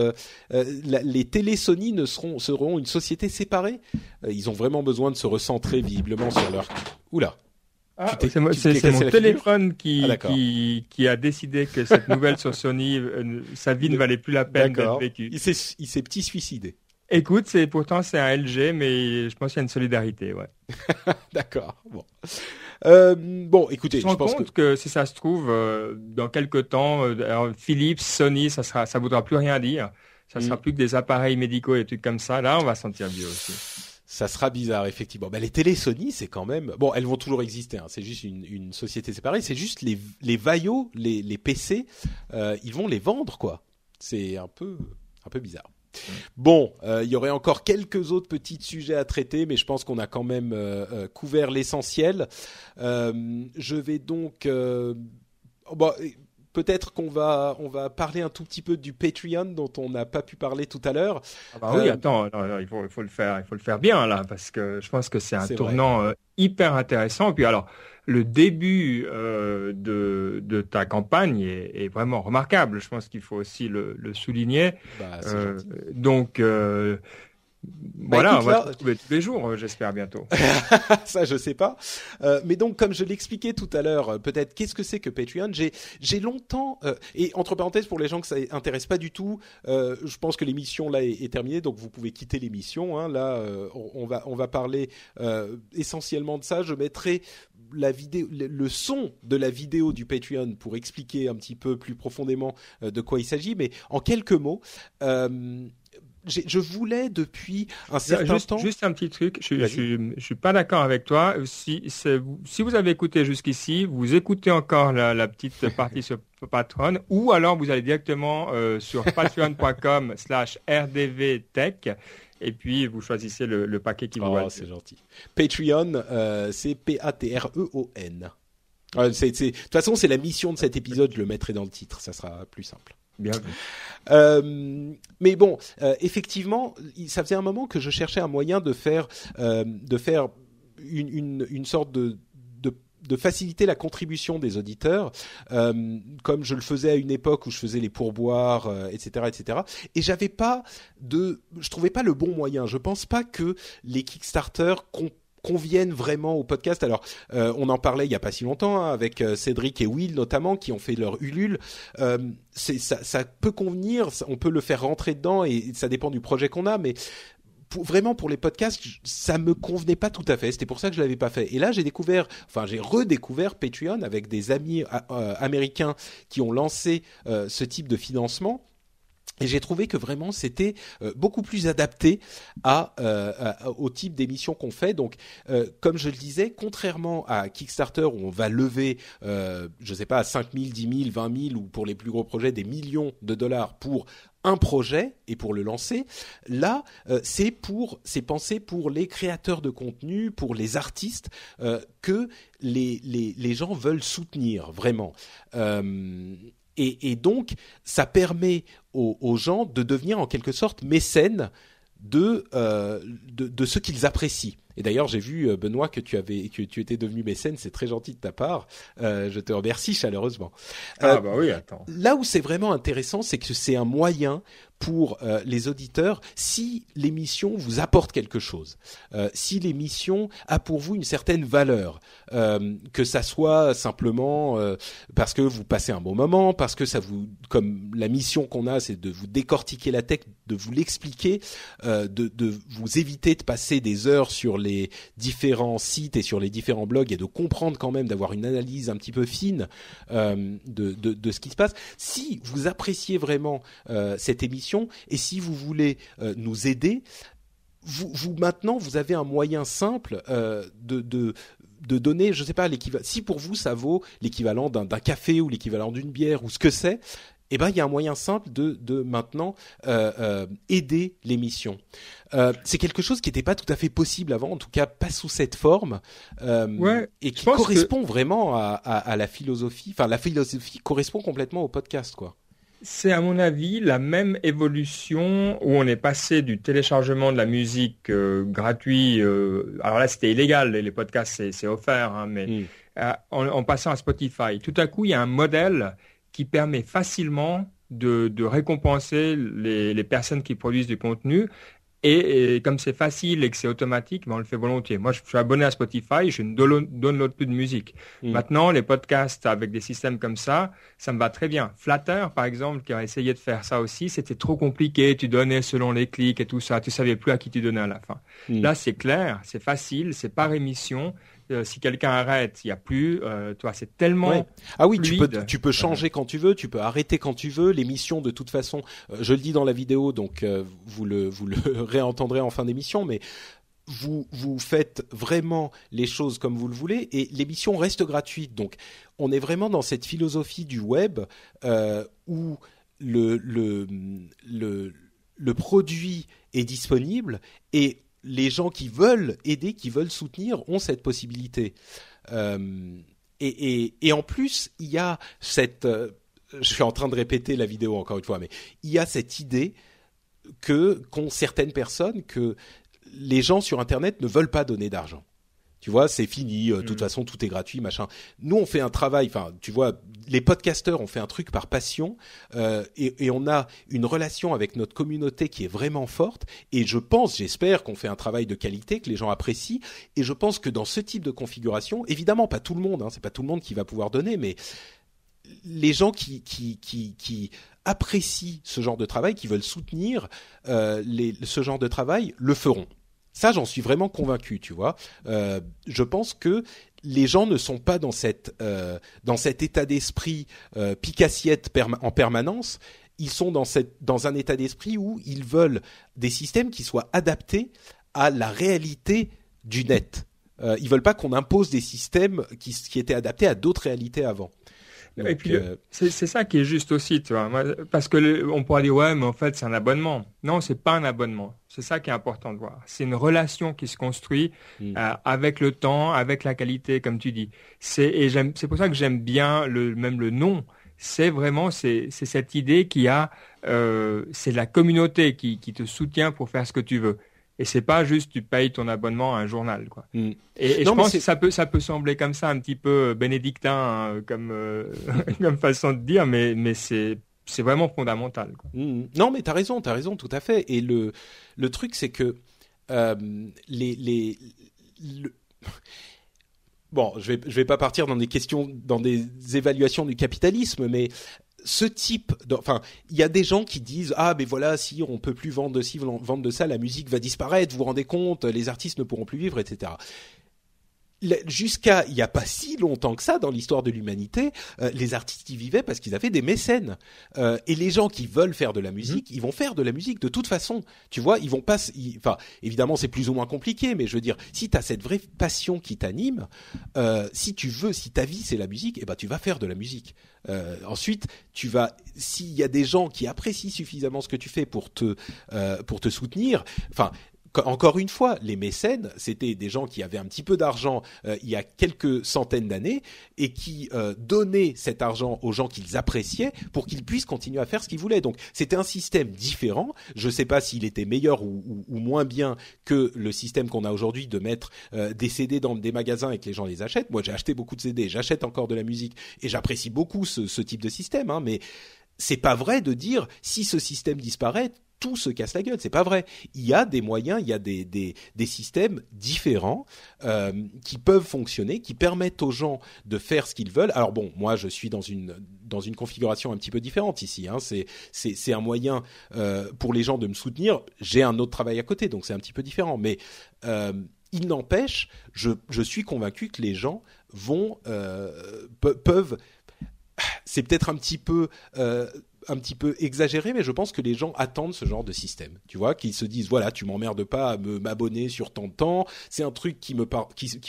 A: Les télé Sony ne seront, seront une société séparée. ils ont vraiment besoin de se recentrer visiblement sur leur. Oula.
B: Ah, c'est mon téléphone qui, ah, qui, qui, a décidé que cette nouvelle sur Sony, sa vie ne valait plus la peine d'être vécue.
A: Il s'est petit suicidé.
B: Écoute, c'est pourtant c'est un LG, mais je pense qu'il y a une solidarité, ouais.
A: D'accord. Bon. Euh, bon, écoutez,
B: je, je pense compte que... si ça se trouve euh, dans quelques temps, euh, Philips, Sony, ça sera, ça voudra plus rien dire. Ça ne sera mm. plus que des appareils médicaux et des trucs comme ça. Là, on va sentir mieux aussi.
A: Ça sera bizarre, effectivement. Bah, les télé Sony, c'est quand même bon. Elles vont toujours exister. Hein. C'est juste une, société séparée. C'est juste les les vaillots, les les PC, euh, ils vont les vendre quoi. C'est un peu un peu bizarre. Bon, euh, il y aurait encore quelques autres petits sujets à traiter, mais je pense qu'on a quand même euh, couvert l'essentiel. je vais donc, bon, peut-être qu'on va on va parler un tout petit peu du Patreon dont on n'a pas pu parler tout à l'heure.
B: Ah bah oui, attends, il, faut, il faut le faire, il faut le faire bien là, parce que je pense que c'est un tournant hyper intéressant. Et puis alors le début euh, de, de, ta campagne est, est, vraiment remarquable. Je pense qu'il faut aussi le, le souligner.
A: Bah, euh,
B: donc bah, voilà, on va là... retrouver tous les jours, euh, j'espère bientôt.
A: ça, je sais pas. Euh, mais donc, comme je l'expliquais tout à l'heure, euh, peut-être qu'est-ce que c'est que Patreon? J'ai longtemps euh, et entre parenthèses pour les gens que ça intéresse pas du tout, euh, je pense que l'émission là est, est, terminée, donc vous pouvez quitter l'émission. Hein. Là, on, on, va on va parler essentiellement de ça. Je mettrai la vidéo, le son de la vidéo du Patreon pour expliquer un petit peu plus profondément de quoi il s'agit. Mais en quelques mots. Euh, je voulais depuis un certain
B: juste,
A: temps.
B: Juste un petit truc, je, je, je suis pas d'accord avec toi. Si, si vous avez écouté jusqu'ici, vous écoutez encore la, la petite partie sur Patreon, ou alors vous allez directement euh, sur patreon.com/slash rdvtech. Et puis vous choisissez le, le paquet qui vous
A: oh, c'est gentil. Patreon, euh, c'est P-A-T-R-E-O-N. Euh, de toute façon, c'est la mission de cet épisode. Je le mettrai dans le titre. Ça sera plus simple.
B: Bien.
A: Euh, mais bon, euh, effectivement, ça faisait un moment que je cherchais un moyen de faire, euh, de faire une, une, une sorte de, de de faciliter la contribution des auditeurs, comme je le faisais à une époque où je faisais les pourboires, etc., etc. Et j'avais pas de, je trouvais pas le bon moyen. Je pense pas que les Kickstarter conviennent vraiment au podcast. Alors, euh, on en parlait il y a pas si longtemps hein, avec euh, Cédric et Will notamment qui ont fait leur Ulule. Euh, ça, peut convenir, on peut le faire rentrer dedans et ça dépend du projet qu'on a, mais vraiment pour les podcasts, ça me convenait pas tout à fait. C'était pour ça que je l'avais pas fait. Et là, j'ai découvert, enfin, j'ai redécouvert Patreon avec des amis américains qui ont lancé ce type de financement. Et j'ai trouvé que vraiment c'était euh, beaucoup plus adapté à, euh, au type d'émission qu'on fait. Donc, euh, comme je le disais, contrairement à Kickstarter où on va lever, euh, je sais pas, 5 000, 10 000, 20 000 ou pour les plus gros projets des millions de dollars pour un projet et pour le lancer. Là, euh, c'est pour, c'est pensé pour les créateurs de contenu, pour les artistes euh, que les, les, les gens veulent soutenir vraiment. Euh, et, donc, ça permet aux, gens de devenir en quelque sorte mécènes de, euh, ce qu'ils apprécient. Et d'ailleurs, j'ai vu euh, Benoît que tu avais que tu étais devenu mécène, c'est très gentil de ta part. Euh, je te remercie chaleureusement.
B: Ah euh, bah oui, attends.
A: Là où c'est vraiment intéressant, c'est que c'est un moyen pour euh, les auditeurs si l'émission vous apporte quelque chose, si l'émission a pour vous une certaine valeur, que ça soit simplement parce que vous passez un bon moment, parce que ça vous, comme la mission qu'on a, c'est de vous décortiquer la tech, de vous l'expliquer, de, de vous éviter de passer des heures sur les différents sites et sur les différents blogs et de comprendre quand même, d'avoir une analyse un petit peu fine de, de, de, ce qui se passe. Si vous appréciez vraiment cette émission et si vous voulez euh, nous aider, vous, vous, maintenant vous avez un moyen simple euh, de, de de donner, je sais pas. Si pour vous ça vaut l'équivalent d'un café ou l'équivalent d'une bière ou ce que c'est, eh ben il y a un moyen simple de, de maintenant euh, euh, aider l'émission. Euh, c'est quelque chose qui n'était pas tout à fait possible avant, en tout cas pas sous cette forme,
B: ouais,
A: et qui correspond que... vraiment à, à, à, la philosophie. Enfin, la philosophie correspond complètement au podcast, quoi.
B: c'est à mon avis la même évolution où on est passé du téléchargement de la musique gratuit. Alors là, c'était illégal, les podcasts c'est offert, hein, mais mm. en, passant à Spotify, tout à coup, il y a un modèle qui permet facilement de, récompenser les, personnes qui produisent du contenu et, comme c'est facile et que c'est automatique, ben on le fait volontiers. Moi, je suis abonné à Spotify, je ne download plus de musique. Mm. Maintenant, les podcasts avec des systèmes comme ça, ça me va très bien. Flatter, par exemple, qui a essayé de faire ça aussi, c'était trop compliqué. Tu donnais selon les clics et tout ça. Tu savais plus à qui tu donnais à la fin. Mm. Là, c'est clair, c'est facile, c'est par émission. Euh, si quelqu'un arrête, il n'y a plus. Euh, toi, c'est tellement.
A: Ah oui, tu peux, tu peux changer quand tu veux, tu peux arrêter quand tu veux. L'émission, de toute façon, euh, je le dis dans la vidéo, donc vous le vous le réentendrez en fin d'émission, mais vous vous faites vraiment les choses comme vous le voulez et l'émission reste gratuite. Donc, on est vraiment dans cette philosophie du web où le le le le produit est disponible et les gens qui veulent aider, qui veulent soutenir, ont cette possibilité. Euh, et, en plus, il y a cette, euh, je suis en train de répéter la vidéo encore une fois, mais il y a cette idée que qu'ont certaines personnes que les gens sur Internet ne veulent pas donner d'argent. Tu vois, c'est fini. Euh, de toute mm. façon, tout est gratuit, machin. Nous, on fait un travail. Enfin, tu vois, les podcasteurs ont fait un truc par passion euh, et, et, on a une relation avec notre communauté qui est vraiment forte. Et je pense, j'espère qu'on fait un travail de qualité que les gens apprécient. Et je pense que dans ce type de configuration, évidemment, pas tout le monde. Hein, c'est pas tout le monde qui va pouvoir donner, mais les gens qui qui qui, qui apprécient ce genre de travail, qui veulent soutenir euh, les, ce genre de travail, le feront. Ça, j'en suis vraiment convaincu, tu vois. Euh, je pense que les gens ne sont pas dans euh, cet état d'esprit euh, picassiette en permanence. Ils sont dans un état d'esprit où ils veulent des systèmes qui soient adaptés à la réalité du net. Euh, ils veulent pas qu'on impose des systèmes qui étaient adaptés à d'autres réalités avant
B: et puis, euh, c'est ça qui est juste aussi, tu vois. Parce que on pourrait dire, ouais, mais en fait, c'est un abonnement. Non, c'est pas un abonnement. C'est ça qui est important de voir. C'est une relation qui se construit hmm. euh, avec le temps, avec la qualité, comme tu dis. C'est et c'est pour ça que j'aime bien le même le nom. C'est vraiment c'est cette idée qui a euh, c'est la communauté qui, qui te soutient pour faire ce que tu veux et c'est pas juste tu payes ton abonnement à un journal quoi. Mm. Et, je pense que ça peut ça peut sembler comme ça un petit peu euh, bénédictin hein, comme euh, comme façon de dire mais mais c'est c'est vraiment fondamental quoi.
A: Mm. Non mais tu as raison, tu as raison tout à fait et le le truc c'est que euh, les les Bon, je vais je vais pas partir dans des questions dans des évaluations du capitalisme mais ce type, enfin, il y a des gens qui disent ah mais voilà si on peut plus vendre de vendre de ça, la musique va disparaître, vous vous rendez compte, les artistes ne pourront plus vivre, etc jusqu'à il n'y a pas si longtemps que ça dans l'histoire de l'humanité, euh, les artistes y vivaient parce qu'ils avaient des mécènes. Euh, et les gens qui veulent faire de la musique, mmh. ils vont faire de la musique de toute façon. Tu vois, ils vont pas. Enfin, évidemment, c'est plus ou moins compliqué, mais je veux dire, si tu as cette vraie passion qui t'anime, euh, si tu veux, si ta vie c'est la musique, eh ben tu vas faire de la musique. Euh, ensuite, tu vas, s'il y a des gens qui apprécient suffisamment ce que tu fais pour te euh, pour te soutenir, enfin, encore une fois, les mécènes, c'était des gens qui avaient un petit peu d'argent euh, il y a quelques centaines d'années et qui euh, donnaient cet argent aux gens qu'ils appréciaient pour qu'ils puissent continuer à faire ce qu'ils voulaient. Donc c'était un système différent. Je ne sais pas s'il était meilleur ou, moins bien que le système qu'on a aujourd'hui de mettre euh, des CD dans des magasins et que les gens les achètent. Moi, j'ai acheté beaucoup de CD, j'achète encore de la musique et j'apprécie beaucoup ce, type de système. Hein, mais c'est pas vrai de dire si ce système disparaît, tout se casse la gueule. C'est pas vrai. Il y a des moyens, il y a des, des, systèmes différents euh, qui peuvent fonctionner, qui permettent aux gens de faire ce qu'ils veulent. Alors bon, moi je suis dans une dans une configuration un petit peu différente ici. Hein. C'est c'est un moyen euh, pour les gens de me soutenir. J'ai un autre travail à côté, donc c'est un petit peu différent. Mais euh, il n'empêche, je, je suis convaincu que les gens vont peuvent c'est peut-être un petit peu un petit peu exagéré, mais je pense que les gens attendent ce genre de système. Tu vois, qu'ils se disent voilà, tu m'emmerdes pas à m'abonner sur tant de temps. C'est un truc qui me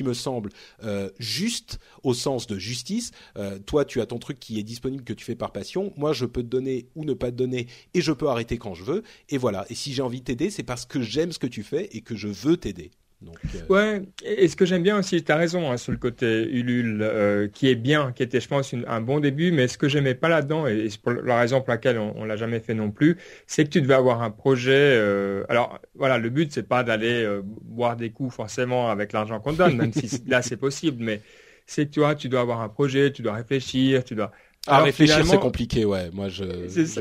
A: me semble euh, juste au sens de justice. Euh, toi, tu as ton truc qui est disponible que tu fais par passion. Moi, je peux te donner ou ne pas te donner, et je peux arrêter quand je veux. Et voilà. Et si j'ai envie de t'aider, c'est parce que j'aime ce que tu fais et que je veux t'aider.
B: Donc, Ouais, et ce que j'aime bien aussi, tu as raison hein, sur le côté Ulule, qui est bien, qui était, je pense, un bon début, mais ce que j'aimais pas là-dedans, et c'est la raison pour laquelle on, l'a jamais fait non plus, c'est que tu devais avoir un projet. alors voilà, le but c'est pas d'aller boire des coups forcément avec l'argent qu'on donne, même si là c'est possible, mais c'est que tu vois, tu dois avoir un projet, tu dois réfléchir, tu dois
A: ah, réfléchir, c'est compliqué, ouais. Moi, je.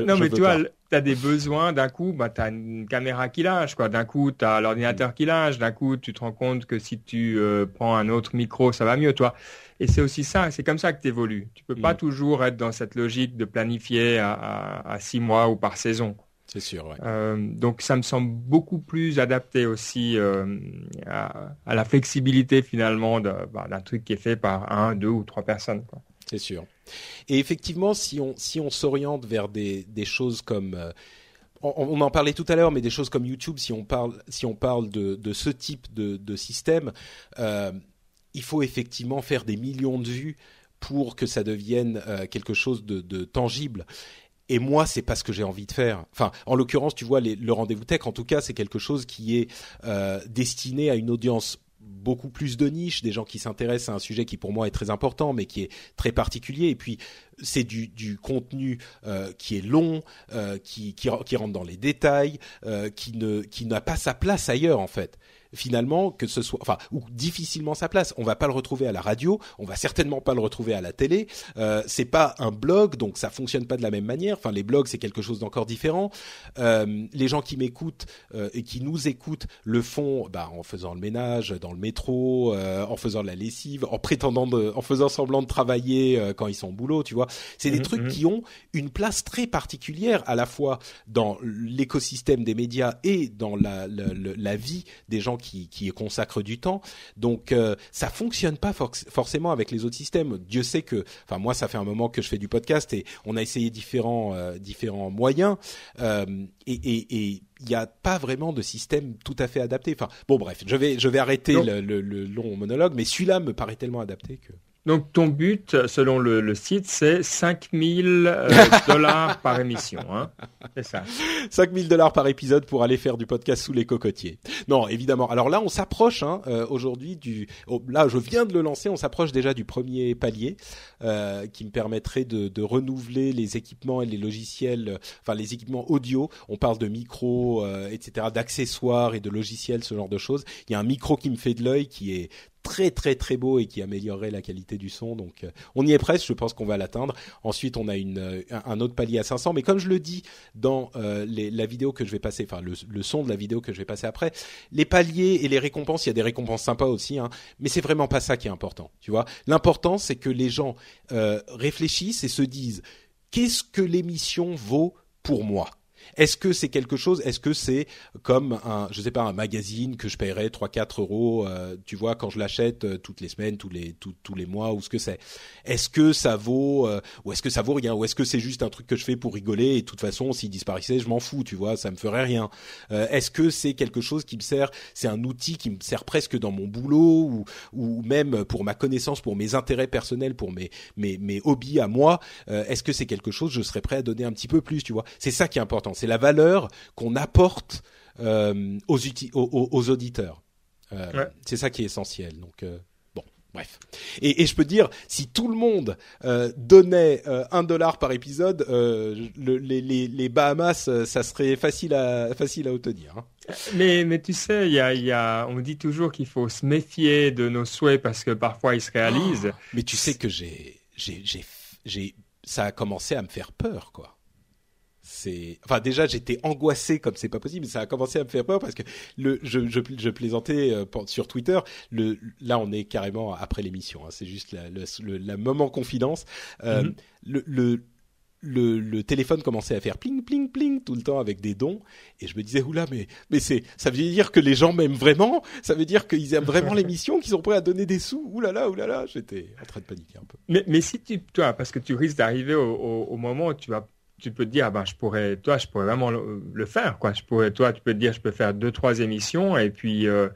B: non, mais tu vois, tu as des besoins. D'un coup, bah, tu as une caméra qui lâche, quoi. D'un coup, tu as l'ordinateur qui lâche. D'un coup, tu te rends compte que si tu euh, prends un autre micro, ça va mieux, toi. Et c'est aussi ça, c'est comme ça que tu évolues. Tu peux pas mm. toujours être dans cette logique de planifier à, à, six mois ou par saison.
A: C'est sûr, ouais.
B: Euh, donc ça me semble beaucoup plus adapté aussi euh, à, à, la flexibilité finalement bah, d'un truc qui est fait par un, deux ou trois personnes.
A: C'est sûr. Et effectivement, si on si on s'oriente vers des, des choses comme euh, on, en parlait tout à l'heure, mais des choses comme YouTube, si on parle si on parle de, de ce type de, de système, euh, il faut effectivement faire des millions de vues pour que ça devienne euh, quelque chose de, de tangible. Et moi, c'est pas ce que j'ai envie de faire. Enfin, en l'occurrence, tu vois, le rendez-vous tech, en tout cas, c'est quelque chose qui est destiné à une audience beaucoup plus de niche, des gens qui s'intéressent à un sujet qui pour moi est très important, mais qui est très particulier. Et puis c'est du, contenu euh, qui est long, euh, qui, rentre dans les détails, euh, qui n'a pas sa place ailleurs en fait finalement que ce soit, enfin, ou difficilement sa place. On va pas le retrouver à la radio, on va certainement pas le retrouver à la télé. Euh, c'est pas un blog, donc ça fonctionne pas de la même manière. Enfin, les blogs c'est quelque chose d'encore différent. Euh, les gens qui m'écoutent euh, et qui nous écoutent le font, bah, en faisant le ménage, dans le métro, euh, en faisant de la lessive, en prétendant, de, en faisant semblant de travailler quand ils sont au boulot. Tu vois, c'est des mmh, trucs mmh. qui ont une place très particulière à la fois dans l'écosystème des médias et dans la, la, la vie des gens qui, qui consacre du temps. Donc euh, ça fonctionne pas forcément avec les autres systèmes. Dieu sait que, enfin moi ça fait un moment que je fais du podcast et on a essayé différents euh, différents moyens euh, et, et, il n'y a pas vraiment de système tout à fait adapté. Enfin, bon, bref, je vais, je vais arrêter le, le, le, long monologue, mais celui-là me paraît tellement adapté que.
B: Donc ton but, selon le, le site, c'est 5000 euh, dollars par émission. Hein c'est ça.
A: 5000 dollars par épisode pour aller faire du podcast sous les cocotiers. Non, évidemment. Alors là, on s'approche hein, euh, aujourd'hui du... Oh, là, je viens de le lancer, on s'approche déjà du premier palier euh, qui me permettrait de, de, renouveler les équipements et les logiciels, enfin les équipements audio. On parle de micros, euh, etc., d'accessoires et de logiciels, ce genre de choses. Il y a un micro qui me fait de l'œil qui est très très très beau et qui améliorerait la qualité du son. Donc euh, on y est presque, je pense qu'on va l'atteindre. Ensuite, on a euh, un autre palier à 500, mais comme je le dis dans euh, la vidéo que je vais passer, enfin le, le, son de la vidéo que je vais passer après, les paliers et les récompenses, il y a des récompenses sympas aussi, hein, mais c'est vraiment pas ça qui est important. Tu vois, l'important c'est que les gens réfléchissent et se disent qu'est-ce que l'émission vaut pour moi? Est-ce que c'est quelque chose Est-ce que c'est comme un, je sais pas, un magazine que je paierais 3-4 euros, euh, tu vois, quand je l'achète euh, toutes les semaines, tous les tous les mois, ou ce que c'est? Est-ce que ça vaut euh, ou est-ce que ça vaut rien? Ou est-ce que c'est juste un truc que je fais pour rigoler et de toute façon, s'il disparaissait, je m'en fous, tu vois, ça me ferait rien. est-ce que c'est quelque chose qui me sert C'est un outil qui me sert presque dans mon boulot ou ou même pour ma connaissance, pour mes intérêts personnels, pour mes mes mes hobbies à moi Est-ce que c'est quelque chose je serais prêt à donner un petit peu plus, tu vois? C'est ça qui est important c'est la valeur qu'on apporte euh, aux, aux, aux, auditeurs. Euh, c'est ça qui est essentiel. Donc euh, bon, bref. Et, et, je peux dire, si tout le monde donnait un dollar par épisode, le, les, les, les, Bahamas, ça serait facile à facile à obtenir. Hein.
B: Mais, mais tu sais, y a, y a, on dit toujours qu'il faut se méfier de nos souhaits parce que parfois ils se réalisent.
A: Oh, mais tu sais que j'ai, j'ai, j'ai, ça a commencé à me faire peur, quoi c'est enfin déjà j'étais angoissé comme c'est pas possible. Ça a commencé à me faire peur parce que le je je, je plaisantais euh, sur Twitter. Le là on est carrément après l'émission hein, c'est juste la, le, la moment confidence. Euh, mm-hmm. le, le le, le, téléphone commençait à faire pling pling pling tout le temps avec des dons. Et je me disais oula mais mais c'est ça veut dire que les gens m'aiment vraiment? Ça veut dire qu'ils aiment vraiment l'émission qu'ils sont prêts à donner des sous? Oulala oulala j'étais en train de paniquer un peu.
B: Mais mais si tu toi parce que tu risques d'arriver au, au, au, moment où tu vas tu peux te dire, ah ben, je pourrais, toi, je pourrais vraiment le, faire, quoi. Je pourrais, toi, tu peux te dire, je peux faire deux, trois émissions, et puis, euh,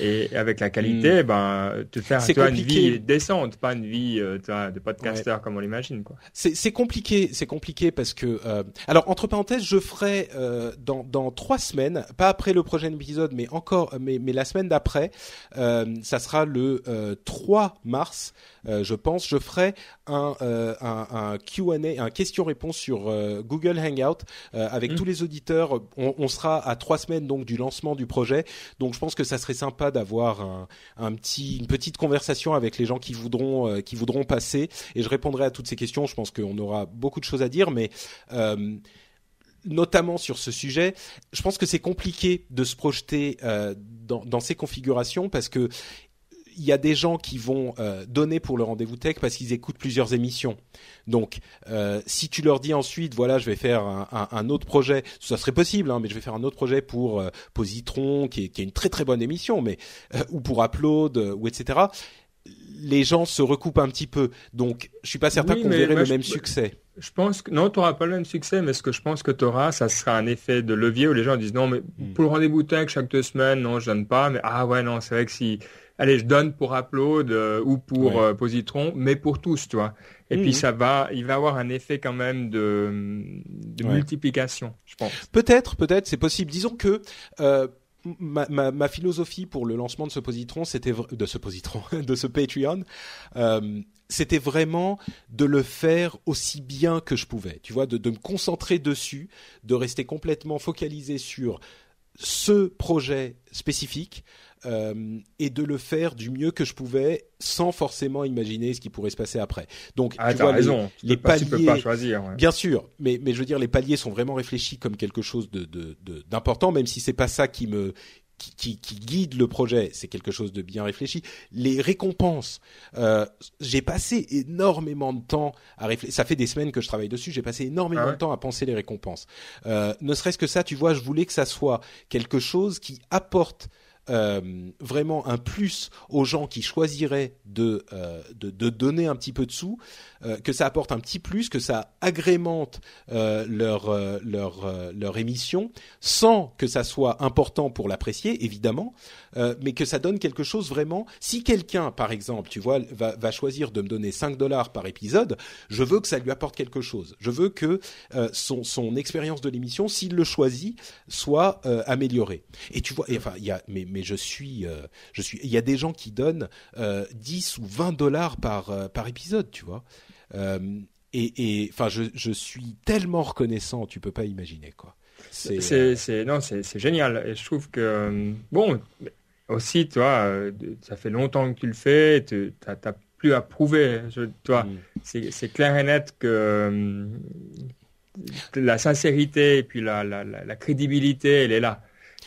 B: Et avec la qualité, mm. ben, te faire tu une vie décente, pas une vie euh, de podcasteur comme on l'imagine. quoi.
A: C'est compliqué, c'est compliqué parce que... Euh, alors, entre parenthèses, je ferai euh, dans, dans trois semaines, pas après le prochain épisode, mais encore, mais, mais la semaine d'après, ça sera le 3 mars, je pense, je ferai un, un, un Q&A, un question-réponse sur Google Hangout avec mm. tous les auditeurs. On, on sera à trois semaines donc du lancement du projet, donc je pense que ça serait sympa d'avoir un, petit, une petite conversation avec les gens qui voudront, euh, qui voudront passer. Et je répondrai à toutes ces questions. Je pense qu'on aura beaucoup de choses à dire, mais euh, notamment sur ce sujet, je pense que c'est compliqué de se projeter euh, dans, dans, ces configurations parce que il y a des gens qui vont euh, donner pour le rendez-vous tech parce qu'ils écoutent plusieurs émissions. Donc, euh, si tu leur dis ensuite, voilà, je vais faire un, autre projet, ça serait possible, hein, mais je vais faire un autre projet pour euh, Positron, qui est, qui est, une très très bonne émission, mais ou pour Upload, ou etc. Les gens se recoupent un petit peu, donc je suis pas certain qu'on verrait le même succès.
B: Je pense que non, tu n'auras pas le même succès, mais ce que je pense que tu auras, ça sera un effet de levier où les gens disent non, mais hmm. pour le rendez-vous tech chaque deux semaines, non, je donne pas, mais ah ouais, non, c'est vrai que si allez, je donne pour Upload euh, ou pour euh, Positron, mais pour tous, tu vois. Et puis mhm. ça va, il va avoir un effet quand même de, multiplication, je pense.
A: Peut-être, peut-être, c'est possible. Disons que euh, ma, philosophie pour le lancement de ce positron, c'était de ce positron, de ce Patreon, c'était vraiment de le faire aussi bien que je pouvais. Tu vois, de, de me concentrer dessus, de rester complètement focalisé sur ce projet spécifique euh, et de le faire du mieux que je pouvais sans forcément imaginer ce qui pourrait se passer après. Donc
B: ah, tu vois raison. les, paliers, peux pas choisir.
A: Bien sûr, mais mais je veux dire les paliers sont vraiment réfléchis comme quelque chose de d'important, même si c'est pas ça qui me qui, qui, guide le projet, c'est quelque chose de bien réfléchi. Les récompenses, euh, j'ai passé énormément de temps à réfléchir. Ça fait des semaines que je travaille dessus. J'ai passé énormément ah de temps à penser les récompenses. Euh, ne serait-ce que ça, tu vois, je voulais que ça soit quelque chose qui apporte euh, vraiment un plus aux gens qui choisiraient de, euh, de, donner un petit peu de sous, euh, que ça apporte un petit plus, que ça agrémente euh, leur, leur, leur émission, sans que ça soit important pour l'apprécier, évidemment, mais que ça donne quelque chose vraiment. Si quelqu'un, par exemple, tu vois, va, va choisir de me donner 5 dollars par épisode, je veux que ça lui apporte quelque chose. Je veux que son, son expérience de l'émission, s'il le choisit, soit améliorée. Et tu vois, enfin, il y a, mais, mais je suis, je suis, il y a des gens qui donnent 10 ou 20 dollars par, par épisode, tu vois. Euh, et enfin, je, je, suis tellement reconnaissant, tu peux pas imaginer quoi.
B: C'est euh, non, c'est génial. Et je trouve que euh, bon, aussi, toi, ça fait longtemps que tu le fais, tu n'as plus à prouver. Je, toi, mm. c'est clair et net que la sincérité et puis la, la, la, crédibilité, elle est là.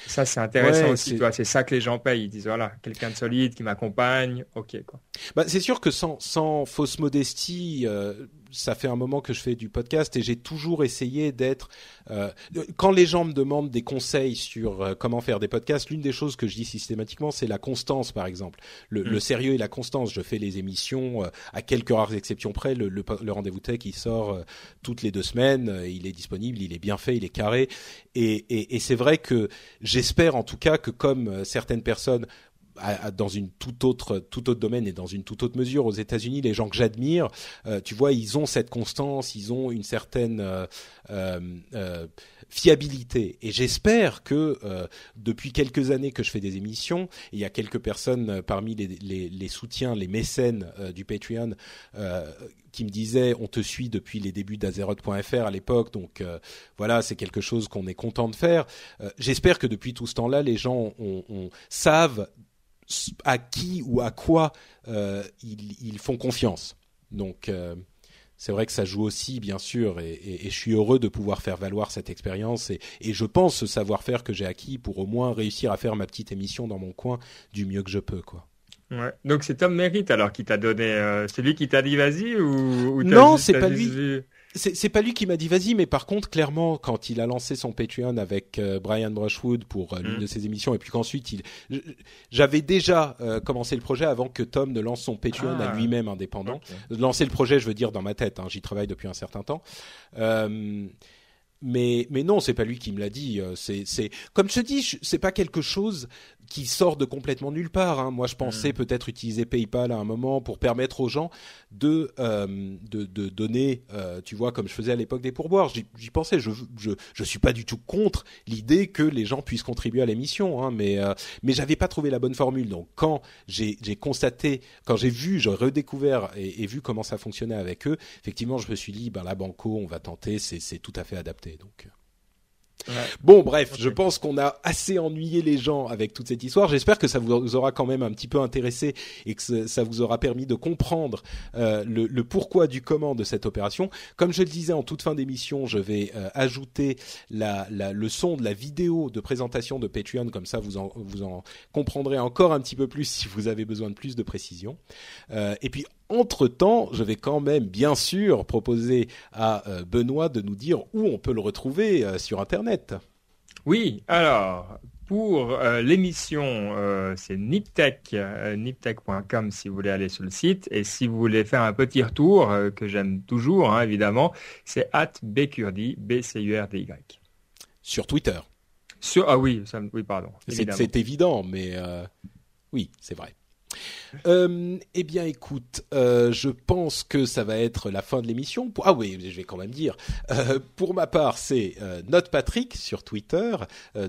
B: Ça, c'est intéressant aussi. C'est ça que les gens payent. Ils disent voilà, quelqu'un de solide qui m'accompagne. Ok, quoi.
A: Bah, c'est sûr que sans, sans fausse modestie, euh, ça fait un moment que je fais du podcast et j'ai toujours essayé d'être. Euh, quand les gens me demandent des conseils sur euh, comment faire des podcasts, l'une des choses que je dis systématiquement, c'est la constance, par exemple, le, mm. sérieux et la constance. Je fais les émissions euh, à quelques rares exceptions près. Le, le, rendez-vous tech, il sort toutes les deux semaines. il est disponible, il est bien fait, il est carré. Et, et, et c'est vrai que j'espère en tout cas que comme certaines personnes dans une toute autre tout autre domaine et dans une toute autre mesure. Aux États-Unis les gens que j'admire euh, tu vois ils ont cette constance ils ont une certaine euh, euh, fiabilité. Et j'espère que depuis quelques années que je fais des émissions il y a quelques personnes parmi les, soutiens les mécènes du Patreon qui me disaient on te suit depuis les débuts d'Azeroth.fr à l'époque donc voilà c'est quelque chose qu'on est content de faire. J'espère que depuis tout ce temps-là les gens savent à qui ou à quoi euh, ils, font confiance. Donc euh, c'est vrai que ça joue aussi, bien sûr, et, je suis heureux de pouvoir faire valoir cette expérience et, je pense ce savoir-faire que j'ai acquis pour au moins réussir à faire ma petite émission dans mon coin du mieux que je peux, quoi.
B: Ouais. Donc c'est Tom Merritt alors qui t'a donné, euh, c'est lui qui t'a dit vas-y ou,
A: non, c'est pas lui c'est pas lui qui m'a dit vas-y, mais par contre, clairement, quand il a lancé son Patreon avec euh, Brian Brushwood pour euh, l'une mm. de ses émissions, et puis qu'ensuite, il, j'avais déjà euh, commencé le projet avant que Tom ne lance son Patreon à ah. lui-même indépendant. Lancer le projet, je veux dire dans ma tête. Hein, J'y travaille depuis un certain temps. mais mais non, c'est pas lui qui me l'a dit. C'est c'est comme je te dis, c'est pas quelque chose qui sort de complètement nulle part. Hein. Moi, je pensais mm. peut-être utiliser PayPal à un moment pour permettre aux gens de euh, de, de, donner, euh, tu vois, comme je faisais à l'époque des pourboires. J'y pensais. Je, je je suis pas du tout contre l'idée que les gens puissent contribuer à l'émission, hein, mais euh, mais j'avais pas trouvé la bonne formule. Donc quand j'ai j'ai constaté, quand j'ai vu, j'ai redécouvert et, et, vu comment ça fonctionnait avec eux, effectivement, je me suis dit, ben la banco, on va tenter, c'est c'est tout à fait adapté. Donc Bon, bref, je pense qu'on a assez ennuyé les gens avec toute cette histoire. J'espère que ça vous aura quand même un petit peu intéressé et que ça vous aura permis de comprendre euh, le, pourquoi du comment de cette opération. Comme je le disais en toute fin d'émission, je vais euh, ajouter la, le son de la vidéo de présentation de Patreon, comme ça vous en, vous en comprendrez encore un petit peu plus si vous avez besoin de plus de précision. Euh, et puis entre-temps, je vais quand même, bien sûr, proposer à euh, Benoît de nous dire où on peut le retrouver euh, sur Internet.
B: Oui, alors, pour euh, l'émission, c'est Niptech, niptech.com si vous voulez aller sur le site. Et si vous voulez faire un petit retour, que j'aime toujours, hein, évidemment, c'est at bcurdy, B-C-U-R-D-Y.
A: Sur Twitter.
B: Sur, ah oui, oui pardon.
A: C'est évident, mais oui, c'est vrai. Euh, eh bien, écoute, euh, je pense que ça va être la fin de l'émission. Ah oui, je vais quand même dire. Euh, pour ma part, c'est Note Patrick sur Twitter,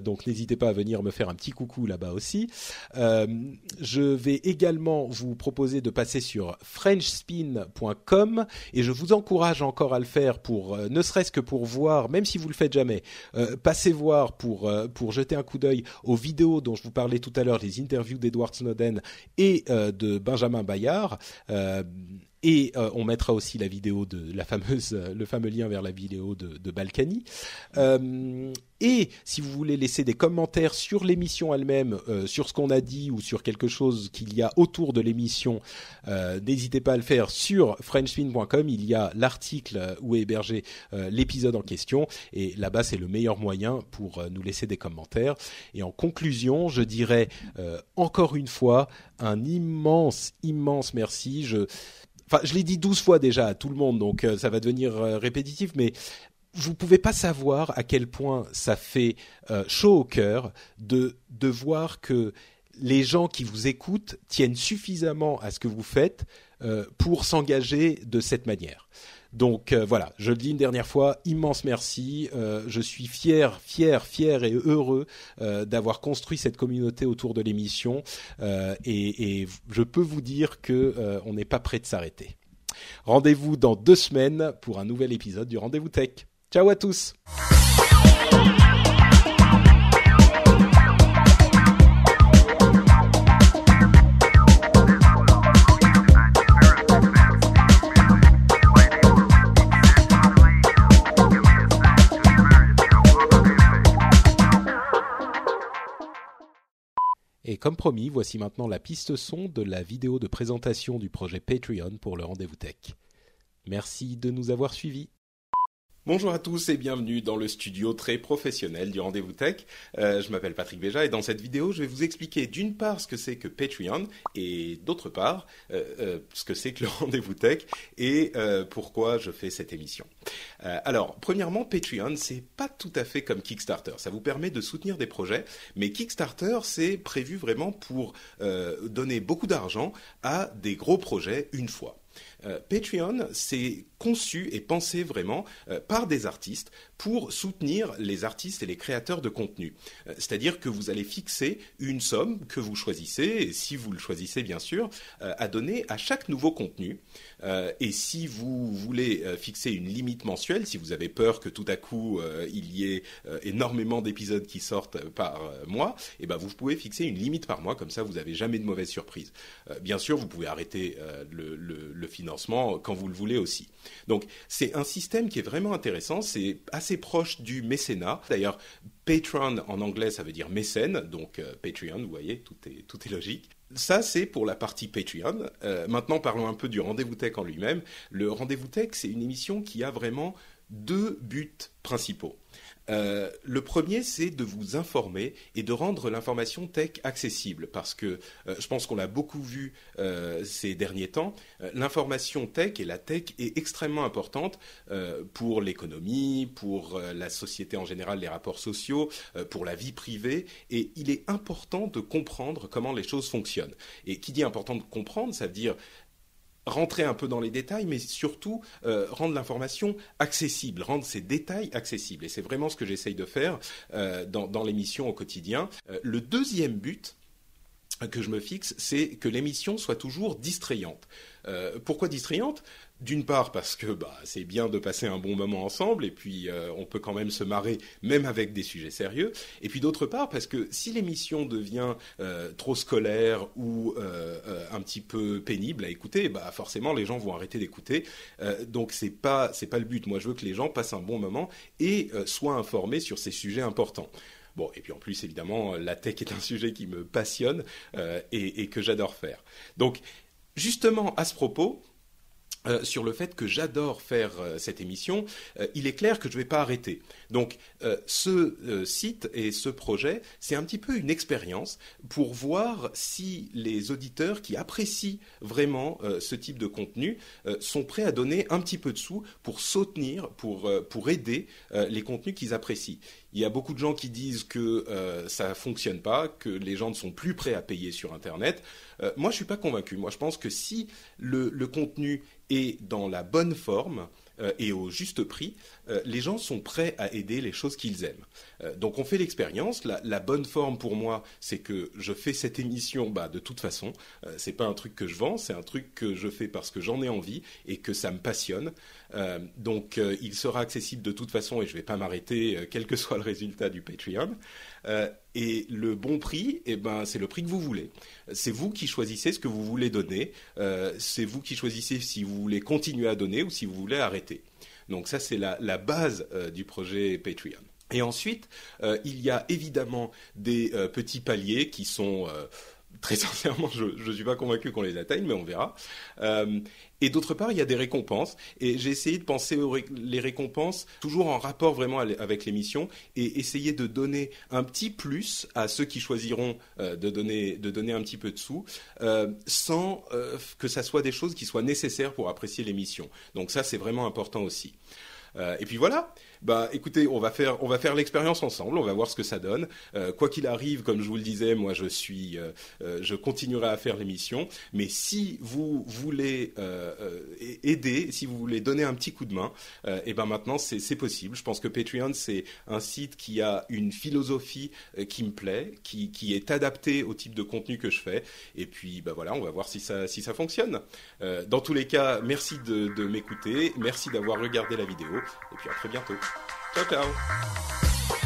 A: donc n'hésitez pas à venir me faire un petit coucou là-bas aussi. je vais également vous proposer de passer sur FrenchSpin.com et je vous encourage encore à le faire pour, ne serait-ce que pour voir, même si vous le faites jamais, passez voir pour pour jeter un coup d'œil aux vidéos dont je vous parlais tout à l'heure, les interviews d'Edward Snowden et de Benjamin Bayard. Euh, et euh, on mettra aussi la vidéo de la fameuse, le fameux lien vers la vidéo de, de Balkany. Euh, et si vous voulez laisser des commentaires sur l'émission elle-même, euh, sur ce qu'on a dit ou sur quelque chose qu'il y a autour de l'émission, euh, n'hésitez pas à le faire sur frenchfin.com. Il y a l'article où est hébergé euh, l'épisode en question et là-bas c'est le meilleur moyen pour nous laisser des commentaires. Et en conclusion, je dirais encore une fois un immense, immense merci. Enfin, je l'ai dit douze fois déjà à tout le monde, donc ça va devenir répétitif, mais vous pouvez pas savoir à quel point ça fait euh, chaud au cœur de de voir que les gens qui vous écoutent tiennent suffisamment à ce que vous faites euh, pour s'engager de cette manière. Donc euh, voilà, je le dis une dernière fois, immense merci. je suis fier, fier, fier et heureux d'avoir construit cette communauté autour de l'émission et, et, je peux vous dire que on n'est pas prêt de s'arrêter. Rendez-vous dans deux semaines pour un nouvel épisode du Rendez-vous Tech. Ciao à tous Et comme promis, voici maintenant la piste son de la vidéo de présentation du projet Patreon pour le rendez-vous tech. Merci de nous avoir suivis. Bonjour à tous et bienvenue dans le studio très professionnel du Rendez-vous Tech. Euh, je m'appelle Patrick Béja et dans cette vidéo, je vais vous expliquer d'une part ce que c'est que Patreon et d'autre part euh, euh, ce que c'est que le Rendez-vous Tech et pourquoi je fais cette émission. alors, premièrement, Patreon, c'est pas tout à fait comme Kickstarter. Ça vous permet de soutenir des projets, mais Kickstarter, c'est prévu vraiment pour donner beaucoup d'argent à des gros projets une fois. Patreon, c'est conçu et pensé vraiment euh, par des artistes pour soutenir les artistes et les créateurs de contenu. Euh, c'est-à-dire que vous allez fixer une somme que vous choisissez, et si vous le choisissez bien sûr, euh, à donner à chaque nouveau contenu. et si vous voulez fixer une limite mensuelle, si vous avez peur que tout à coup il y ait énormément d'épisodes qui sortent par mois, et eh ben vous pouvez fixer une limite par mois, comme ça vous n'avez jamais de mauvaise surprise. bien sûr, vous pouvez arrêter le, le financement quand vous le voulez aussi. Donc c'est un système qui est vraiment intéressant, c'est assez proche du mécénat. D'ailleurs, Patreon en anglais ça veut dire mécène, donc euh, Patreon, vous voyez, tout est, tout est logique. Ça, c'est pour la partie Patreon. Euh, maintenant, parlons un peu du rendez-vous tech en lui-même. Le rendez-vous tech, c'est une émission qui a vraiment deux buts principaux. Euh, le premier, c'est de vous informer et de rendre l'information tech accessible, parce que euh, je pense qu'on l'a beaucoup vu euh, ces derniers temps. l'information tech et la tech est extrêmement importante pour l'économie, pour la société en général, les rapports sociaux, pour la vie privée, et il est important de comprendre comment les choses fonctionnent. Et qui dit important de comprendre, ça veut dire rentrer un peu dans les détails, mais surtout euh, rendre l'information accessible, rendre ces détails accessibles. Et c'est vraiment ce que j'essaye de faire euh, dans, l'émission au quotidien. Euh, le deuxième but que je me fixe, c'est que l'émission soit toujours distrayante. pourquoi distrayante? D'une part parce que bah, c'est bien de passer un bon moment ensemble et puis euh, on peut quand même se marrer même avec des sujets sérieux. Et puis d'autre part parce que si l'émission devient euh, trop scolaire ou euh, un petit peu pénible à écouter, bah forcément les gens vont arrêter d'écouter. donc c'est pas pas le but. Moi je veux que les gens passent un bon moment et soient informés sur ces sujets importants. Bon, et puis en plus, évidemment, la tech est un sujet qui me passionne et, que j'adore faire. Donc, justement, à ce propos, euh, sur le fait que j'adore faire euh, cette émission, euh, il est clair que je ne vais pas arrêter. Donc ce site et ce projet, c'est un petit peu une expérience pour voir si les auditeurs qui apprécient vraiment ce type de contenu sont prêts à donner un petit peu de sous pour soutenir, pour, aider les contenus qu'ils apprécient. Il y a beaucoup de gens qui disent que ça ne fonctionne pas, que les gens ne sont plus prêts à payer sur Internet. moi, je ne suis pas convaincu. Moi, je pense que si le, contenu et dans la bonne forme euh, et au juste prix, euh, les gens sont prêts à aider les choses qu'ils aiment. Euh, donc on fait l'expérience. La, bonne forme pour moi, c'est que je fais cette émission bah, de toute façon. c'est pas un truc que je vends, c'est un truc que je fais parce que j'en ai envie et que ça me passionne. Donc il sera accessible de toute façon et je ne vais pas m'arrêter quel que soit le résultat du Patreon. Et le bon prix, eh ben, c'est le prix que vous voulez. C'est vous qui choisissez ce que vous voulez donner. Euh, c'est vous qui choisissez si vous voulez continuer à donner ou si vous voulez arrêter. Donc ça, c'est la, base euh, du projet Patreon. Et ensuite, euh, il y a évidemment des petits paliers qui sont très sincèrement, je ne suis pas convaincu qu'on les atteigne, mais on verra. Euh, et d'autre part, il y a des récompenses. Et j'ai essayé de penser aux les récompenses toujours en rapport vraiment avec l'émission et essayer de donner un petit plus à ceux qui choisiront euh, de, donner, de donner un petit peu de sous, euh, sans que ça soit des choses qui soient nécessaires pour apprécier l'émission. Donc ça, c'est vraiment important aussi. et puis voilà, bah écoutez, on va faire, on va faire l'expérience ensemble, on va voir ce que ça donne. Euh, quoi qu'il arrive, comme je vous le disais, moi je suis, euh, euh, je continuerai à faire l'émission. Mais si vous voulez aider, si vous voulez donner un petit coup de main, et eh ben maintenant c'est possible. Je pense que Patreon c'est un site qui a une philosophie qui me plaît, qui, qui est adapté au type de contenu que je fais. Et puis bah voilà, on va voir si ça, si ça fonctionne. dans tous les cas, merci de, de m'écouter, merci d'avoir regardé la vidéo, et puis à très bientôt. Ciao, ciao.